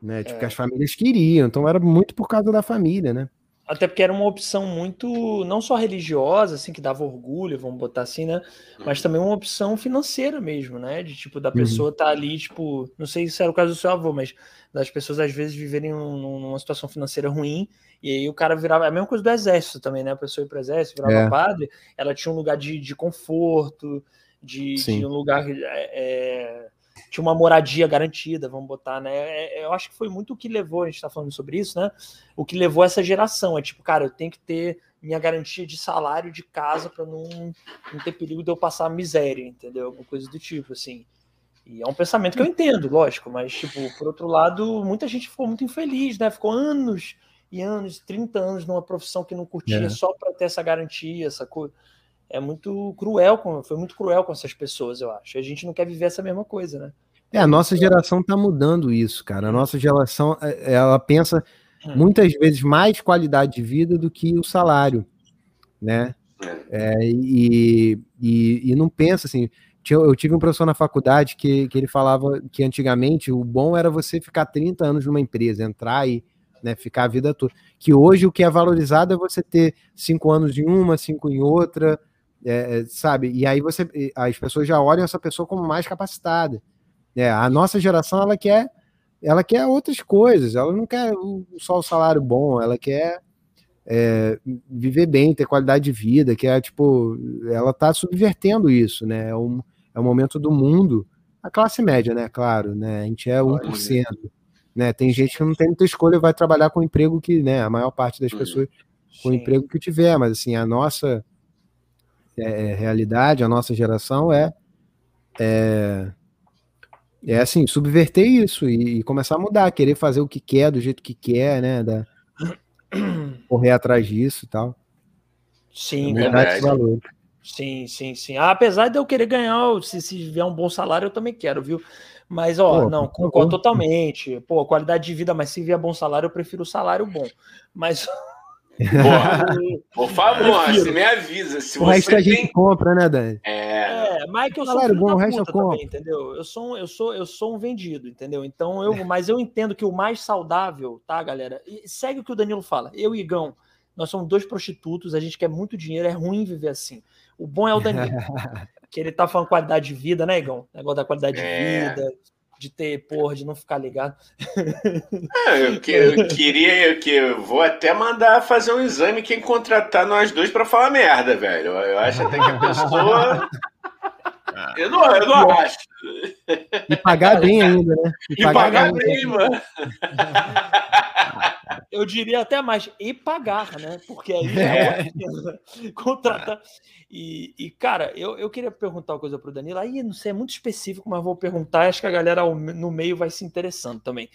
né, tipo, é. que as famílias queriam, então era muito por causa da família, né. Até porque era uma opção muito, não só religiosa, assim, que dava orgulho, vamos botar assim, né? Mas também uma opção financeira mesmo, né? De tipo, da uhum. pessoa estar uhum. tá ali, tipo, não sei se era o caso do seu avô, mas das pessoas às vezes viverem numa situação financeira ruim, e aí o cara virava. É a mesma coisa do exército também, né? A pessoa ia pro exército, virava é. padre, ela tinha um lugar de, de conforto, de, de um lugar. É, tinha uma moradia garantida, vamos botar, né? É, é, eu acho que foi muito o que levou, a gente tá falando sobre isso, né? O que levou essa geração. É tipo, cara, eu tenho que ter minha garantia de salário de casa para não, não ter perigo de eu passar miséria, entendeu? Alguma coisa do tipo, assim. E é um pensamento que eu entendo, lógico, mas, tipo, por outro lado, muita gente ficou muito infeliz, né? Ficou anos e anos, 30 anos numa profissão que não curtia é. só para ter essa garantia, essa coisa é muito cruel, com, foi muito cruel com essas pessoas, eu acho. A gente não quer viver essa mesma coisa, né? É, a nossa geração está mudando isso, cara. A nossa geração, é, ela pensa hum. muitas vezes mais qualidade de vida do que o salário, né? É, e, e, e, não pensa assim. Eu tive um professor na faculdade que, que ele falava que antigamente o bom era você ficar 30 anos numa empresa, entrar e né, ficar a vida toda. Que hoje o que é valorizado é você ter cinco anos em uma, cinco em outra, é, é, sabe? E aí você, as pessoas já olham essa pessoa como mais capacitada. É, a nossa geração ela quer, ela quer outras coisas. Ela não quer só o salário bom. Ela quer é, viver bem, ter qualidade de vida. Que é tipo, ela está subvertendo isso, né? É um, é um momento do mundo. A classe média, né? Claro, né? A gente é 1%. Né? Tem gente que não tem muita escolha, vai trabalhar com o emprego que, né? A maior parte das pessoas com o emprego que tiver, mas assim, a nossa é, é, realidade, a nossa geração é, é, é assim, subverter isso e, e, começar a mudar, querer fazer o que quer, do jeito que quer, né? Da, correr atrás disso e tal. Sim, é Sim, sim, sim. Ah, apesar de eu querer ganhar, se, se vier um bom salário, eu também quero, viu? Mas, ó, Pô, não, concordo totalmente. Pô, qualidade de vida, mas se vier bom salário, eu prefiro o salário bom. Mas Por favor, você me avisa. Se o resto a gente compra, né, Dani? É, é mas é que eu sou bom, o resto eu também, entendeu? Eu sou, eu, sou, eu sou um vendido, entendeu? Então, eu, mas eu entendo que o mais saudável, tá, galera? E segue o que o Danilo fala. Eu e Igão, nós somos dois prostitutos, a gente quer muito dinheiro, é ruim viver assim. O bom é o Danilo. que ele tá falando qualidade de vida, né, Igão? Negócio da qualidade é. de vida, de ter, porra, de não ficar ligado. Ah, eu, que, eu queria eu, que eu vou até mandar fazer um exame quem contratar nós dois para falar merda, velho. Eu acho até que a pessoa. Eu não, eu não acho. E pagar bem ainda, né? E, pagar, pagar bem, bem, mano. Eu diria até mais, e pagar, né? Porque aí é. contratar. E, e, cara, eu, eu queria perguntar uma coisa para o Danilo. Aí, não sei, é muito específico, mas vou perguntar. Acho que a galera no meio vai se interessando também.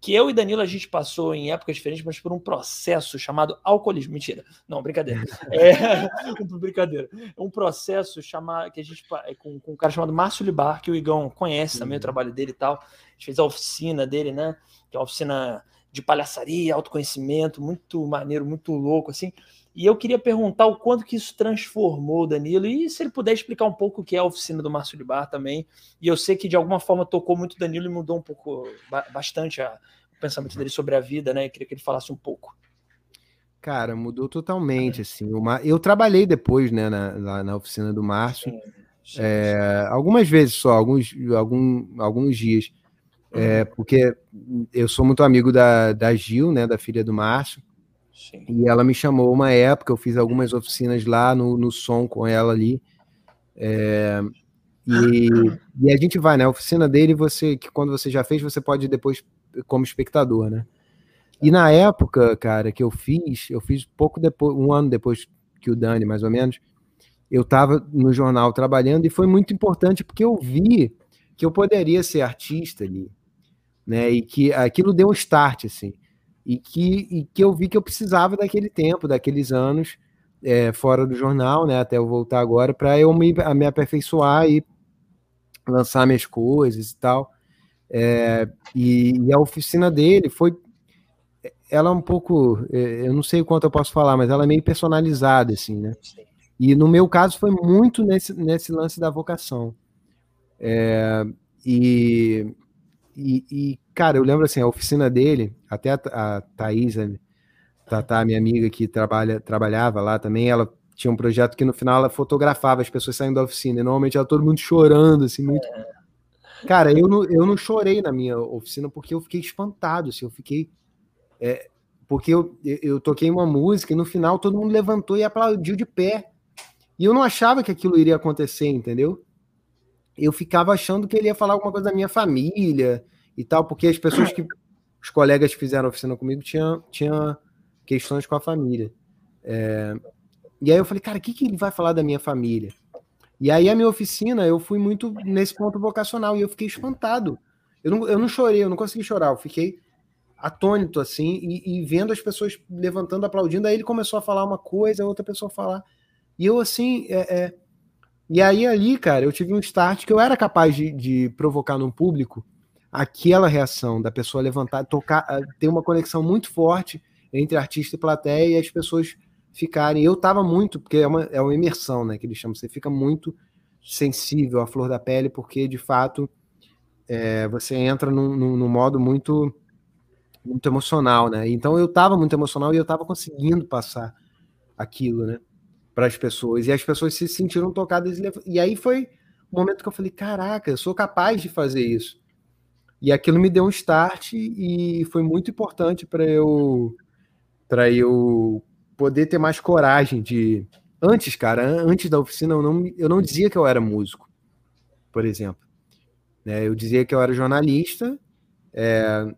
Que eu e Danilo, a gente passou em épocas diferentes, mas por um processo chamado alcoolismo. Mentira. Não, brincadeira. É, brincadeira. Um processo chamado, que a gente, é, com, com um cara chamado Márcio Libar, que o Igão conhece também o trabalho dele e tal. A gente fez a oficina dele, né? Que é a oficina de palhaçaria, autoconhecimento, muito maneiro, muito louco, assim. E eu queria perguntar o quanto que isso transformou o Danilo e se ele puder explicar um pouco o que é a oficina do Márcio de Bar também. E eu sei que de alguma forma tocou muito o Danilo e mudou um pouco, bastante a, o pensamento dele sobre a vida, né? Eu queria que ele falasse um pouco. Cara, mudou totalmente, assim. Uma... Eu trabalhei depois, né, na, lá na oficina do Márcio. Sim, sim, é, sim. Algumas vezes só, alguns, algum, alguns dias. É, porque eu sou muito amigo da, da Gil, né, da filha do Márcio, Sim. e ela me chamou uma época, eu fiz algumas oficinas lá no, no som com ela ali, é, e, e, a gente vai, né, a oficina dele, você que quando você já fez, você pode depois como espectador, né, e na época, cara, que eu fiz, eu fiz pouco depois, um ano depois que o Dani, mais ou menos, eu estava no jornal trabalhando e foi muito importante porque eu vi que eu poderia ser artista ali, né? E que aquilo deu um start, assim. E que, e que eu vi que eu precisava daquele tempo, daqueles anos é, fora do jornal, né? Até eu voltar agora, para eu me, me aperfeiçoar e lançar minhas coisas e tal. É, e, e, a oficina dele foi. Ela é um pouco. É, eu não sei o quanto eu posso falar, mas ela é meio personalizada, assim, né? E no meu caso foi muito nesse, nesse lance da vocação. É, e, e, e, cara, eu lembro assim, a oficina dele, até a, a Thaís, a minha amiga que trabalha, trabalhava lá também, ela tinha um projeto que no final ela fotografava as pessoas saindo da oficina, e normalmente era todo mundo chorando, assim, muito. Cara, eu não, eu não chorei na minha oficina porque eu fiquei espantado, assim, eu fiquei. É, porque eu, eu toquei uma música e no final todo mundo levantou e aplaudiu de pé. E eu não achava que aquilo iria acontecer, entendeu? Eu ficava achando que ele ia falar alguma coisa da minha família e tal, porque as pessoas que os colegas que fizeram oficina comigo tinham, tinham questões com a família. É, e aí eu falei, cara, o que, que ele vai falar da minha família? E aí a minha oficina, eu fui muito nesse ponto vocacional e eu fiquei espantado. Eu não, eu não chorei, eu não consegui chorar, eu fiquei atônito assim e, e vendo as pessoas levantando, aplaudindo. Aí ele começou a falar uma coisa, a outra pessoa falar. E eu assim, é, é, e aí, ali, cara, eu tive um start que eu era capaz de, de provocar no público aquela reação da pessoa levantar, tocar, ah, ter uma conexão muito forte entre artista e plateia e as pessoas ficarem. Eu tava muito, porque é uma, é uma imersão, né? Que eles chamam, você fica muito sensível à flor da pele, porque de fato é, você entra num, num, num, modo muito muito emocional, né? Então eu tava muito emocional e eu tava conseguindo passar aquilo, né? Para as pessoas. E as pessoas se sentiram tocadas. E aí foi o momento que eu falei: caraca, eu sou capaz de fazer isso. E aquilo me deu um start e foi muito importante para eu para eu poder ter mais coragem de antes, cara, antes da oficina eu não eu não dizia que eu era músico, por exemplo. É, eu dizia que eu era jornalista é,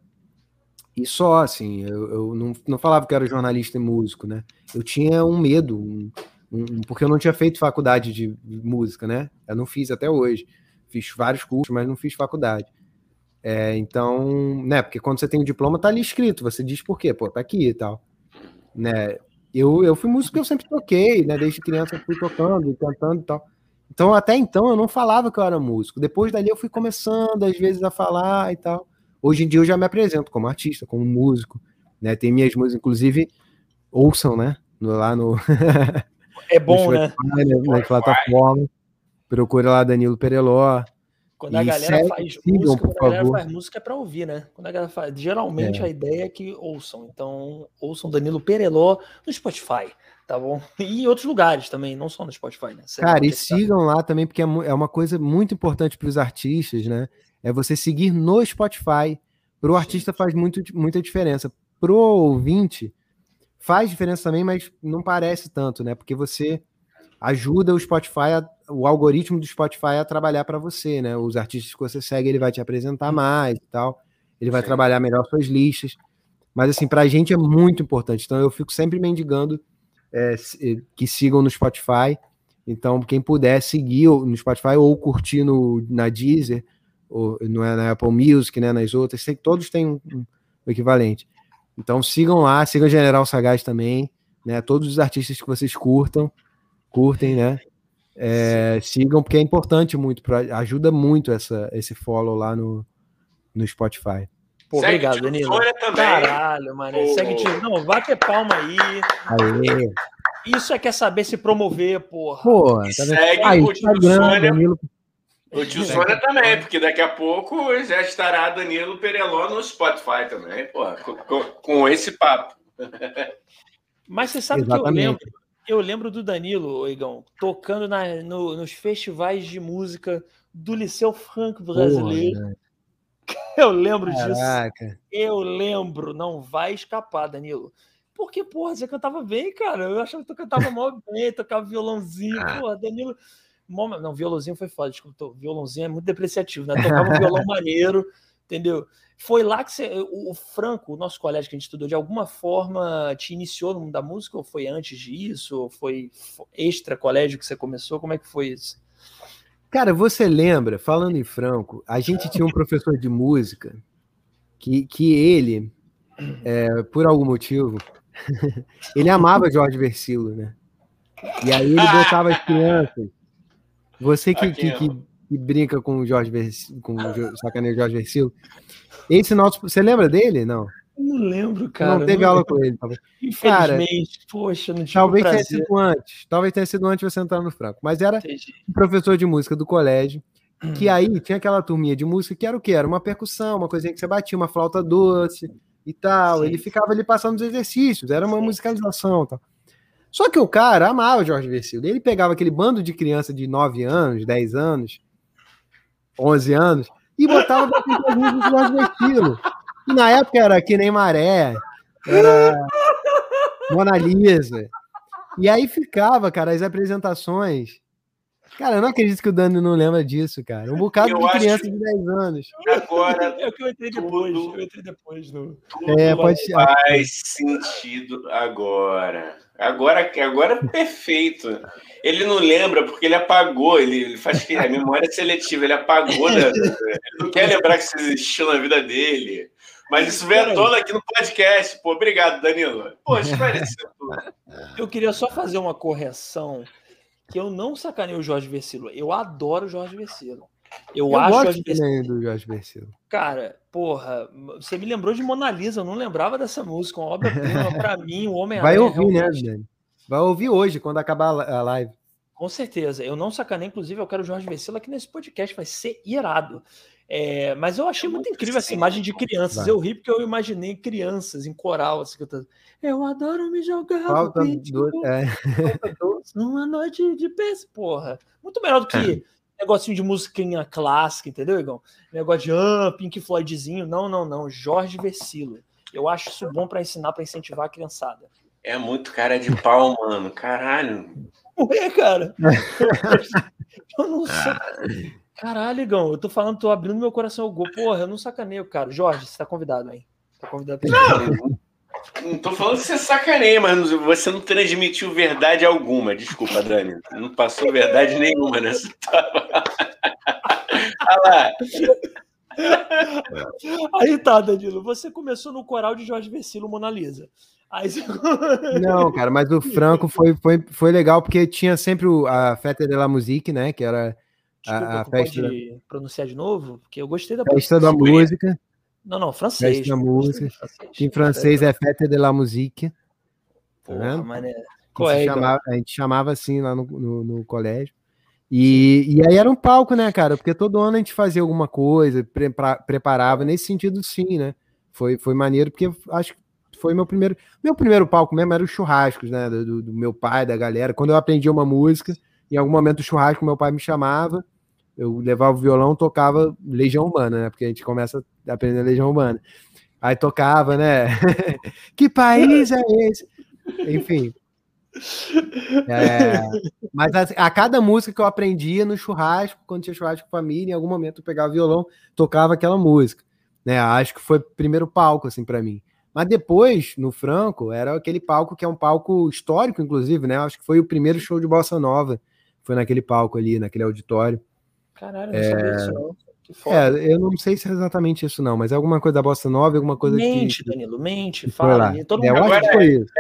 e só, assim, eu, eu não, não falava que era jornalista e músico, né? Eu tinha um medo, um, porque eu não tinha feito faculdade de música, né? Eu não fiz até hoje. Fiz vários cursos, mas não fiz faculdade. É, então, né? Porque quando você tem o diploma, tá ali escrito. Você diz por quê? Pô, tá aqui e tal. Né? Eu, eu fui músico que eu sempre toquei, né? Desde criança eu fui tocando, cantando e tal. Então, até então, eu não falava que eu era músico. Depois dali, eu fui começando, às vezes, a falar e tal. Hoje em dia, eu já me apresento como artista, como músico. Né? Tem minhas músicas, inclusive, ouçam, né? Lá no. É bom, né? Na plataforma. Procura lá Danilo Pereló. Quando a galera segue, faz sigam, música, quando a galera faz música é para ouvir, né? Quando a galera faz, geralmente é. a ideia é que ouçam. Então, ouçam Danilo Pereló no Spotify, tá bom? E em outros lugares também, não só no Spotify, né? Você Cara, e sigam lá também, porque é, é uma coisa muito importante para os artistas, né? É você seguir no Spotify. Para o artista faz muito, muita diferença. Pro ouvinte, faz diferença também, mas não parece tanto, né? Porque você ajuda o Spotify, a, o algoritmo do Spotify a trabalhar para você, né? Os artistas que você segue, ele vai te apresentar mais e tal. Ele vai Sim. trabalhar melhor suas listas. Mas assim, para a gente é muito importante. Então eu fico sempre mendigando é, que sigam no Spotify. Então, quem puder seguir no Spotify ou curtir no, na Deezer, ou não é na Apple Music, né? Nas outras, sei todos têm um, um equivalente. Então sigam lá, sigam General Sagaz também, né? Todos os artistas que vocês curtam, curtem, né? É, sigam, porque é importante muito, pra, ajuda muito essa, esse follow lá no, no Spotify. Pô, Segue obrigado, Danilo. Caralho, mano. Pô. Segue tio. Não, bate palma aí. Aê. Isso é quer saber se promover, porra. Pô, tá segue ah, o Instagram, Danilo. O tio Sônia também, porque daqui a pouco já estará Danilo Pereló no Spotify também, pô, com, com esse papo. Mas você sabe Exatamente. que eu lembro, eu lembro do Danilo, Igão, tocando na, no, nos festivais de música do Liceu Franco Brasileiro. Porra, Eu lembro disso. Caraca. Eu lembro. Não vai escapar, Danilo. Porque, porra, você cantava bem, cara. Eu achava que tu cantava mal bem, tocava violãozinho. Ah. Porra, Danilo. Não, violãozinho foi foda, desculpa. Violãozinho é muito depreciativo, né? Tocava um violão maneiro, entendeu? Foi lá que você. O Franco, o nosso colégio que a gente estudou, de alguma forma te iniciou no mundo da música? Ou foi antes disso? Ou foi fo- extra colégio que você começou? Como é que foi isso? Cara, você lembra, falando em Franco, a gente tinha um professor de música que, que ele, é, por algum motivo, ele amava Jorge Versilo, né? E aí ele botava as crianças. Você que, que, que, que brinca com o Jorge Versilo, com o Jo- sacaneio Jorge Versilo, esse nosso. Você lembra dele? Não. Não lembro, cara. não teve aula com ele. Talvez, Infelizmente, poxa, não tive talvez o tenha prazer. sido antes. Talvez tenha sido antes você entrar no Franco. Mas era Entendi. um professor de música do colégio. Hum. Que aí tinha aquela turminha de música que era o quê? Era uma percussão, uma coisinha que você batia, uma flauta doce e tal. Sim. Ele ficava ali passando os exercícios, era uma musicalização e tal. Só que o cara amava o Jorge Versilo. Ele pegava aquele bando de criança de 9 anos, 10 anos, 11 anos, e botava pra cantar Jorge Versilo. E na época era Que Nem Maré, era Mona Lisa. E aí ficava, cara, as apresentações. Cara, eu não acredito que o Dani não lembra disso, cara. Um bocado Eu de criança de 10 anos. Agora É o que eu entrei depois. Tudo. Eu entrei depois no. É, pode ser. faz sentido agora. Agora, agora é perfeito. Ele não lembra porque ele apagou, ele, ele faz que a memória é seletiva, ele apagou, da- ele não quer lembrar que isso existiu na vida dele. Mas isso veio à tona aqui no podcast. Pô, obrigado, Danilo. Pô, esclareceu tudo. Eu queria só fazer uma correção que eu não sacaneio o Jorge Versilo. Eu adoro o Jorge Versilo. Eu, Eu acho gosto Jorge do Jorge Versilo. Cara, porra, você me lembrou de Mona Lisa, eu não lembrava dessa música. Uma obra-prima pra mim, o homem Vai ouvir, né, Dani? Vai ouvir hoje, quando acabar a live. Com certeza. Eu não sacanei, inclusive, eu quero o Jorge Versilo aqui nesse podcast, vai ser irado. É, mas eu achei muito incrível essa imagem de crianças. Vai. Eu ri porque eu imaginei crianças em coral, assim, cantando. Eu adoro me jogar no Falta beat do... é. Numa noite de pés, porra. Muito melhor do que negocinho de musiquinha clássica, entendeu, Igão? Negócio de ah, Pink Floydzinho. Não, não, não. Jorge Versilo. Eu acho isso bom pra ensinar, pra incentivar a criançada. É muito cara de pau, mano. Caralho. Ué, cara. eu não sei. Caralho, Igão, eu tô falando, tô abrindo meu coração ao gol. Porra, eu não sacaneio, cara. Jorge, você tá convidado, hein? Tá convidado pra Não, não tô falando que você sacaneia, mas você não transmitiu verdade alguma. Desculpa, Dani. Não passou verdade nenhuma nessa. Olha lá. Aí tá, Danilo. Você começou no coral de Jorge Versilo Mona Lisa. Aí você... Não, cara, mas o Franco foi, foi, foi legal porque tinha sempre o- a Festa de la Musique, né? Que era Desculpa, a festa pode pronunciar de novo? Porque eu gostei da festa da música. Não, não, francês. Festa da música. francês. Em francês é Fête de la Musique. Porra, vendo? mané. é, chamava- a gente chamava assim lá no, no, no colégio. E, e aí era um palco, né, cara? Porque todo ano a gente fazia alguma coisa, prepara- preparava nesse sentido, sim, né? Foi, foi maneiro, porque acho que foi meu primeiro. Meu primeiro palco mesmo era os churrascos, né? Do, do- meu pai, da galera. Quando eu aprendi uma música, em algum momento do churrasco, meu pai me chamava, eu levava o violão, tocava Legião Urbana, né? Porque a gente começa a aprender Legião Urbana. Aí tocava, né? que país é esse? Enfim. É, mas a, a cada música que eu aprendia no churrasco, quando tinha churrasco com família, em algum momento eu pegava o violão, tocava aquela música. Né? Acho que foi primeiro palco, assim, para mim. Mas depois, no Franco, era aquele palco que é um palco histórico, inclusive, né? Acho que foi o primeiro show de bossa nova. Foi naquele palco ali, naquele auditório. Caralho, eu não sabia disso, não. É, eu não sei se é exatamente isso, não, mas é alguma coisa da bossa nova, alguma coisa mente, que. Danilo, mente, que foi fala. Todo É, mundo... acho que foi isso.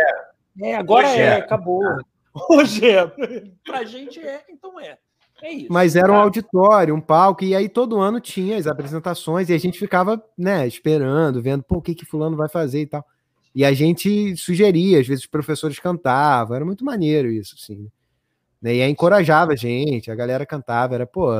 É, agora Hoje é, é. acabou. Hoje é. Pra gente é, então é. É isso. Mas era um Tá. auditório, um palco, e aí todo ano tinha as apresentações, e a gente ficava, né, esperando, vendo, pô, o que que fulano vai fazer e tal. E a gente sugeria, às vezes os professores cantavam, era muito maneiro isso, assim. Né? E aí encorajava a gente, a galera cantava, era, pô,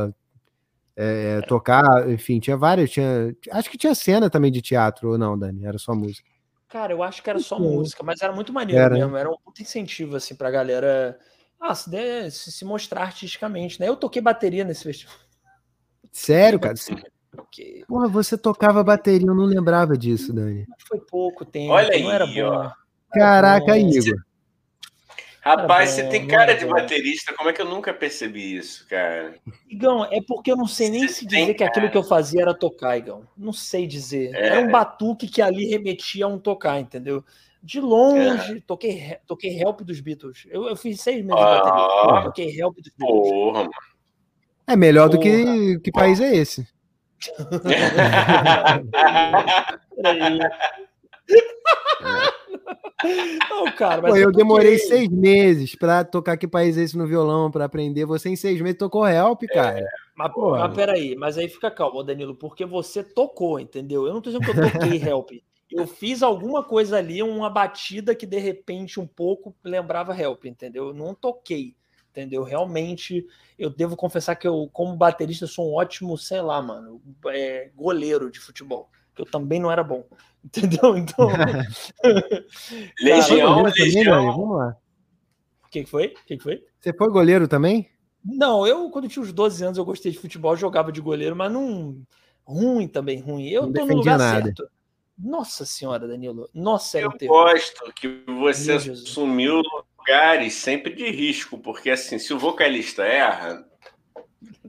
é, tocar, enfim, tinha várias, tinha, acho que tinha cena também de teatro, ou não, Dani, era só música. Cara, eu acho que era só música, mas era muito maneiro era, né? mesmo. Era um puto incentivo, assim, pra galera ah, se, der- se, se mostrar artisticamente, né? Eu toquei bateria nesse festival. Sério, cara? Porque Porra, você tocava bateria, eu não lembrava disso, Dani. foi pouco tempo, Olha não era aí, bom. ó. Era Caraca, bom. Igor. Rapaz, você tem não cara era de baterista. Como é que eu nunca percebi isso, cara? Igão, é porque eu não sei nem Você se tem, dizer que aquilo que eu fazia era tocar, Igão. Não sei dizer. É. Era um batuque que ali remetia a um tocar, entendeu? De longe, toquei, he- toquei Help dos Beatles. Eu, eu fiz seis meses de Ah. bateria. Toquei Help dos Beatles. Porra, mano. É melhor do Porra. que que país é esse? Peraí. Não, cara, Pô, eu eu demorei toquei. seis meses pra tocar que país é esse no violão, pra aprender. Você em seis meses tocou help, cara. Mas, Pô. mas peraí, mas aí fica calmo, Danilo, porque você tocou, entendeu? Eu não tô dizendo que eu toquei Help. Eu fiz alguma coisa ali, uma batida que de repente um pouco lembrava Help, entendeu? Eu não toquei, entendeu? Realmente, eu devo confessar que eu, como baterista, sou um ótimo, sei lá, mano, é, goleiro de futebol. Que eu também não era bom, entendeu? Então. Legião, também, Legião. Vamos lá. O que, que foi? O que, que foi? Você foi goleiro também? Não, eu, quando tinha uns 12 anos, eu gostei de futebol, jogava de goleiro, mas não. Ruim também, ruim. Eu Não tô no lugar nada. certo. Nossa senhora, Danilo. Nossa, era Eu um terror. gosto que você Meu Jesus. assumiu lugares sempre de risco, porque assim, se o vocalista erra,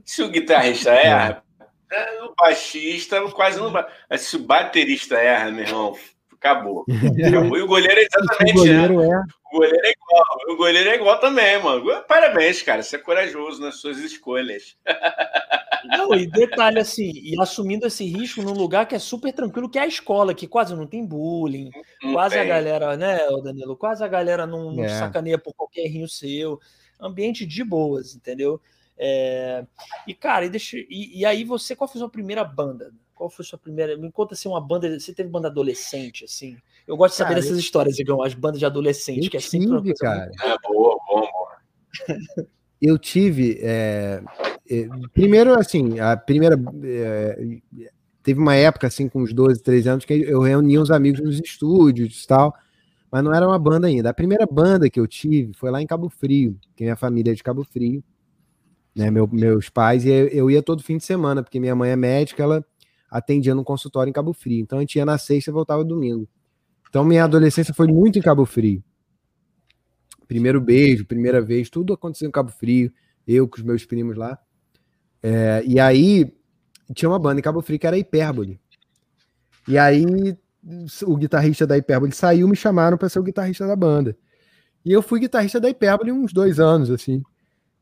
se o guitarrista erra, é, o baixista quase não vai. Se o baterista erra, meu irmão, acabou. acabou. E o goleiro é O exatamente, né? goleiro é. O goleiro é igual. O goleiro é igual também, mano. Parabéns, cara. Você é corajoso nas suas escolhas. Não, e detalhe assim, e assumindo esse risco num lugar que é super tranquilo, que é a escola, que quase não tem bullying, Não quase a tem. galera, né, Danilo? Quase a galera não, não É. sacaneia por qualquer rinho seu. Ambiente de boas, entendeu? É, E, cara, e, deixa... e, e aí você, qual foi a sua primeira banda? Qual foi a sua primeira? Me conta assim, uma banda. Você teve banda adolescente, assim? Eu gosto de saber Cara, dessas histórias, Igão, as bandas de adolescente, Eu que é sempre uma tive, coisa cara. Ah, boa, bom, bom. Eu tive. é, é, primeiro, assim, a primeira. é, teve uma época, assim, com uns 12, 13 anos, que eu reunia os amigos nos estúdios e tal, mas não era uma banda ainda. A primeira banda que eu tive foi lá em Cabo Frio, que minha família é de Cabo Frio, né? meu- meus pais, e eu, ia todo fim de semana, porque minha mãe é médica, ela atendia num consultório em Cabo Frio. Então a gente ia na sexta e voltava domingo. Então minha adolescência foi muito em Cabo Frio. Primeiro beijo, primeira vez, tudo aconteceu em Cabo Frio, eu com os meus primos lá. É, e aí tinha uma banda em Cabo Frio que era Hipérbole. E aí o guitarrista da Hipérbole saiu, me chamaram para ser o guitarrista da banda. E eu fui guitarrista da Hipérbole uns dois anos, assim.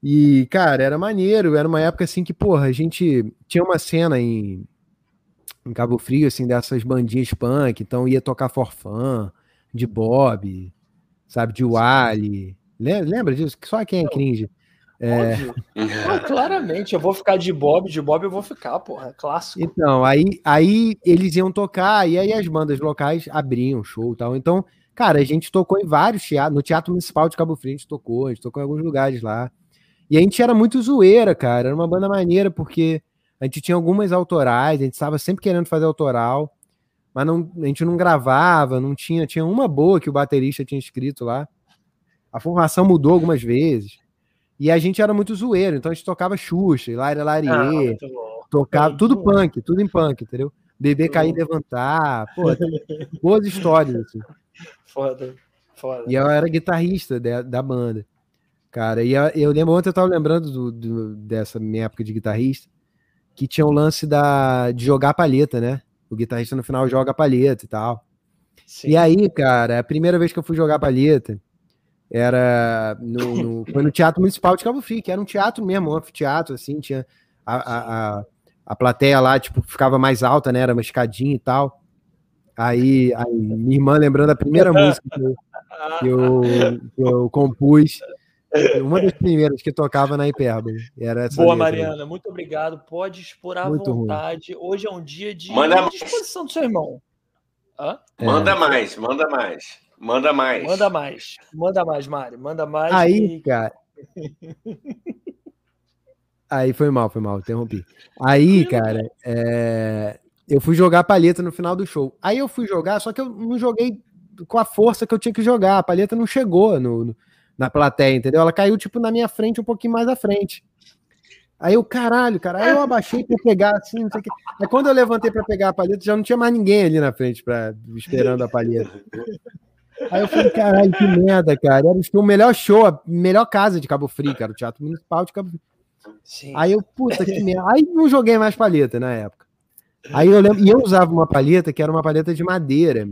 E, cara, era maneiro, era uma época assim que, porra, a gente tinha uma cena em, em Cabo Frio, assim, dessas bandinhas punk, então ia tocar forfã, de Bob, sabe, de Wally. Lembra, disso? Só quem é cringe. É, Óbvio. Ah, claramente, eu vou ficar de Bob, de Bob eu vou ficar, porra, é clássico. Então, aí, aí eles iam tocar, e aí as bandas locais abriam show e tal. Então, cara, a gente tocou em vários teatros, no Teatro Municipal de Cabo Frio a gente tocou, a gente tocou em alguns lugares lá. E a gente era muito zoeira, cara, era uma banda maneira, porque a gente tinha algumas autorais, a gente estava sempre querendo fazer autoral, mas não, a gente não gravava, não tinha, tinha uma boa que o baterista tinha escrito lá. A formação mudou algumas vezes. E a gente era muito zoeiro, então a gente tocava Xuxa, Ah, Lariê, muito bom. tocava Entendi. tudo punk, tudo em punk, entendeu? Beber, cair, levantar, pô, boas histórias, assim. Foda, foda. E eu era guitarrista da, da banda, cara. E eu, lembro, ontem eu tava lembrando do, do- dessa minha época de guitarrista, que tinha o lance da, de jogar a palheta, né? O guitarrista no final joga a palheta e tal. Sim. E aí, cara, a primeira vez que eu fui jogar palheta era no, no- foi no Teatro Municipal de Cabo Frio, que era um teatro mesmo, um anfiteatro, assim, tinha a, a, a, a plateia lá, tipo, ficava mais alta, né? Era uma escadinha e tal. Aí, aí minha irmã lembrando a primeira música que eu, que eu, que eu compus, uma das primeiras que tocava na Hipérbole. Era essa Boa, letra. Mariana, muito obrigado. Pode expor à Muito ruim. vontade. Hoje é um dia de Manda mais. disposição do seu irmão. Hã? É. Manda mais, manda mais. Manda mais. Manda mais. Manda mais, Mário. Manda mais. Aí, que- cara. Aí foi mal, foi mal, interrompi. Aí, cara, é, eu fui jogar a palheta no final do show. Aí eu fui jogar, só que eu não joguei com a força que eu tinha que jogar. A palheta não chegou no, no- na plateia, entendeu? Ela caiu, tipo, na minha frente, um pouquinho mais à frente. Aí eu, caralho, cara, aí eu abaixei pra pegar assim, não sei o que. Aí quando eu levantei pra pegar a palheta, já não tinha mais ninguém ali na frente pra, esperando a palheta. Aí eu falei, caralho, que merda, cara. Era o melhor show, a melhor casa de Cabo Frio, cara, o Teatro Municipal de Cabo Frio. Sim. Aí eu, puta que merda. Aí não joguei mais palheta na época. Aí eu lembro, e eu usava uma palheta que era uma palheta de madeira,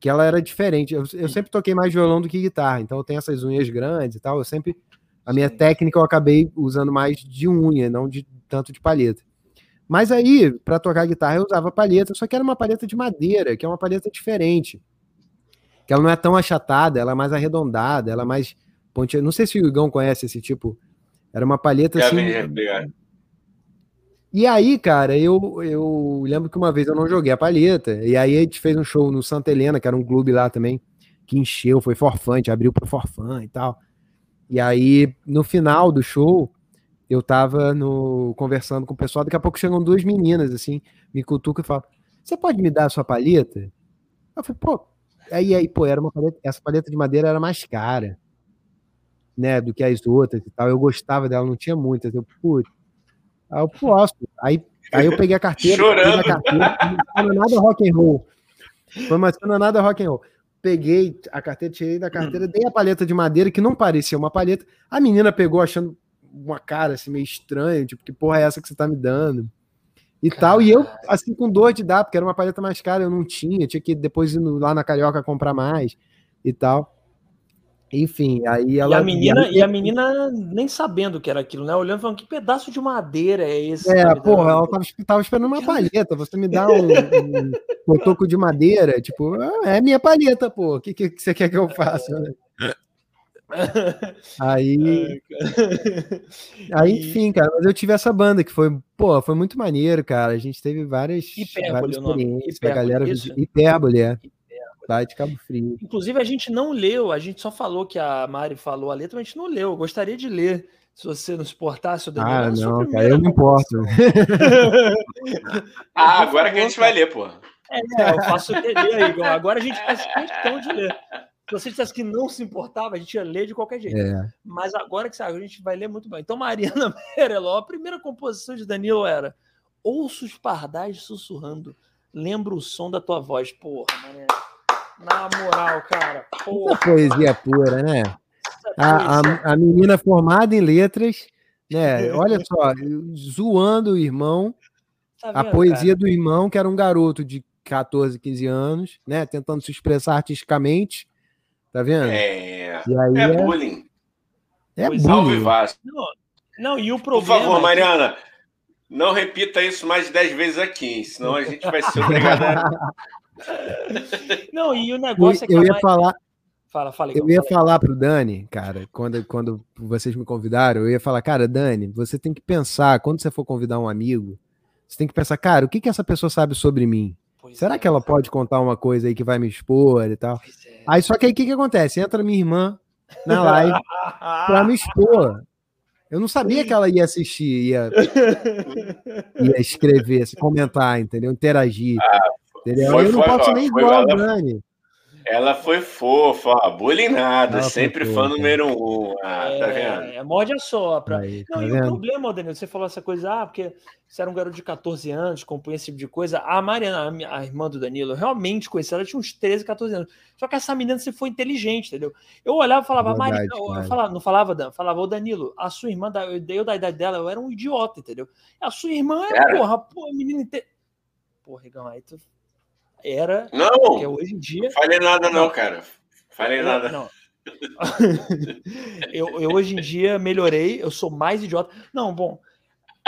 que ela era diferente. Eu, eu sempre toquei mais violão do que guitarra, então eu tenho essas unhas grandes e tal. Eu sempre a minha técnica eu acabei usando mais de unha, não de tanto de palheta. Mas aí, para tocar guitarra, eu usava palheta, só que era uma palheta de madeira, que é uma palheta diferente. Que ela não é tão achatada, ela é mais arredondada, ela é mais ponte. Não sei se o Igão conhece esse tipo. Era uma palheta é, assim. Obrigado. E aí, cara, eu, eu lembro que uma vez eu não joguei a palheta, e aí a gente fez um show no Santa Helena, que era um clube lá também, que encheu, foi forfante, abriu pro forfã e tal. E aí, no final do show, eu tava no, conversando com o pessoal, daqui a pouco chegam duas meninas, assim, me cutucam e falam, você pode me dar a sua palheta? Eu falei, pô, aí, aí, pô, era uma palheta, essa palheta de madeira era mais cara, né, do que as outras e tal, eu gostava dela, não tinha muitas, eu, putz, aí eu posso, aí, aí eu peguei a carteira, Chorando. A carteira, não nada rock and roll, foi uma nada rock and roll, peguei a carteira, tirei da carteira, dei a paleta de madeira, que não parecia uma paleta. A menina pegou achando uma cara assim meio estranha, tipo, que porra é essa que você tá me dando? E tal, e eu, assim, com dor de dar, porque era uma paleta mais cara, eu não tinha, tinha que depois ir lá na Carioca comprar mais e tal. Enfim, aí ela. E a menina, e a menina nem sabendo que era aquilo, né? Olhando falando, que pedaço de madeira é esse? É, porra, ela tava, tava, esperando uma palheta. Você me dá um, um, um toco de madeira, tipo, ah, é minha palheta, pô. O que, que, que você quer que eu faça? Né? Aí. aí, enfim, cara, mas eu tive essa banda que foi, pô, foi muito maneiro, cara. A gente teve várias, Hipérbole, várias experiências. A galera. Isso? Hipérbole, é de Cabo Frio. Inclusive, a gente não leu, a gente só falou que a Mari falou a letra, mas a gente não leu. Eu gostaria de ler. Se você não se importasse, o Daniel. Ah, não, cara, eu não importo. ah, agora que a gente vai ler, pô. É, eu faço ler aí, Agora a gente faz questão de ler. Se você dissesse que não se importava, a gente ia ler de qualquer jeito. É. Mas agora que sabe, a gente vai ler muito bem. Então, Mariana Mereló, a primeira composição de Danilo era Ouço os pardais sussurrando, lembro o som da tua voz. Porra, Mariana. Na moral, cara. Porra. poesia pura, né? A, a, a, menina formada em letras, né? Olha só, zoando o irmão, tá vendo, a poesia cara? do irmão, que era um garoto de 14, 15 anos, né? Tentando se expressar artisticamente. Tá vendo? É, é, é bullying. É pois bullying. Não, não, e o problema. Por favor, é Mariana, não repita isso mais de 10 vezes aqui, senão a gente vai ser obrigado a. Não, e o negócio eu, é que. Eu ia falar. Fala, fala. Eu ia falar pro Dani, cara, quando, quando vocês me convidaram, eu ia falar, cara, Dani, você tem que pensar, quando você for convidar um amigo, você tem que pensar, cara, o que, que essa pessoa sabe sobre mim? Pois Será é, que ela pode contar uma coisa aí que vai me expor e tal? É. Aí só que aí o que, que acontece? Entra minha irmã na live pra me expor. Eu não sabia que ela ia assistir, ia, ia escrever, comentar, entendeu? Interagir. Ah, Entendeu? Foi, eu não foi, posso nem igual o Dani. Ela foi fofa, ó, bulinada, ela sempre fã número um. Ah, tá é, tá vendo? É, morde a sopra. Aí, não, tá e vendo? o problema, Danilo, você falou essa coisa, ah, porque você era um garoto de 14 anos, compunha esse tipo de coisa. A Mariana, a irmã do Danilo, eu realmente conheci ela, tinha uns 13, 14 anos. Só que essa menina se foi inteligente, entendeu? Eu olhava e falava, Mariana, eu falava, não falava, Dan, falava, ô Danilo, a sua irmã, eu dei da idade dela, eu era um idiota, entendeu? A sua irmã é, porra, porra, menina inteira. Porra, Rigão, aí tu era. Não! Que é hoje em dia. Não falei nada, não, cara. Falei nada. Não. eu, eu hoje em dia melhorei, eu sou mais idiota. Não, bom,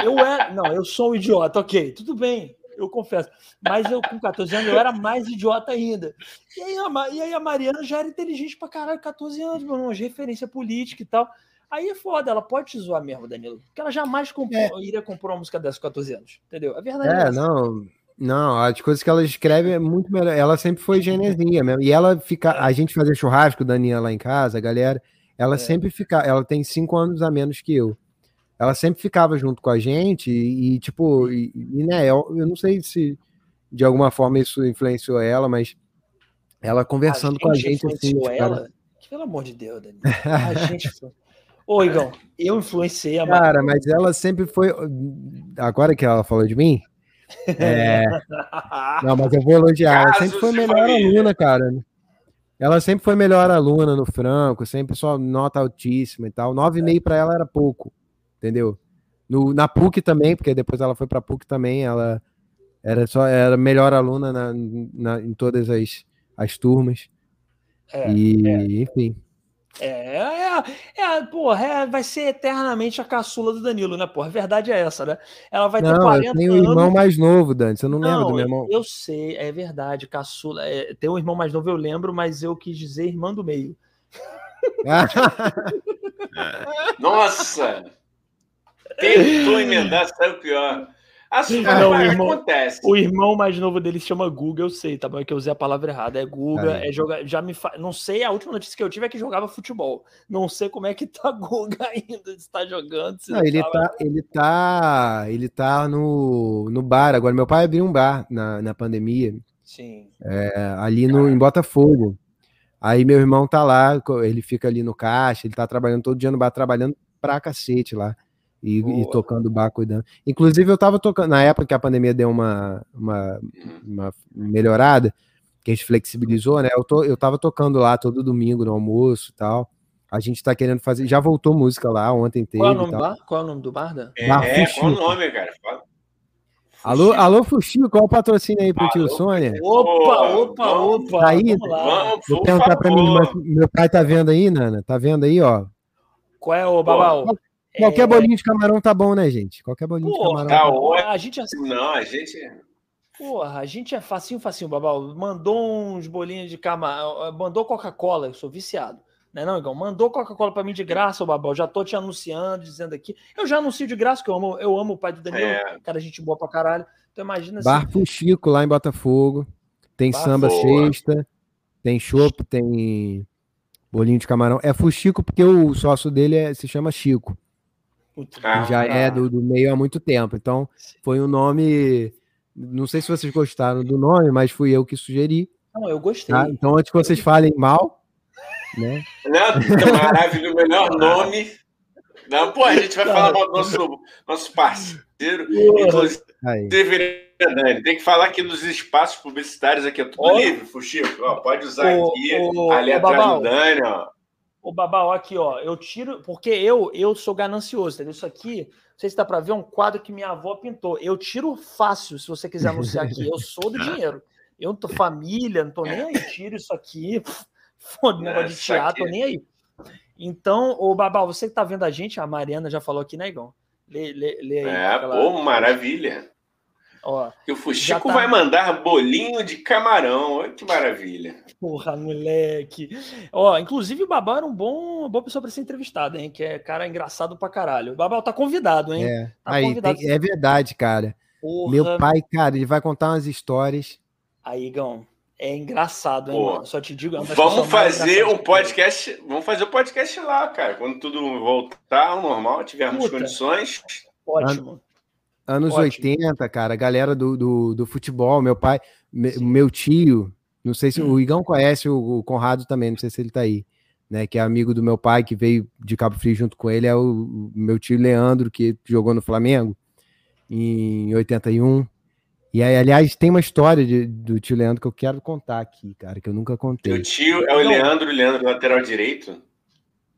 eu era. Não, eu sou um idiota, ok, tudo bem, eu confesso. Mas eu, com 14 anos, eu era mais idiota ainda. E aí a, e aí a Mariana já era inteligente pra caralho, 14 anos, meu irmão, de referência política e tal. Aí é foda, ela pode te zoar mesmo, Danilo. Porque ela jamais comprou, é. iria comprar uma música dessa com 14 anos. Entendeu? A verdade é, é não. Não, as coisas que ela escreve é muito melhor. Ela sempre foi genezinha mesmo. E ela fica. A gente fazia churrasco, Daninha lá em casa, a galera. Ela é. sempre fica. Ela tem cinco anos a menos que eu. Ela sempre ficava junto com a gente e, e tipo, e, e, né, eu, eu não sei se de alguma forma isso influenciou ela, mas ela conversando a com a gente assim. Tipo, ela? Cara... Pelo amor de Deus, Dani. A gente. Ô, Igão, eu influenciei a Cara, mas ela sempre foi. Agora que ela falou de mim. É... Não, mas eu vou elogiar. Ela sempre foi melhor aluna, cara. Ela sempre foi melhor aluna no Franco, sempre só nota altíssima e tal. 9,5 para ela era pouco, entendeu? No, na PUC também, porque depois ela foi para PUC também, ela era só era melhor aluna na, na, em todas as, as turmas. É, e, é. enfim. É, é, é, porra, é, vai ser eternamente a caçula do Danilo, né, porra? A verdade é essa, né? Ela vai ter não, 40 eu tenho um irmão mais novo, Dani, você não, não lembra do meu irmão? Eu sei, é verdade, caçula. É, tem um irmão mais novo, eu lembro, mas eu quis dizer irmão do meio. Nossa! Tentou emendar, saiu pior. Assim, não, o irmão, acontece. O irmão mais novo dele se chama Guga, eu sei, tá bom? É que eu usei a palavra errada. É Guga, é, é jogar. Já me fa... Não sei, a última notícia que eu tive é que jogava futebol. Não sei como é que tá Guga ainda, se tá jogando. Se não, ele, tava... tá, ele tá. Ele tá no, no bar. Agora, meu pai abriu um bar na, na pandemia. Sim. É, ali no, em Botafogo. Aí meu irmão tá lá, ele fica ali no caixa, ele tá trabalhando todo dia no bar, trabalhando pra cacete lá e, e, tocando bar, cuidando. Inclusive, eu tava tocando, na época que a pandemia deu uma, uma, uma melhorada, que a gente flexibilizou, né? Eu, tô, eu tava tocando lá todo domingo no almoço e tal. A gente tá querendo fazer. Já voltou música lá, ontem teve. Qual é o nome, do bar? Qual é o nome do bar? Da? É, bar é qual o nome, cara? Alô, alô, Fuxinho, qual é o patrocínio aí pro alô, tio Sônia? Opa, opa, opa. Tá aí? Vamos, Vou perguntar pra mim, meu pai tá vendo aí, Nana? Tá vendo aí, ó? Qual é o Babal? Qualquer é... bolinho de camarão tá bom, né, gente? Qualquer bolinho Porra, de camarão. Tá, tá a gente assim... Não, a gente. Porra, a gente é facinho, facinho, Babal. Mandou uns bolinhos de camarão. Mandou Coca-Cola, eu sou viciado. Né, não, Igão? Mandou Coca-Cola para mim de graça, o Babal. Já tô te anunciando, dizendo aqui. Eu já anuncio de graça, que eu amo, eu amo o pai do Daniel. É. Cara, gente boa pra caralho. Então imagina assim. Bar Chico lá em Botafogo. Tem Bar samba boa. sexta. Tem chopp, tem bolinho de camarão. É Fuxico porque o sócio dele é, se chama Chico. Ah, já é do, do, meio há muito tempo. Então, foi um nome. Não sei se vocês gostaram do nome, mas fui eu que sugeri. Não, eu gostei. Tá? Então, antes que vocês falem mal, né? Não, maravilhoso, o melhor nome. Não, pô, a gente vai falar mal do nosso, nosso parceiro. Inclusive, Dani, tem que falar aqui nos espaços publicitários aqui, é tudo oh. livre, Fuxico. Ó, pode usar oh, aqui, oh, ali atrás do Dani, ó. O Babá, ó, aqui, ó, eu tiro, porque eu eu sou ganancioso, entendeu? Isso aqui, não sei se dá para ver, é um quadro que minha avó pintou. Eu tiro fácil, se você quiser anunciar aqui. Eu sou do dinheiro. Eu não tô família, não tô nem aí. Tiro isso aqui. Foda, negócio de teatro, tô nem aí. Então, o Babá, você que tá vendo a gente, a Mariana já falou aqui, né, Igão? Lê, lê, lê aí. É, aquela... pô, maravilha. Ó, que o Fuxico tá... vai mandar bolinho de camarão. Olha que maravilha. Porra, moleque. Ó, inclusive o Babal era um bom, uma boa pessoa para ser entrevistado, hein? Que é cara engraçado pra caralho. O Babal tá convidado, hein? É, tá aí, convidado. Tem, é verdade, cara. Porra. Meu pai, cara, ele vai contar umas histórias. Aí, Gão, é engraçado, hein, mano? Só te digo. É vamos fazer um podcast. Vamos fazer o um podcast lá, cara. Quando tudo voltar ao normal, tivermos Puta. condições. Ótimo. Anos Ótimo. 80, cara, galera do, do, do futebol, meu pai, me, meu tio, não sei se hum. o Igão conhece o, o, Conrado também, não sei se ele tá aí, né? Que é amigo do meu pai, que veio de Cabo Frio junto com ele, é o, o meu tio Leandro, que jogou no Flamengo em 81. E aí, aliás, tem uma história de, do tio Leandro que eu quero contar aqui, cara, que eu nunca contei. O tio é o Leandro, o Leandro lateral direito?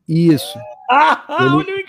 Isso. Ah,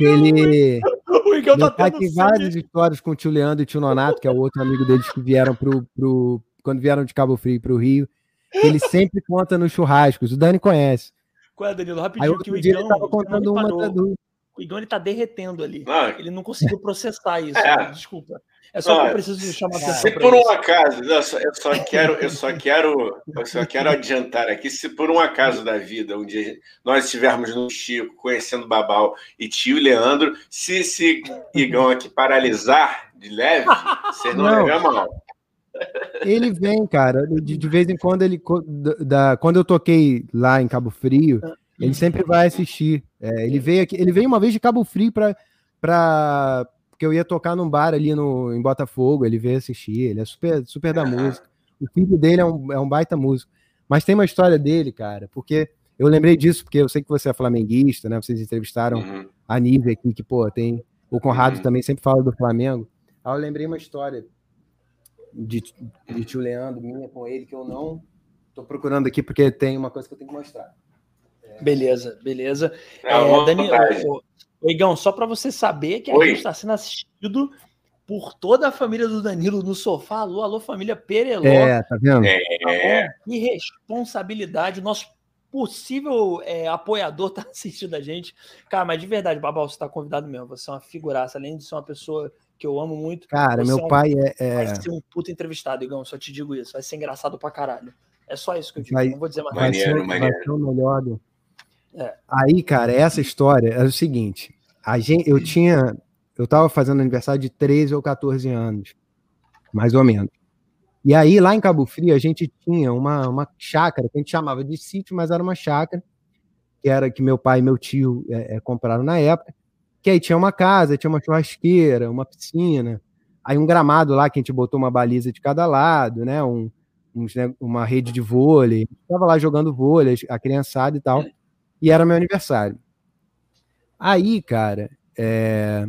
ele, ele, o Igão tá tendo tem várias histórias com o tio Leandro e o tio Nonato, que é o outro amigo deles que vieram pro, pro quando vieram de Cabo Frio para o Rio. Ele sempre conta nos churrascos. O Dani conhece. Qual é, Danilo? Rapidinho, Aí, que o Igão, ele tava contando uma do... O Igão ele tá derretendo ali. Ah, ele não conseguiu processar isso. É. Né? Desculpa. É só que eu preciso chamar atenção. Se por um acaso, eu só, eu só, quero, eu só quero, eu só quero adiantar aqui, se por um acaso da vida, um dia nós estivermos no Chico, conhecendo Babal e tio Leandro, se esse Igão aqui paralisar de leve, vocês não, não. levem a mão. Ele vem, cara, de, de vez em quando ele da, quando eu toquei lá em Cabo Frio, ele sempre vai assistir. É, ele veio aqui, ele veio uma vez de Cabo Frio para porque eu ia tocar num bar ali no, em Botafogo, ele veio assistir, ele é super, super da música. O filho dele é um, é um baita músico. Mas tem uma história dele, cara, porque eu lembrei disso, porque eu sei que você é flamenguista, né? Vocês entrevistaram uhum. a Nívia aqui, que, pô, tem. O Conrado Uhum. também sempre fala do Flamengo. Aí eu lembrei uma história de, de tio Leandro, minha com ele, que eu não tô procurando aqui, porque tem uma coisa que eu tenho que mostrar. Beleza, beleza. É, É, uma Dani, vontade. ô, ô, Igão, só para você saber que a Oi. gente está sendo assistido por toda a família do Danilo no sofá. Alô, alô, família Pereló. É, tá vendo? É, Tá? Que responsabilidade. O nosso possível é, apoiador tá assistindo a gente. Cara, mas de verdade, Babal, você tá convidado mesmo. Você é uma figuraça. Além de ser uma pessoa que eu amo muito, Cara, Você é meu um- pai é. é- vai ser um puta entrevistado, Igão. Só te digo isso. Vai ser engraçado pra caralho. É só isso que eu digo. Vai- Não vou dizer mais nada. Maneiro, maneiro. ser o melhor. do- É. Aí, cara, essa história é o seguinte: a gente, eu tinha. Eu tava fazendo aniversário de 13 ou 14 anos, mais ou menos. E aí, lá em Cabo Frio, a gente tinha uma, uma chácara, que a gente chamava de sítio, mas era uma chácara, que era que meu pai e meu tio é, é, compraram na época. Que aí tinha uma casa, tinha uma churrasqueira, uma piscina, aí um gramado lá que a gente botou uma baliza de cada lado, né? Um, uns, né, uma rede de vôlei. Tava lá jogando vôlei, a criançada e tal. E era meu aniversário. Aí, cara, é,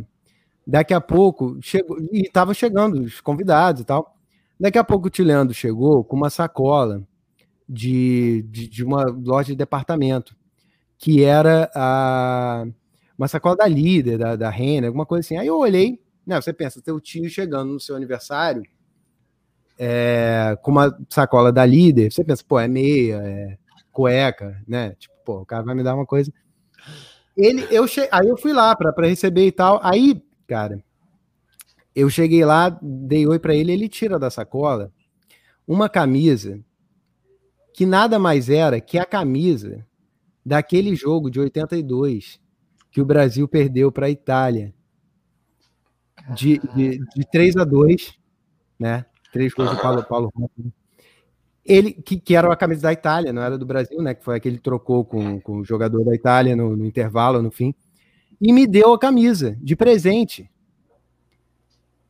daqui a pouco chegou e tava chegando os convidados e tal. Daqui a pouco o Tileandro chegou com uma sacola de, de, de uma loja de departamento, que era a, uma sacola da líder, da, da Renner, alguma coisa assim. Aí eu olhei, né, você pensa, teu tio chegando no seu aniversário é, com uma sacola da líder, você pensa, pô, é meia, é cueca, né? Tipo, pô, o cara vai me dar uma coisa. Ele, eu che... Aí eu fui lá para receber e tal. Aí, cara, eu cheguei lá, dei oi para ele, ele tira da sacola uma camisa que nada mais era que a camisa daquele jogo de 82 que o Brasil perdeu para a Itália. De, de, de 3 a 2, né? Três gols do Paulo Paulo Rossi. Ele, que, que era a camisa da Itália, não era do Brasil, né? Que foi aquele que trocou com, com o jogador da Itália no, no intervalo, no fim. E me deu a camisa de presente.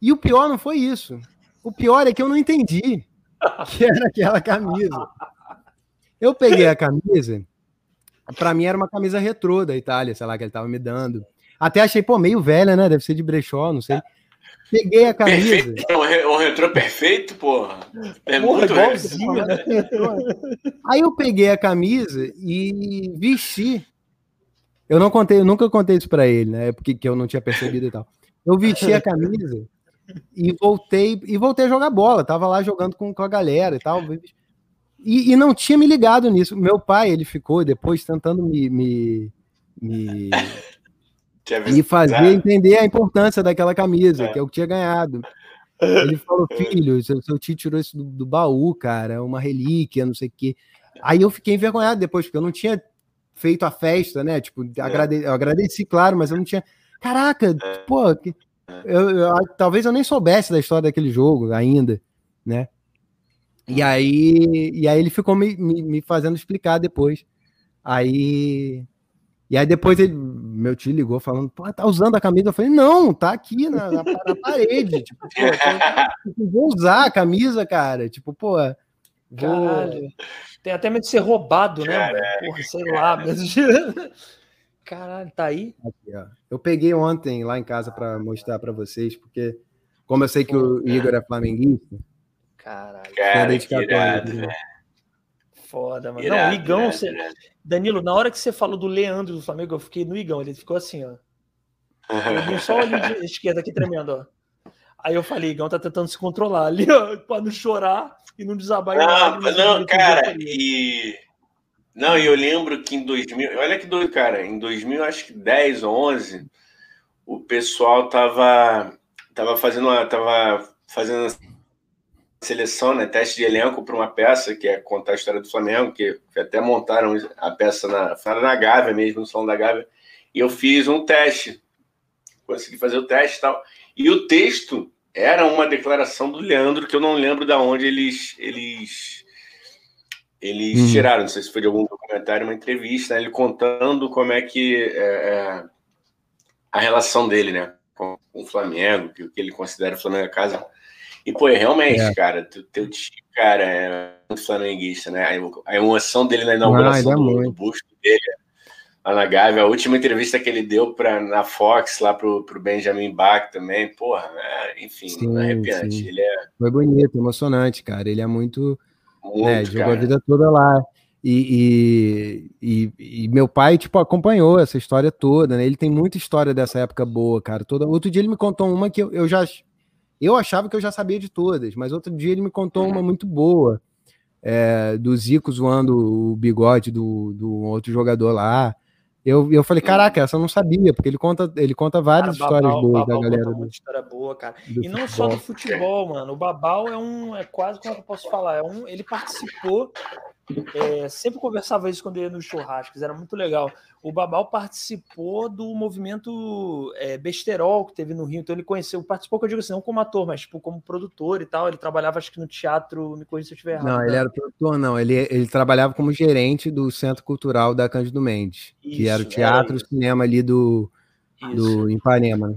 E o pior não foi isso. O pior é que eu não entendi que era aquela camisa. Eu peguei a camisa, para mim era uma camisa retrô da Itália, sei lá, que ele tava me dando. Até achei, pô, meio velha, né? Deve ser de brechó, não sei. Peguei a camisa. Perfeito. É um re- um retrô perfeito, porra. É Porra, muito igualzinho, né? Aí eu peguei a camisa e vesti. Eu não contei, eu nunca contei isso pra ele, né? Porque que eu não tinha percebido e tal. Eu vesti a camisa e voltei e voltei a jogar bola. Tava lá jogando com, com a galera e tal. E, e não tinha me ligado nisso. Meu pai, ele ficou depois tentando me, me, me, Me fazer entender a importância daquela camisa, É. que eu tinha ganhado. Ele falou, filho, seu, seu tio tirou isso do, do baú, cara, é uma relíquia, não sei o quê. Aí eu fiquei envergonhado depois, porque eu não tinha feito a festa, né? Tipo, agrade... eu agradeci, claro, mas eu não tinha. Caraca, pô, que- eu, eu- talvez eu nem soubesse da história daquele jogo ainda, né? E aí, e aí ele ficou me, me, me fazendo explicar depois. Aí. E aí depois ele, meu tio ligou falando, pô, tá usando a camisa? Eu falei, não, tá aqui na, na, na parede. Tipo, pô, eu- vou usar a camisa, cara. Tipo, pô, vou. Caralho. Tem até medo de ser roubado, né? Mano? Porra, sei lá. Mas... Caralho, tá aí? Aqui, ó. Eu peguei ontem lá em casa para mostrar para vocês, porque como eu sei que o Igor é flamenguista, Caralho, Cara, que dedicatória velho. Foda, mano. Irado, não, o Igão, irado, você- irado. Danilo, na hora que você falou do Leandro do Flamengo, eu fiquei no Igão, ele ficou assim, ó. Eu vi só ali de esquerda aqui tremendo, ó. Aí eu falei, Igão tá tentando se controlar ali, ó, pra não chorar e não desabar Não, não, ali, cara, e. Não, e eu lembro que em 2000. Olha que doido, cara. Em 2000, acho que 10 ou 11, o pessoal tava, tava fazendo uma. Tava fazendo uma seleção, né? Teste de elenco para uma peça que é contar a história do Flamengo, que, até montaram a peça na, na Gávea mesmo, no Salão da Gávea. E eu fiz um teste. Consegui fazer o teste e tal. E o texto era uma declaração do Leandro, que eu não lembro de onde eles, eles, eles Hum. tiraram, não sei se foi de algum documentário, uma entrevista, né, ele contando como é que é, é, a relação dele, né, com, com o Flamengo, que o que ele considera o Flamengo a casa. E, pô, realmente, É. cara, teu, teu tio, cara, é um flamenguista, né, a, emo- a emoção dele na Ah, inauguração ele é do, do busto dele, lá na Gávea. A última entrevista que ele deu pra, na Fox, lá pro, pro Benjamin Bach também, porra, é, enfim, sim, arrepiante. Sim. Ele é... Foi bonito, emocionante, cara. Ele é muito. muito né, jogou a vida toda lá. E, e, e, e, meu pai, tipo, acompanhou essa história toda, né? Ele tem muita história dessa época boa, cara. Toda... Outro dia ele me contou uma que eu, eu já. Eu achava que eu já sabia de todas, mas outro dia ele me contou uma muito boa. É, do Zico zoando o bigode do, do outro jogador lá. Eu, eu falei, caraca, essa eu não sabia, porque ele conta, ele conta várias cara, histórias Babal, boas Babal da galera. Muita história boa, cara. E não futebol. só do futebol, mano. O Babal é um. É quase como eu posso falar. É um, ele participou é, sempre conversava isso quando ia nos churrascos, era muito legal. O Babal participou do movimento é, besterol que teve no Rio, então ele conheceu, participou, que eu digo assim, não como ator, mas tipo, como produtor e tal. Ele trabalhava, acho que no teatro, me conhece se eu estiver errado. Não, ele né? era produtor, não, ele, ele trabalhava como gerente do Centro Cultural da Cândido Mendes, isso, que era o teatro e cinema ali do, do Ipanema.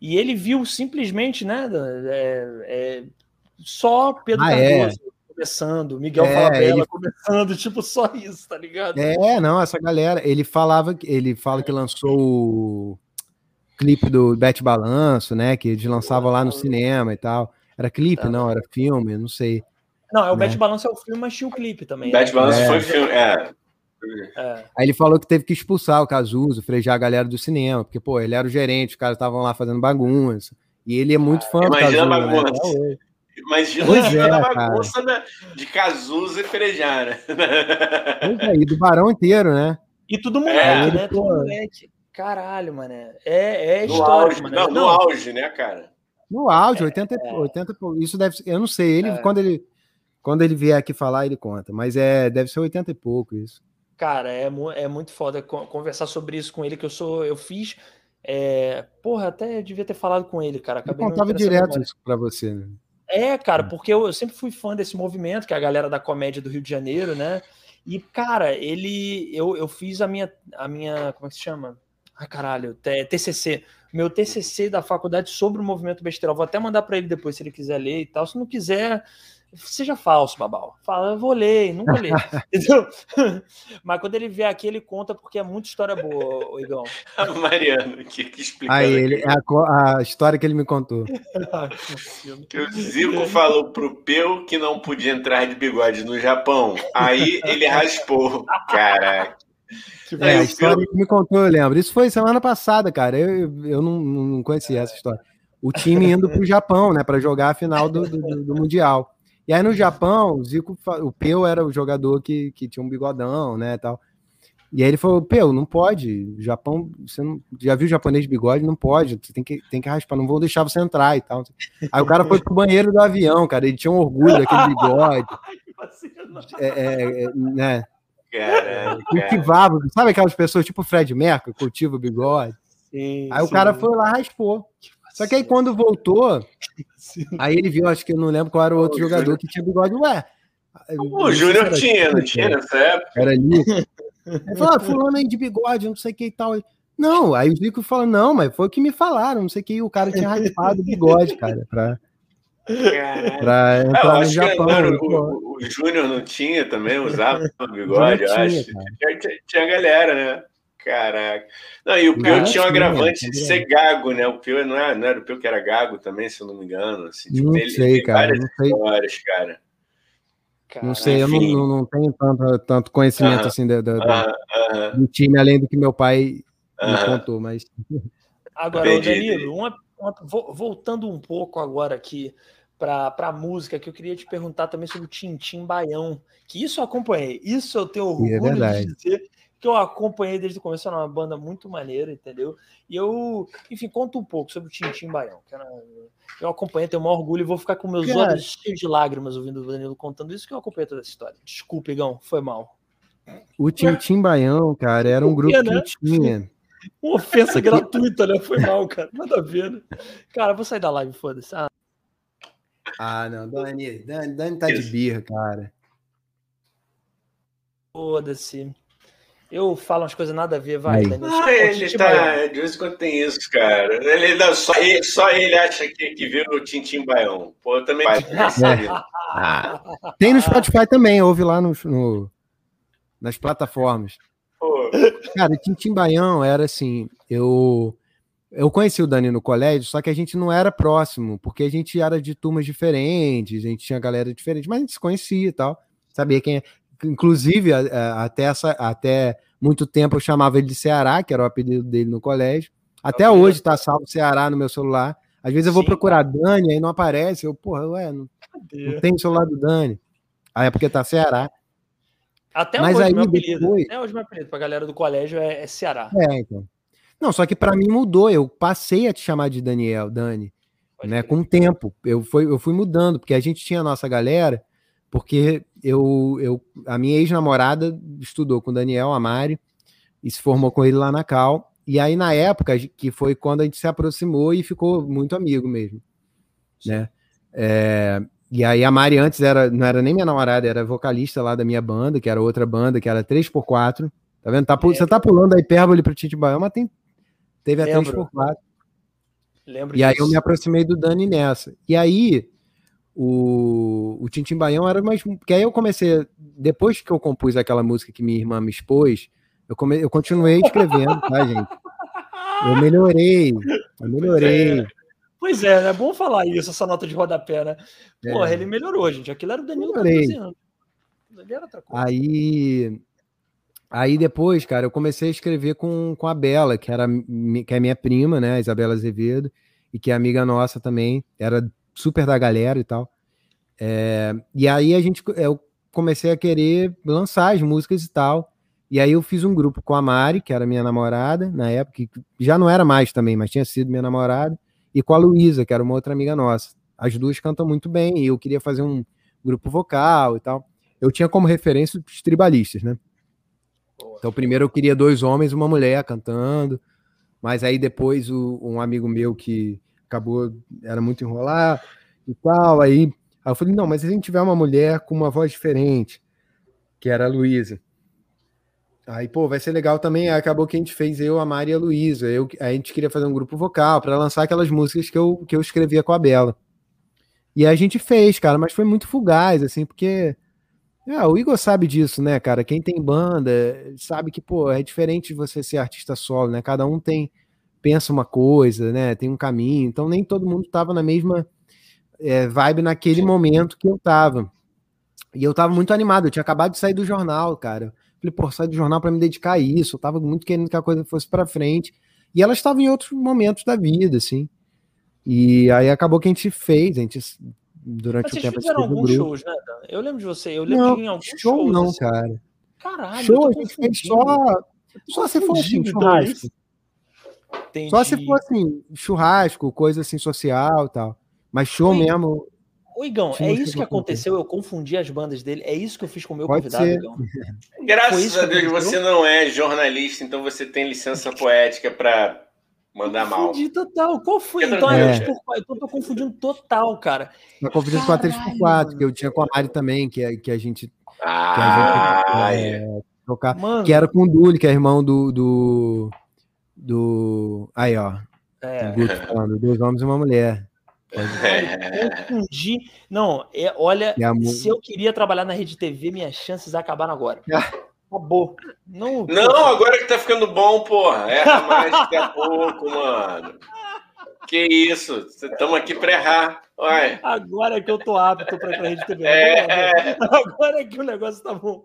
E ele viu simplesmente, né, é, é só Pedro ah, é? Começando, Miguel é, Falabella ele... começando, tipo, só isso, tá ligado? É, não, essa galera, ele falava, ele fala que lançou o clipe do Bete Balanço, né, que eles lançavam lá no cinema e tal. Era clipe, tá. não, era filme, não sei. Não, é o né? Bete Balanço é o filme, mas tinha o clipe também. Bete né? Balanço é. foi filme, é. É. Aí ele falou que teve que expulsar o Cazuzo, frejar a galera do cinema, porque, pô, ele era o gerente, os caras estavam lá fazendo bagunça. E ele é muito fã Imagina do Cazuzo. Imagina a né? bagunça. Né? Imagina pois é, a bagunça da, de Cazuza e Frejara. Pois é, e do Barão inteiro, né? E tudo moleque, é, né? Tudo moleque. Caralho, mano. É, é no histórico, auge, mano. Não, no auge, né, cara? No auge, 80, é, 80 isso deve ser, eu não sei, ele é. quando ele quando ele vier aqui falar, ele conta, mas é, deve ser 80 e pouco isso. Cara, é, é muito foda conversar sobre isso com ele, que eu sou, eu fiz, é, porra, até devia ter falado com ele, cara. Acabei eu contava direto isso pra você, né? É, cara, hum. porque eu, eu, sempre fui fã desse movimento, que é a galera da comédia do Rio de Janeiro, né? E, cara, ele. Eu, eu fiz a minha. A minha. Como é que se chama? Ai, caralho, TCC. Meu TCC da faculdade sobre o movimento besteirol. Vou até mandar para ele depois, se ele quiser ler e tal. Se não quiser, seja falso, Babal. Fala, eu vou ler, nunca ler. Entendeu? Mas quando ele vier aqui, ele conta porque é muita história boa, o Igão. Mariano, que, que explica. Aí, ele, a, a, história que ele me contou. que o Zico falou pro Peu que não podia entrar de bigode no Japão. Aí ele raspou. Caraca. É, a história que me contou, eu lembro. Isso foi semana passada, cara. Eu, eu não, não conhecia essa história. O time indo para o Japão, né, para jogar a final do, do, do Mundial. E aí no Japão, o Zico, o Peu era o jogador que, que tinha um bigodão, né, tal. E aí ele falou, Peu, não pode, Japão, você não, já viu japonês de bigode? Não pode, você tem que, tem que raspar, não vou deixar você entrar e tal. Aí o cara foi pro banheiro do avião, cara, ele tinha um orgulho daquele bigode. é, é, é, né? Cultivava, sabe aquelas pessoas tipo Fred Merkel, cultiva o bigode? Sim, aí sim. o cara foi lá raspou. Só que aí quando voltou, Sim. aí ele viu, acho que eu não lembro qual era o outro o jogador Júnior. que tinha bigode. Ué. O Júnior tinha, não tinha nessa época. Era ali. Ele falou, ah, fulano aí de bigode, não sei o que e tal. Não, aí o Zico falou, não, mas foi o que me falaram, não sei o que, o cara tinha raspado o bigode, cara, pra, pra entrar no Japão. o, o Júnior não tinha também, usava o bigode, eu acho. Tinha, tinha galera, né? Caraca. Não, e o Pio tinha um agravante de ser gago, né? O Pio não era, não era o Pio que era gago também, se eu não me engano. Assim, tipo, não ele, sei, cara. Não sei. Histórias, cara. não sei, eu não, não, tenho tanto, tanto conhecimento uh -huh, assim do, do, uh -huh, do, time, além do que meu pai uh -huh. me contou, mas. Agora, Danilo, uma, uma, voltando um pouco agora aqui para a música, que eu queria te perguntar também sobre o Tintim Baião, que isso eu acompanhei, isso eu tenho é orgulho é de dizer que eu acompanhei desde o começo, era uma banda muito maneira, entendeu? E eu, enfim, conto um pouco sobre o Tintim Baião, que era, eu acompanhei, tenho o maior orgulho e vou ficar com meus Cara. olhos cheios de lágrimas ouvindo o Danilo contando isso, que eu acompanhei toda essa história. Desculpa, Igão, foi mal. O Tintim Baião, cara, era um grupo né? que tinha. Uma ofensa gratuita, né? Foi mal, cara. Nada a ver, né? Cara, vou sair da live, foda-se. Ah. ah, não, Dani, Dani, Dani tá de birra, cara. Foda-se. Eu falo umas coisas nada a ver, vai, Daniel. Ah, ele tá, de vez em quando tem isso, cara. Ele, não, só, ele, só ele acha que, que viu o Tintim Baião. Pô, eu também. É. Ah. Tem no Spotify também, ouve lá no, no nas plataformas. Pô, Cara, Tintim Baião era assim, eu eu conheci o Dani no colégio, só que a gente não era próximo, porque a gente era de turmas diferentes, a gente tinha galera diferente, mas a gente se conhecia e tal, sabia quem é. Inclusive, até, essa, até muito tempo eu chamava ele de Ceará, que era o apelido dele no colégio. Até hoje tá salvo Ceará no meu celular. Às vezes eu vou Sim. procurar Dani, aí não aparece. Eu, porra, ué, não, não tem celular do Dani. Aí é porque tá Ceará. Até Mas hoje, aí, meu apelido. Depois... Até hoje, meu apelido pra galera do colégio é, é Ceará. É, então. Não, só que para mim mudou. Eu passei a te chamar de Daniel, Dani, Pode né? Com o tempo. Eu fui, eu fui mudando, porque a gente tinha a nossa galera, porque eu, eu a minha ex-namorada estudou com o Daniel Amari e se formou com ele lá na Cal. E aí, na época, que foi quando a gente se aproximou e ficou muito amigo mesmo. Né? É, e aí a Mari antes era, não era nem minha namorada, era vocalista lá da minha banda, que era outra banda, que era 3x4. Tá vendo? Tá, você tá pulando a hipérbole pro Tite Baião, mas tem, teve a 3x4. Lembro e disso. aí eu me aproximei do Dani nessa. E aí o, o Tintim Baião era mais. Porque aí eu comecei, depois que eu compus aquela música que minha irmã me expôs, eu, come, eu continuei escrevendo, tá, gente? Eu melhorei, eu melhorei. É. Pois é, é bom falar isso, essa nota de rodapé, né? Porra, é. ele melhorou, gente. Aquilo era o Danilo 14 anos. era outra coisa. Aí, aí depois, cara, eu comecei a escrever com, com a Bela, que, era, que é minha prima, né? A Isabela Azevedo, e que é amiga nossa também. Era super da galera e tal. É, e aí a gente, eu comecei a querer lançar as músicas e tal. E aí eu fiz um grupo com a Mari, que era minha namorada na época, que já não era mais também, mas tinha sido minha namorada, e com a Luísa, que era uma outra amiga nossa. As duas cantam muito bem, e eu queria fazer um grupo vocal e tal. Eu tinha como referência os tribalistas, né? Então, primeiro eu queria dois homens e uma mulher cantando, mas aí depois o, um amigo meu que acabou, era muito enrolar e tal, aí, aí eu falei, não, mas se a gente tiver uma mulher com uma voz diferente, que era a Luísa, Aí, pô, vai ser legal também. Acabou que a gente fez eu, a Mari e a Luísa. Eu, a gente queria fazer um grupo vocal para lançar aquelas músicas que eu, que eu escrevia com a Bela. E a gente fez, cara, mas foi muito fugaz, assim, porque. É, o Igor sabe disso, né, cara? Quem tem banda sabe que, pô, é diferente de você ser artista solo, né? Cada um tem. Pensa uma coisa, né? Tem um caminho. Então, nem todo mundo tava na mesma é, vibe naquele momento que eu tava. E eu tava muito animado. Eu tinha acabado de sair do jornal, cara. Falei, pô, sair do jornal para me dedicar a isso. Eu tava muito querendo que a coisa fosse para frente. E ela estava em outros momentos da vida, assim. E aí acabou que a gente fez, a gente durante Mas o tempo. Vocês fizeram alguns shows, né? Eu lembro de você, eu lembro não, de em alguns show shows. Não, assim. cara. Caralho. Show a gente fez só. Só se for assim, churrasco. Entendi. Só se for assim, churrasco, coisa assim social e tal. Mas show mesmo, Ô, Igão, é isso que aconteceu? Eu confundi as bandas dele. É isso que eu fiz com o meu Pode convidado, ser. Igão. Graças a Deus você não é jornalista, então você tem licença poética para mandar mal. Confundi total. Qual foi? Então, é. eu, então, tô confundindo total, cara. Eu confundindo com a 3x4, que eu tinha com a Mari também, que, é, que a gente. Ah, que a gente, é, tocar, que era com o Dully, que é irmão do. do, do aí, ó. É. Falando, dois homens e uma mulher. Confundi. Não, é, olha, se eu queria trabalhar na Rede TV, minhas chances acabaram agora. Acabou. Não, não agora que tá ficando bom, porra. Erra mais daqui a pouco, mano. Que isso? Estamos aqui para errar. Agora que eu tô apto para a rede TV. É. Agora que o negócio tá bom.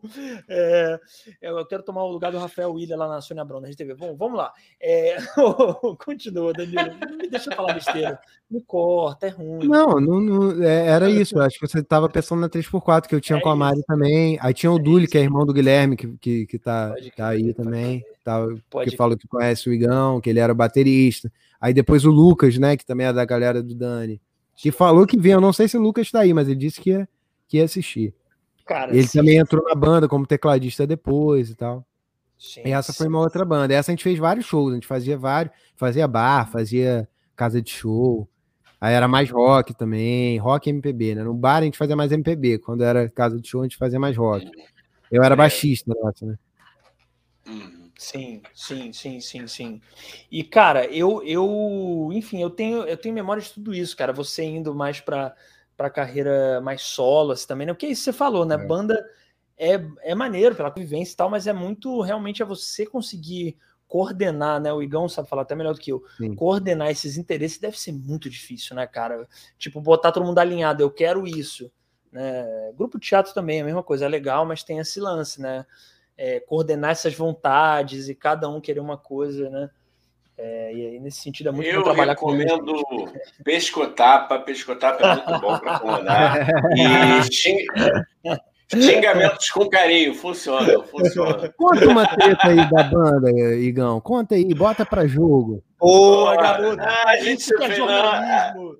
É, eu quero tomar o lugar do Rafael William lá na Sônia Abrão, na rede TV. Bom, vamos lá. É, continua, Danilo. Não me deixa falar besteira. Me corta, é ruim. Não, não, não é, era isso. Eu acho que você estava pensando na 3x4 que eu tinha é com a Mari isso. também. Aí tinha o é Dully, que é irmão do Guilherme, que, que, que tá, tá aí também. Tá, que falou que conhece o Igão, que ele era baterista. Aí depois o Lucas, né, que também é da galera do Dani, que falou que vinha. Eu não sei se o Lucas tá aí, mas ele disse que ia, que ia assistir. Cara, ele sim. também entrou na banda como tecladista depois e tal. Sim, e essa foi uma outra banda. Essa a gente fez vários shows, a gente fazia vários, fazia bar, fazia casa de show. Aí era mais rock também, rock MPB, né? No bar a gente fazia mais MPB, quando era casa de show a gente fazia mais rock. Eu era baixista, nossa, né? Uhum. Sim, sim, sim, sim, sim. E cara, eu, eu, enfim, eu tenho, eu tenho memória de tudo isso, cara. Você indo mais para para carreira mais solo, assim, também, né? Porque é isso que você falou, né? É. Banda é, é maneiro pela convivência e tal, mas é muito realmente é você conseguir coordenar, né? O Igão sabe falar até melhor do que eu. Sim. Coordenar esses interesses deve ser muito difícil, né, cara? Tipo, botar todo mundo alinhado, eu quero isso. Né? Grupo de teatro também é a mesma coisa, é legal, mas tem esse lance, né? É, coordenar essas vontades e cada um querer uma coisa, né? É, e aí, nesse sentido, é muito eu bom trabalhar com Eu recomendo pescotapa, pescotapa é muito bom para comandar. E Xingamentos com carinho, funciona, funciona. Conta uma treta aí da banda, Igão. Conta aí, bota para jogo. Boa, garoto. Ah, a gente se ofende,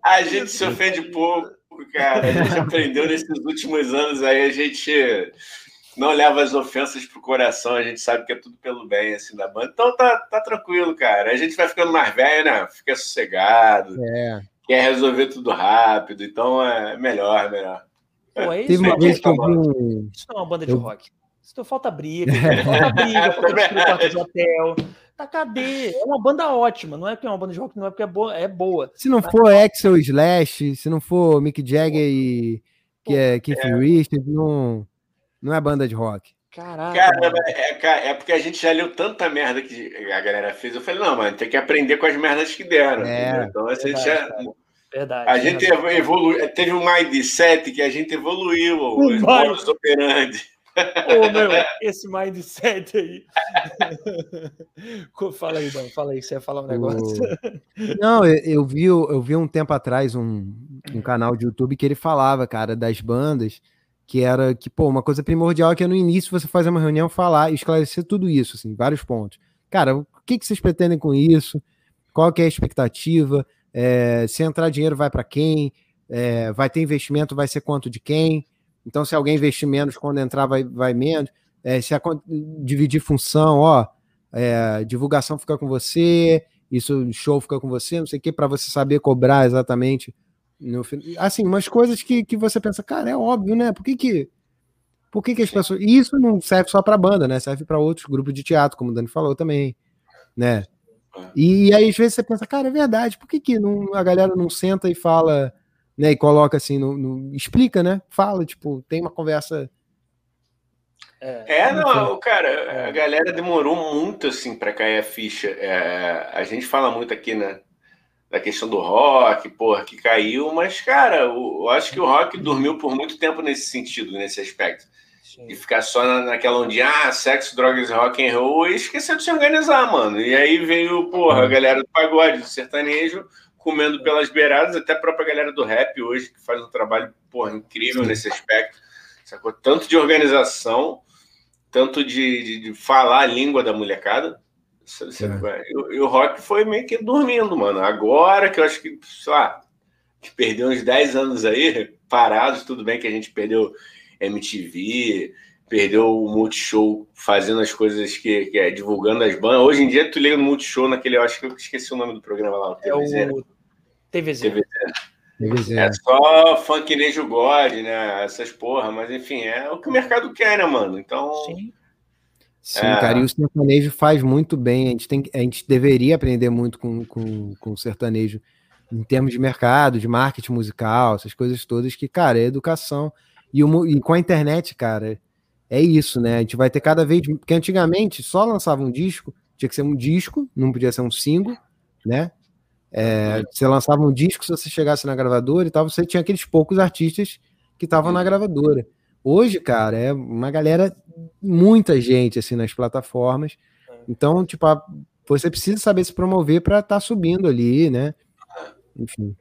a gente se ofende pouco, cara. A gente aprendeu nesses últimos anos aí, a gente não leva as ofensas pro coração, a gente sabe que é tudo pelo bem, assim, da banda. Então tá, tá tranquilo, cara. A gente vai ficando mais velho, né? Fica sossegado. É. Quer resolver tudo rápido, então é melhor, melhor. Pô, é Teve uma vez que eu vi Isso não é uma banda de eu... rock. Isso falta briga, falta briga, falta quarto de hotel. Tá, cadê? É uma banda ótima, não é porque é uma banda de rock, não é porque é boa, é boa. Se não for Axel Slash, se não for Mick Jagger e que é Keith é. Richards, não, não é banda de rock. Caraca. Cara, é, é, porque a gente já leu tanta merda que a galera fez. Eu falei, não, mano, tem que aprender com as merdas que deram. É, então a gente já. Verdade. A gente evoluiu, teve um mindset que a gente evoluiu, o os modus operandi. Ô, meu, esse mindset aí. fala aí, Dan, fala aí, você ia falar um negócio. Não, eu, eu, vi, eu vi um tempo atrás um, um canal de YouTube que ele falava, cara, das bandas, que era que, pô, uma coisa primordial é que no início você fazer uma reunião, falar e esclarecer tudo isso, assim, vários pontos. Cara, o que, que vocês pretendem com isso? Qual que é a expectativa? É, se entrar dinheiro, vai para quem? É, vai ter investimento, vai ser quanto de quem? Então, se alguém investir menos, quando entrar, vai, vai menos. É, se a, dividir função, ó, é, divulgação fica com você, isso show fica com você, não sei o que, para você saber cobrar exatamente. No, assim, umas coisas que, que você pensa, cara, é óbvio, né? Por que que, por que, que as pessoas. E isso não serve só para banda, né? Serve para outros grupos de teatro, como o Dani falou também, né? E, aí, às vezes, você pensa, cara, é verdade, por que, que não, a galera não senta e fala, né? E coloca assim, no, no explica, né? Fala, tipo, tem uma conversa. É, é não, cara, é. a galera demorou muito assim para cair a ficha. É, a gente fala muito aqui, né? Da questão do rock, porra, que caiu, mas, cara, eu, acho que o rock dormiu por muito tempo nesse sentido, nesse aspecto. Sim. ficar só na, naquela onde, ah, sexo, drogas, rock and roll, e esqueceu de se organizar, mano. E aí veio, porra, a uhum. galera do pagode, do sertanejo, comendo pelas beiradas, até a própria galera do rap hoje, que faz um trabalho, porra, incrível Sim. nesse aspecto. Sacou? Tanto de organização, tanto de, de, de falar a língua da molecada. É. E, o rock foi meio que dormindo, mano. Agora que eu acho que, sei lá, que perdeu uns 10 anos aí, parados, tudo bem que a gente perdeu MTV, perdeu o Multishow fazendo as coisas que, que é divulgando as bandas. Hoje em dia, tu liga no Multishow naquele, eu acho que eu esqueci o nome do programa lá, o TVZ. É o TVZ. TVZ. TVZ. É só funknejo God, né? Essas porra, mas enfim, é o que o mercado quer, né, mano? Então. Sim. Sim, é... cara, e o sertanejo faz muito bem. A gente, tem, a gente deveria aprender muito com, com, com o sertanejo em termos de mercado, de marketing musical, essas coisas todas, que, cara, é educação. E, o, e com a internet, cara, é isso, né? A gente vai ter cada vez. Porque antigamente só lançava um disco, tinha que ser um disco, não podia ser um single, né? É, você lançava um disco, se você chegasse na gravadora e tal, você tinha aqueles poucos artistas que estavam na gravadora. Hoje, cara, é uma galera, muita gente assim nas plataformas. Então, tipo, você precisa saber se promover para estar tá subindo ali, né? Enfim.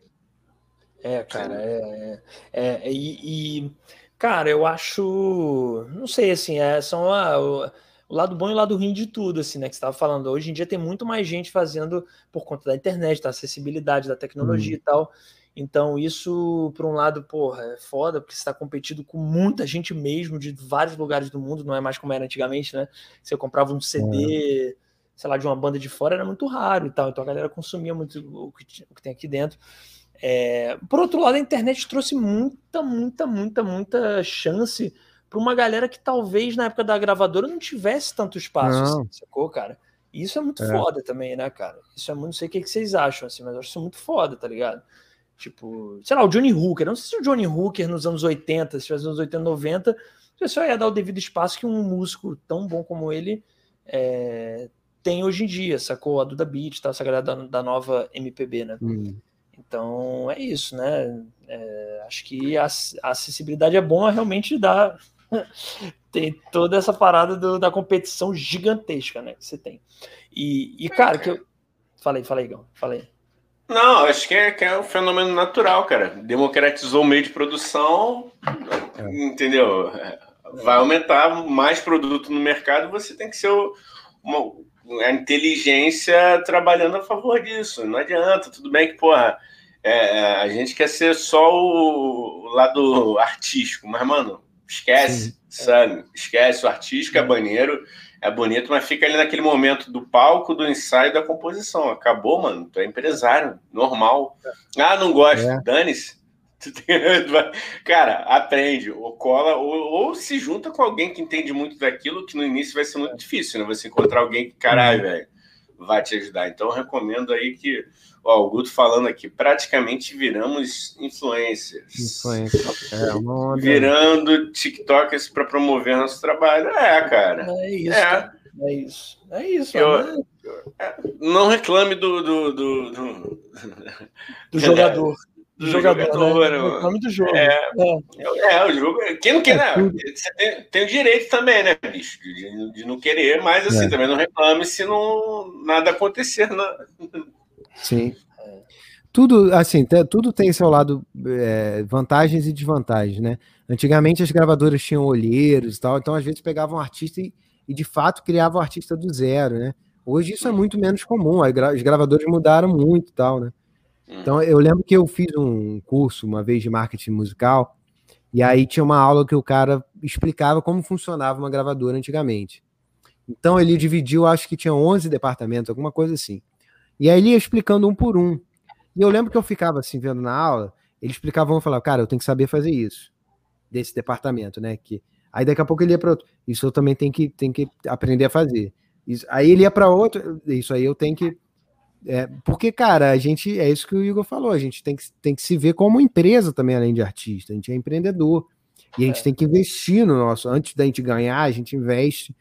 É, cara, é, é, é e, e, cara, eu acho, não sei, assim, é, são a, o, o, lado bom e o lado ruim de tudo, assim, né, que você estava falando. Hoje em dia tem muito mais gente fazendo por conta da internet, da acessibilidade, da tecnologia hum. e tal. Então, isso, por um lado, porra, é foda, porque você está competindo com muita gente mesmo, de vários lugares do mundo, não é mais como era antigamente, né? Você comprava um CD, é. sei lá, de uma banda de fora, era muito raro e tal. Então a galera consumia muito o que, o que tem aqui dentro. É, por outro lado, a internet trouxe muita, muita, muita, muita chance para uma galera que talvez na época da gravadora não tivesse tanto espaço, assim, sacou, cara? E isso é muito é. foda também, né, cara? Isso é muito, não sei o que, que vocês acham, assim, mas eu acho isso muito foda, tá ligado? Tipo, sei lá, o Johnny Hooker, não sei se o Johnny Hooker nos anos 80, se nos anos 80, 90, o pessoal ia dar o devido espaço que um músico tão bom como ele é, tem hoje em dia, sacou? A Duda Beat, tá? essa galera da, da nova MPB, né? Hum. Então é isso, né? É, acho que a, a, acessibilidade é bom realmente dar. tem toda essa parada do, da competição gigantesca, né? Que você tem. E, e cara, que eu. Falei, falei, Gão, falei. Não, acho que é, que é um fenômeno natural, cara. Democratizou o meio de produção, é. entendeu? Vai aumentar mais produto no mercado, você tem que ser uma, a inteligência trabalhando a favor disso. Não adianta, tudo bem que, porra, é, é a gente quer ser só o, lado artístico, mas, mano, esquece, Sim. sabe? Esquece, o artístico é banheiro é bonito, mas fica ali naquele momento do palco, do ensaio, da composição. Acabou, mano. Tu é empresário, normal. Ah, não gosto. É. Dane-se. Cara, aprende, ou cola, ou, ou, se junta com alguém que entende muito daquilo, que no início vai ser muito difícil, né? Você encontrar alguém que, caralho, uhum. velho, vai te ajudar. Então, eu recomendo aí que, ó, o Guto falando aqui, praticamente viramos influencers. Influencers. É, Virando TikTokers para promover nosso trabalho. É, cara. É isso. É, é isso. É isso. Eu, é, não reclame do, do, do, do... do jogador do jogador, jogador né? o nome do jogo. É, é. é, o jogo. Quem não quer, né? Você tem, tem, o direito também, né, bicho? De, de não querer, mas assim, é. também não reclame se não nada acontecer. Né? Sim. Tudo, assim, tudo tem seu lado, é, vantagens e desvantagens, né? Antigamente as gravadoras tinham olheiros e tal, então às vezes pegavam um artista e, e de fato criavam o um artista do zero, né? Hoje isso é muito menos comum, as gravadoras mudaram muito e tal, né? Então, eu lembro que eu fiz um curso uma vez de marketing musical, e aí tinha uma aula que o cara explicava como funcionava uma gravadora antigamente. Então, ele dividiu, acho que tinha 11 departamentos, alguma coisa assim. E aí ele ia explicando um por um. E eu lembro que eu ficava assim, vendo na aula, ele explicava, e falava, cara, eu tenho que saber fazer isso, desse departamento, né? Que... Aí daqui a pouco ele ia para outro. Isso eu também tenho que, tenho que aprender a fazer. Isso... Aí ele ia para outro, isso aí eu tenho que é, porque, cara, a gente, é isso que o Igor falou, a gente tem que, tem que se ver como empresa também, além de artista, a gente é empreendedor, e a gente é. tem que investir no nosso, antes da gente ganhar, a gente investe,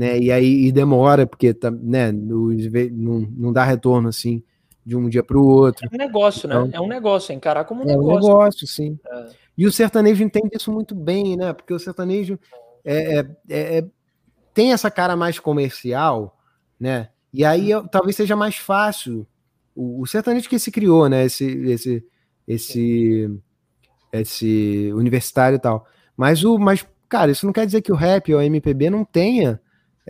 né, e aí e demora, porque, né, no, não, não dá retorno, assim, de um dia para o outro. É um negócio, né, então, é um negócio, é encarar como um é negócio. É um negócio, sim. É. E o sertanejo entende isso muito bem, né, porque o sertanejo é, é, é tem essa cara mais comercial, né, e aí talvez seja mais fácil o, o sertanejo que se criou, né? Esse, esse, esse, esse universitário e tal. Mas o, mas cara, isso não quer dizer que o rap ou a MPB não tenha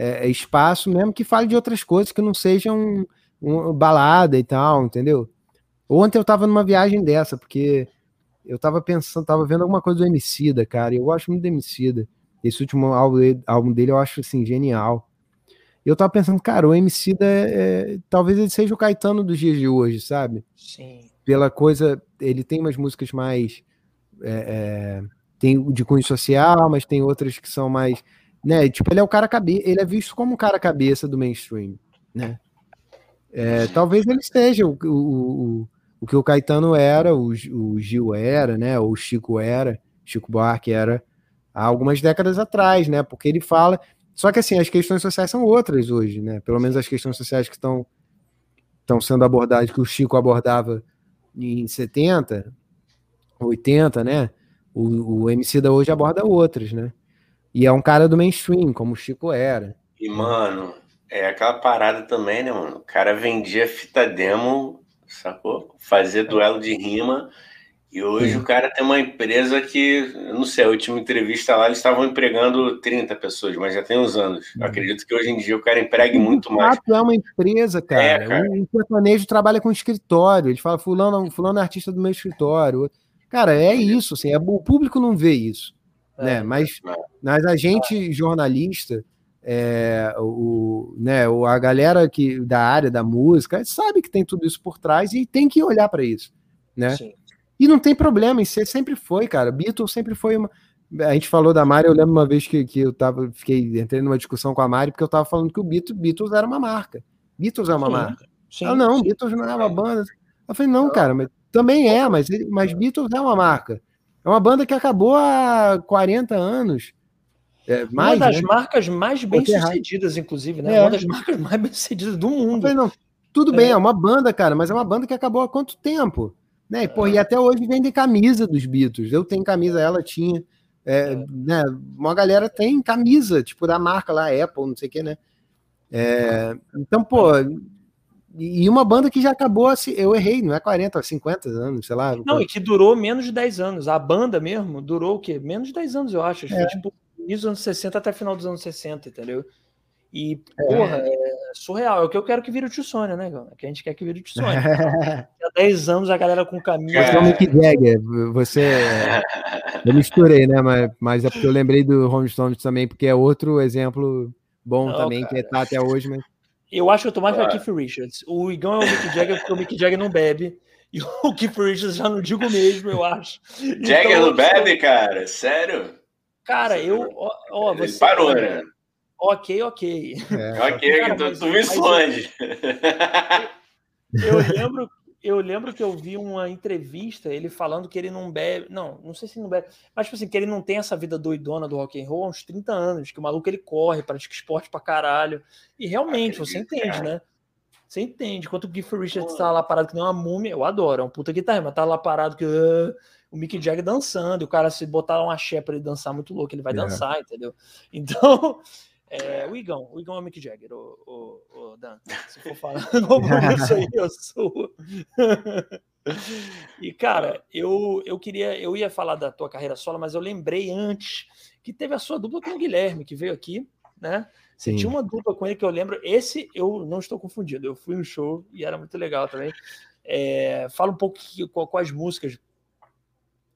é, espaço mesmo que fale de outras coisas que não sejam um, balada e tal, entendeu? Ontem eu tava numa viagem dessa, porque eu tava pensando, tava vendo alguma coisa do Emicida, cara, e eu gosto muito do Emicida. Esse último álbum, dele eu acho, assim, genial eu tava pensando, cara, o MC da, é, é, talvez ele seja o Caetano dos dias de hoje, sabe? Sim. Pela coisa, ele tem umas músicas mais é, é, tem de cunho social, mas tem outras que são mais, né? Tipo, ele é o cara cabeça, ele é visto como um cara cabeça do mainstream, né? É, talvez ele seja o, o, o, o, que o Caetano era, o, o Gil era, né? Ou o Chico era, Chico Buarque era há algumas décadas atrás, né? Porque ele fala só que assim, as questões sociais são outras hoje, né? Pelo menos as questões sociais que estão estão sendo abordadas, que o Chico abordava em 70, 80, né? O, o MC da hoje aborda outras, né? E é um cara do mainstream, como o Chico era. E, mano, é aquela parada também, né, mano? O cara vendia fita demo, sacou? Fazia duelo de rima e hoje o cara tem uma empresa que, não sei, a última entrevista lá, eles estavam empregando 30 pessoas, mas já tem uns anos. Eu acredito que hoje em dia o cara empregue muito mais. é uma empresa, cara. É, cara. O sertanejo trabalha com escritório. Ele fala, fulano, fulano é artista do meu escritório. Cara, é isso, assim, é, o público não vê isso. É, né? Mas, é. mas a gente, jornalista, é, o, né, a galera que, da área da música, sabe que tem tudo isso por trás e tem que olhar para isso. Né? Sim. E não tem problema em ser, sempre foi, cara. Beatles sempre foi uma. A gente falou da Mari, eu lembro uma vez que, que eu tava, fiquei, entrei numa discussão com a Mari, porque eu tava falando que o Beatles, Beatles era uma marca. Beatles é uma sim, marca. Sim, ela, não, sim. Beatles não é uma banda. Eu falei, não, cara, mas também é, mas, mas Beatles é uma marca. É uma banda que acabou há 40 anos, É, mais, uma das né? marcas mais bem sucedidas, inclusive, né? É. Uma das marcas mais bem sucedidas do mundo. falei, não, tudo bem, é uma banda, cara, mas é uma banda que acabou há quanto tempo? Né? E, pô, e até hoje vendem camisa dos Beatles. Eu tenho camisa, ela tinha. É, né? Uma galera tem camisa, tipo, da marca lá, Apple, não sei o que, né? É, então, pô, e uma banda que já acabou, assim, eu errei, não é 40, 50 anos, sei lá. Não, e que durou menos de 10 anos. A banda mesmo durou o quê? Menos de 10 anos, eu acho. Acho que É. foi tipo início dos anos 60 até final dos anos 60, entendeu? E, porra, é surreal. É o que eu quero que vire o Tio Sônia, né, cara? Que a gente quer que vire o Tio Sônia. Há 10 anos a galera com camisa. Você é o Mick Jagger, você. Eu misturei, né? Mas, mas é porque eu lembrei do Rolling Stones também, porque é outro exemplo bom Não, também, cara. que tá até hoje, mas. Eu acho que eu tô mais pra Ah. Keith Richards. O Igão é o Mick Jagger porque o Mick Jagger não bebe. E o Keith Richards já não digo mesmo, eu acho. Jagger Então, não bebe, cara? Sério? Cara, eu. Ó, ó, Ele você. parou, né? Ok, ok. É, Ok, Cara, tu, mas- tu viu isso mas- onde? Eu lembro, eu lembro que eu vi uma entrevista ele falando que ele não bebe, não, não sei se não bebe, mas tipo assim, que ele não tem essa vida doidona do rock and roll há uns 30 anos, que o maluco ele corre, pratica esporte pra caralho. E realmente, você entende, né? Você entende. Enquanto o Giff Richards tá lá parado que nem uma múmia, eu adoro, é um puta guitarra, mas tá lá parado que ah, o Mick Jagger dançando, e o cara se botar uma axé pra ele dançar muito louco, ele vai É. dançar, entendeu? Então, é, o Igão, o Igão é o Mick Jagger, o, o, o Dan. Se for falar isso aí, eu sou. e, cara, eu, eu queria, eu ia falar da tua carreira solo, mas eu lembrei antes que teve a sua dupla com o Guilherme, que veio aqui, né? Você Sim. tinha uma dupla com ele que eu lembro. Esse eu não estou confundido. Eu fui no show e era muito legal também. É, fala um pouco que, qual- quais músicas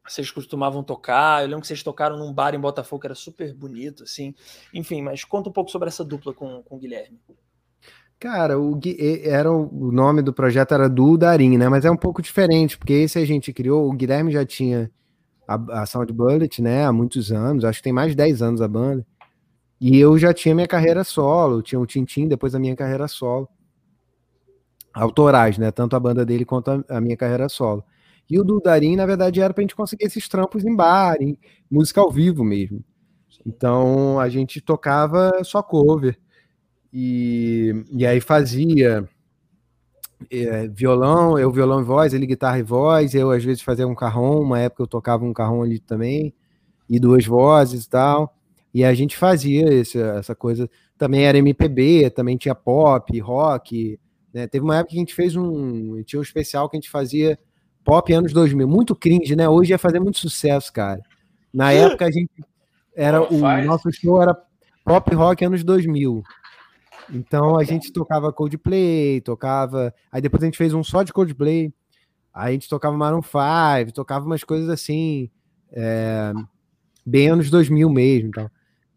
vocês costumavam tocar. Eu lembro que vocês tocaram num bar em Botafogo que era super bonito, assim. Enfim, mas conta um pouco sobre essa dupla com, com o Guilherme. Cara, o, era o, nome do projeto era Duo Darim, né? Mas é um pouco diferente, porque esse a gente criou, o Guilherme já tinha a, a Sound Bullet, né? Há muitos anos, acho que tem mais de 10 anos a banda. E eu já tinha minha carreira solo, tinha o Tintim, depois a minha carreira solo. Autorais, né? Tanto a banda dele quanto a, a minha carreira solo. E o do Darim, na verdade, era pra gente conseguir esses trampos em bar, em música ao vivo mesmo. Então a gente tocava só cover. E, e aí fazia é, violão, eu violão e voz, ele guitarra e voz, eu às vezes fazia um carrom, uma época eu tocava um carrom ali também, e duas vozes e tal. E a gente fazia esse, essa coisa. Também era MPB, também tinha pop, rock. Né? Teve uma época que a gente fez um. Tinha um especial que a gente fazia pop anos 2000. Muito cringe, né? Hoje ia fazer muito sucesso, cara. Na época a gente. Era, o nosso show era pop rock anos 2000. Então a gente tocava Coldplay, tocava. Aí depois a gente fez um só de Coldplay. Aí a gente tocava Maroon 5, tocava umas coisas assim. é, bem anos 2000 mesmo. Então.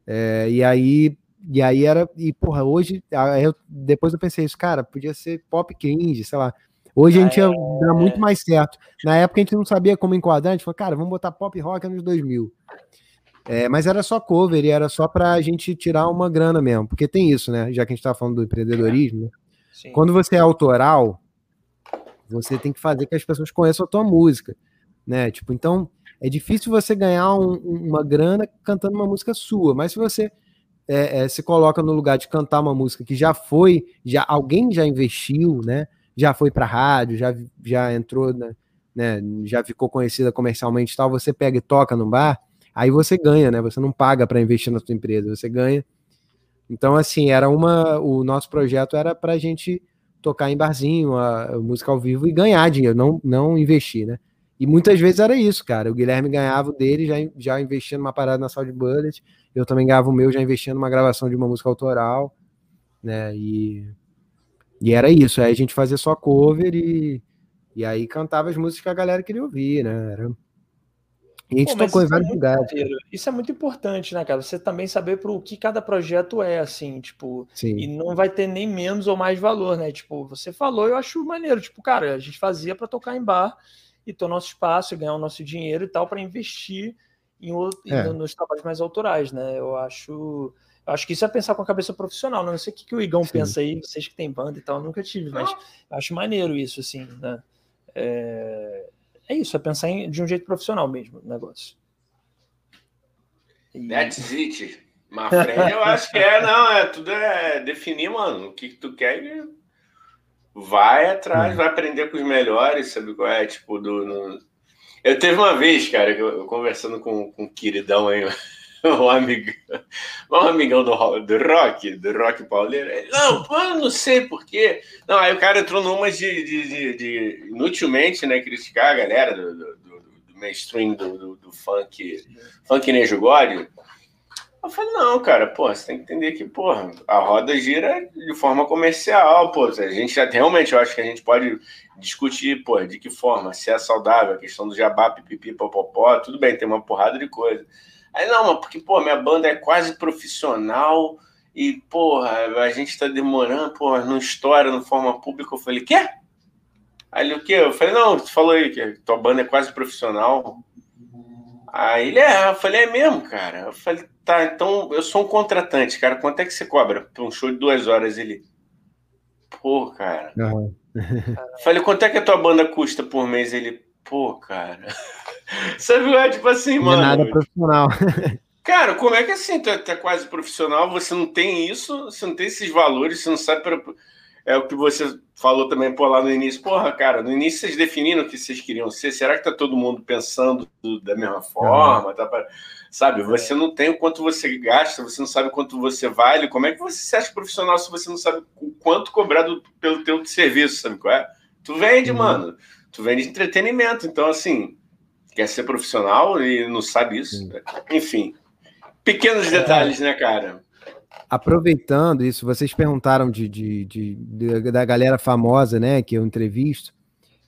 É, e aí. E aí era. E, porra, hoje. eu- depois eu pensei isso, cara, podia ser pop cringe, sei lá. Hoje a gente ia dar muito mais certo. Na época a gente não sabia como enquadrar, a gente falou, cara, vamos botar pop rock anos 2000. É, mas era só cover e era só pra gente tirar uma grana mesmo. Porque tem isso, né? Já que a gente tá falando do empreendedorismo? Sim. Quando você é autoral, você tem que fazer que as pessoas conheçam a tua música, né? Tipo, então é difícil você ganhar um- um- uma grana cantando uma música sua, mas se você é, é, se coloca no lugar de cantar uma música que já foi, já alguém já investiu, né? Já foi para rádio, já, já entrou, né? né, Já ficou conhecida comercialmente e tal. Você pega e toca no bar, aí você ganha, né? Você não paga para investir na sua empresa, você ganha. Então, assim, era uma. O nosso projeto era para a gente tocar em barzinho, a, a música ao vivo e ganhar dinheiro, não, não investir, né? E muitas vezes era isso, cara. O Guilherme ganhava o dele, já, já investia numa parada na Sound Bullet. Eu também ganhava o meu, já investia numa gravação de uma música autoral, né? E, e era isso. Aí a gente fazia só cover e, e aí cantava as músicas que a galera queria ouvir, né? Era... E a gente Pô, tocou em é vários muito lugares. Isso é muito importante, né, cara? Você também saber pro que cada projeto é, assim, tipo, Sim. e não vai ter nem menos ou mais valor, né? Tipo, você falou, eu acho maneiro. Tipo, cara, a gente fazia para tocar em bar e ter o nosso espaço ganhar o nosso dinheiro e tal para investir em outro, É. no- nos trabalhos mais autorais, né? Eu acho, acho que isso é pensar com a cabeça profissional. né? Não sei o que, que o Igão Sim. pensa aí, vocês que têm banda e tal, eu nunca tive, mas acho maneiro isso, assim, né? É, é isso, é pensar em- de um jeito profissional mesmo o negócio. E- That's it. Eu acho que é, não, é tudo é definir, mano, o que, que tu quer e vai atrás, vai aprender com os melhores, sabe qual é? Tipo, do. No... Eu teve uma vez, cara, eu, eu conversando com, com um queridão aí, um amigo, um amigão do, do rock, do rock pauleiro. Ele, não, mano, não sei porquê. Não, aí o cara entrou numa de, de, de, de inutilmente, né, criticar a galera do, do, do, do mainstream do, do, do funk, funk nejugório. Eu falei, não, cara, pô, você tem que entender que, porra, a roda gira de forma comercial, pô. A gente já realmente, eu acho que a gente pode discutir, pô, de que forma, se é saudável, a questão do jabá, pipipi, popopó, tudo bem, tem uma porrada de coisa. Aí, não, mas porque, pô, minha banda é quase profissional e, porra, a gente tá demorando, porra, não estoura, não forma pública. Eu falei, quê? Aí ele, o quê? Eu falei, não, tu falou aí que tua banda é quase profissional. Aí ele, é, eu falei, é mesmo, cara. Eu falei, tá, então eu sou um contratante, cara. Quanto é que você cobra pra um show de duas horas? Ele, pô, cara. Uhum. falei, quanto é que a tua banda custa por mês? Ele, pô, cara. Viu? É tipo assim, mano. Não é nada profissional. Cara, como é que assim, tu é, tu é, quase profissional, você não tem isso, você não tem esses valores, você não sabe. Pra... É o que você falou também por lá no início. Porra, cara, no início vocês definiram o que vocês queriam ser. Será que tá todo mundo pensando da mesma forma? Uhum. Tá pra... Sabe, você não tem o quanto você gasta, você não sabe quanto você vale. Como é que você se acha profissional se você não sabe o quanto cobrar do, pelo teu serviço, sabe qual é? Tu vende, uhum. mano. Tu vende entretenimento. Então, assim, quer ser profissional e não sabe isso. Sim. Enfim, pequenos detalhes, é. né, cara? Aproveitando isso, vocês perguntaram de, de, de, de, da galera famosa, né, que eu entrevisto.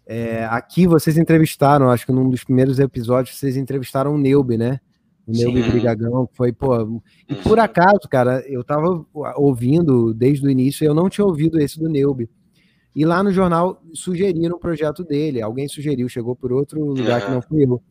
É, aqui vocês entrevistaram, acho que num dos primeiros episódios vocês entrevistaram o Neube, né? O Neube Brigagão, que foi, pô. E por acaso, cara, eu tava ouvindo desde o início, eu não tinha ouvido esse do Neube. E lá no jornal sugeriram o projeto dele. Alguém sugeriu, chegou por outro lugar uhum. que não fui eu.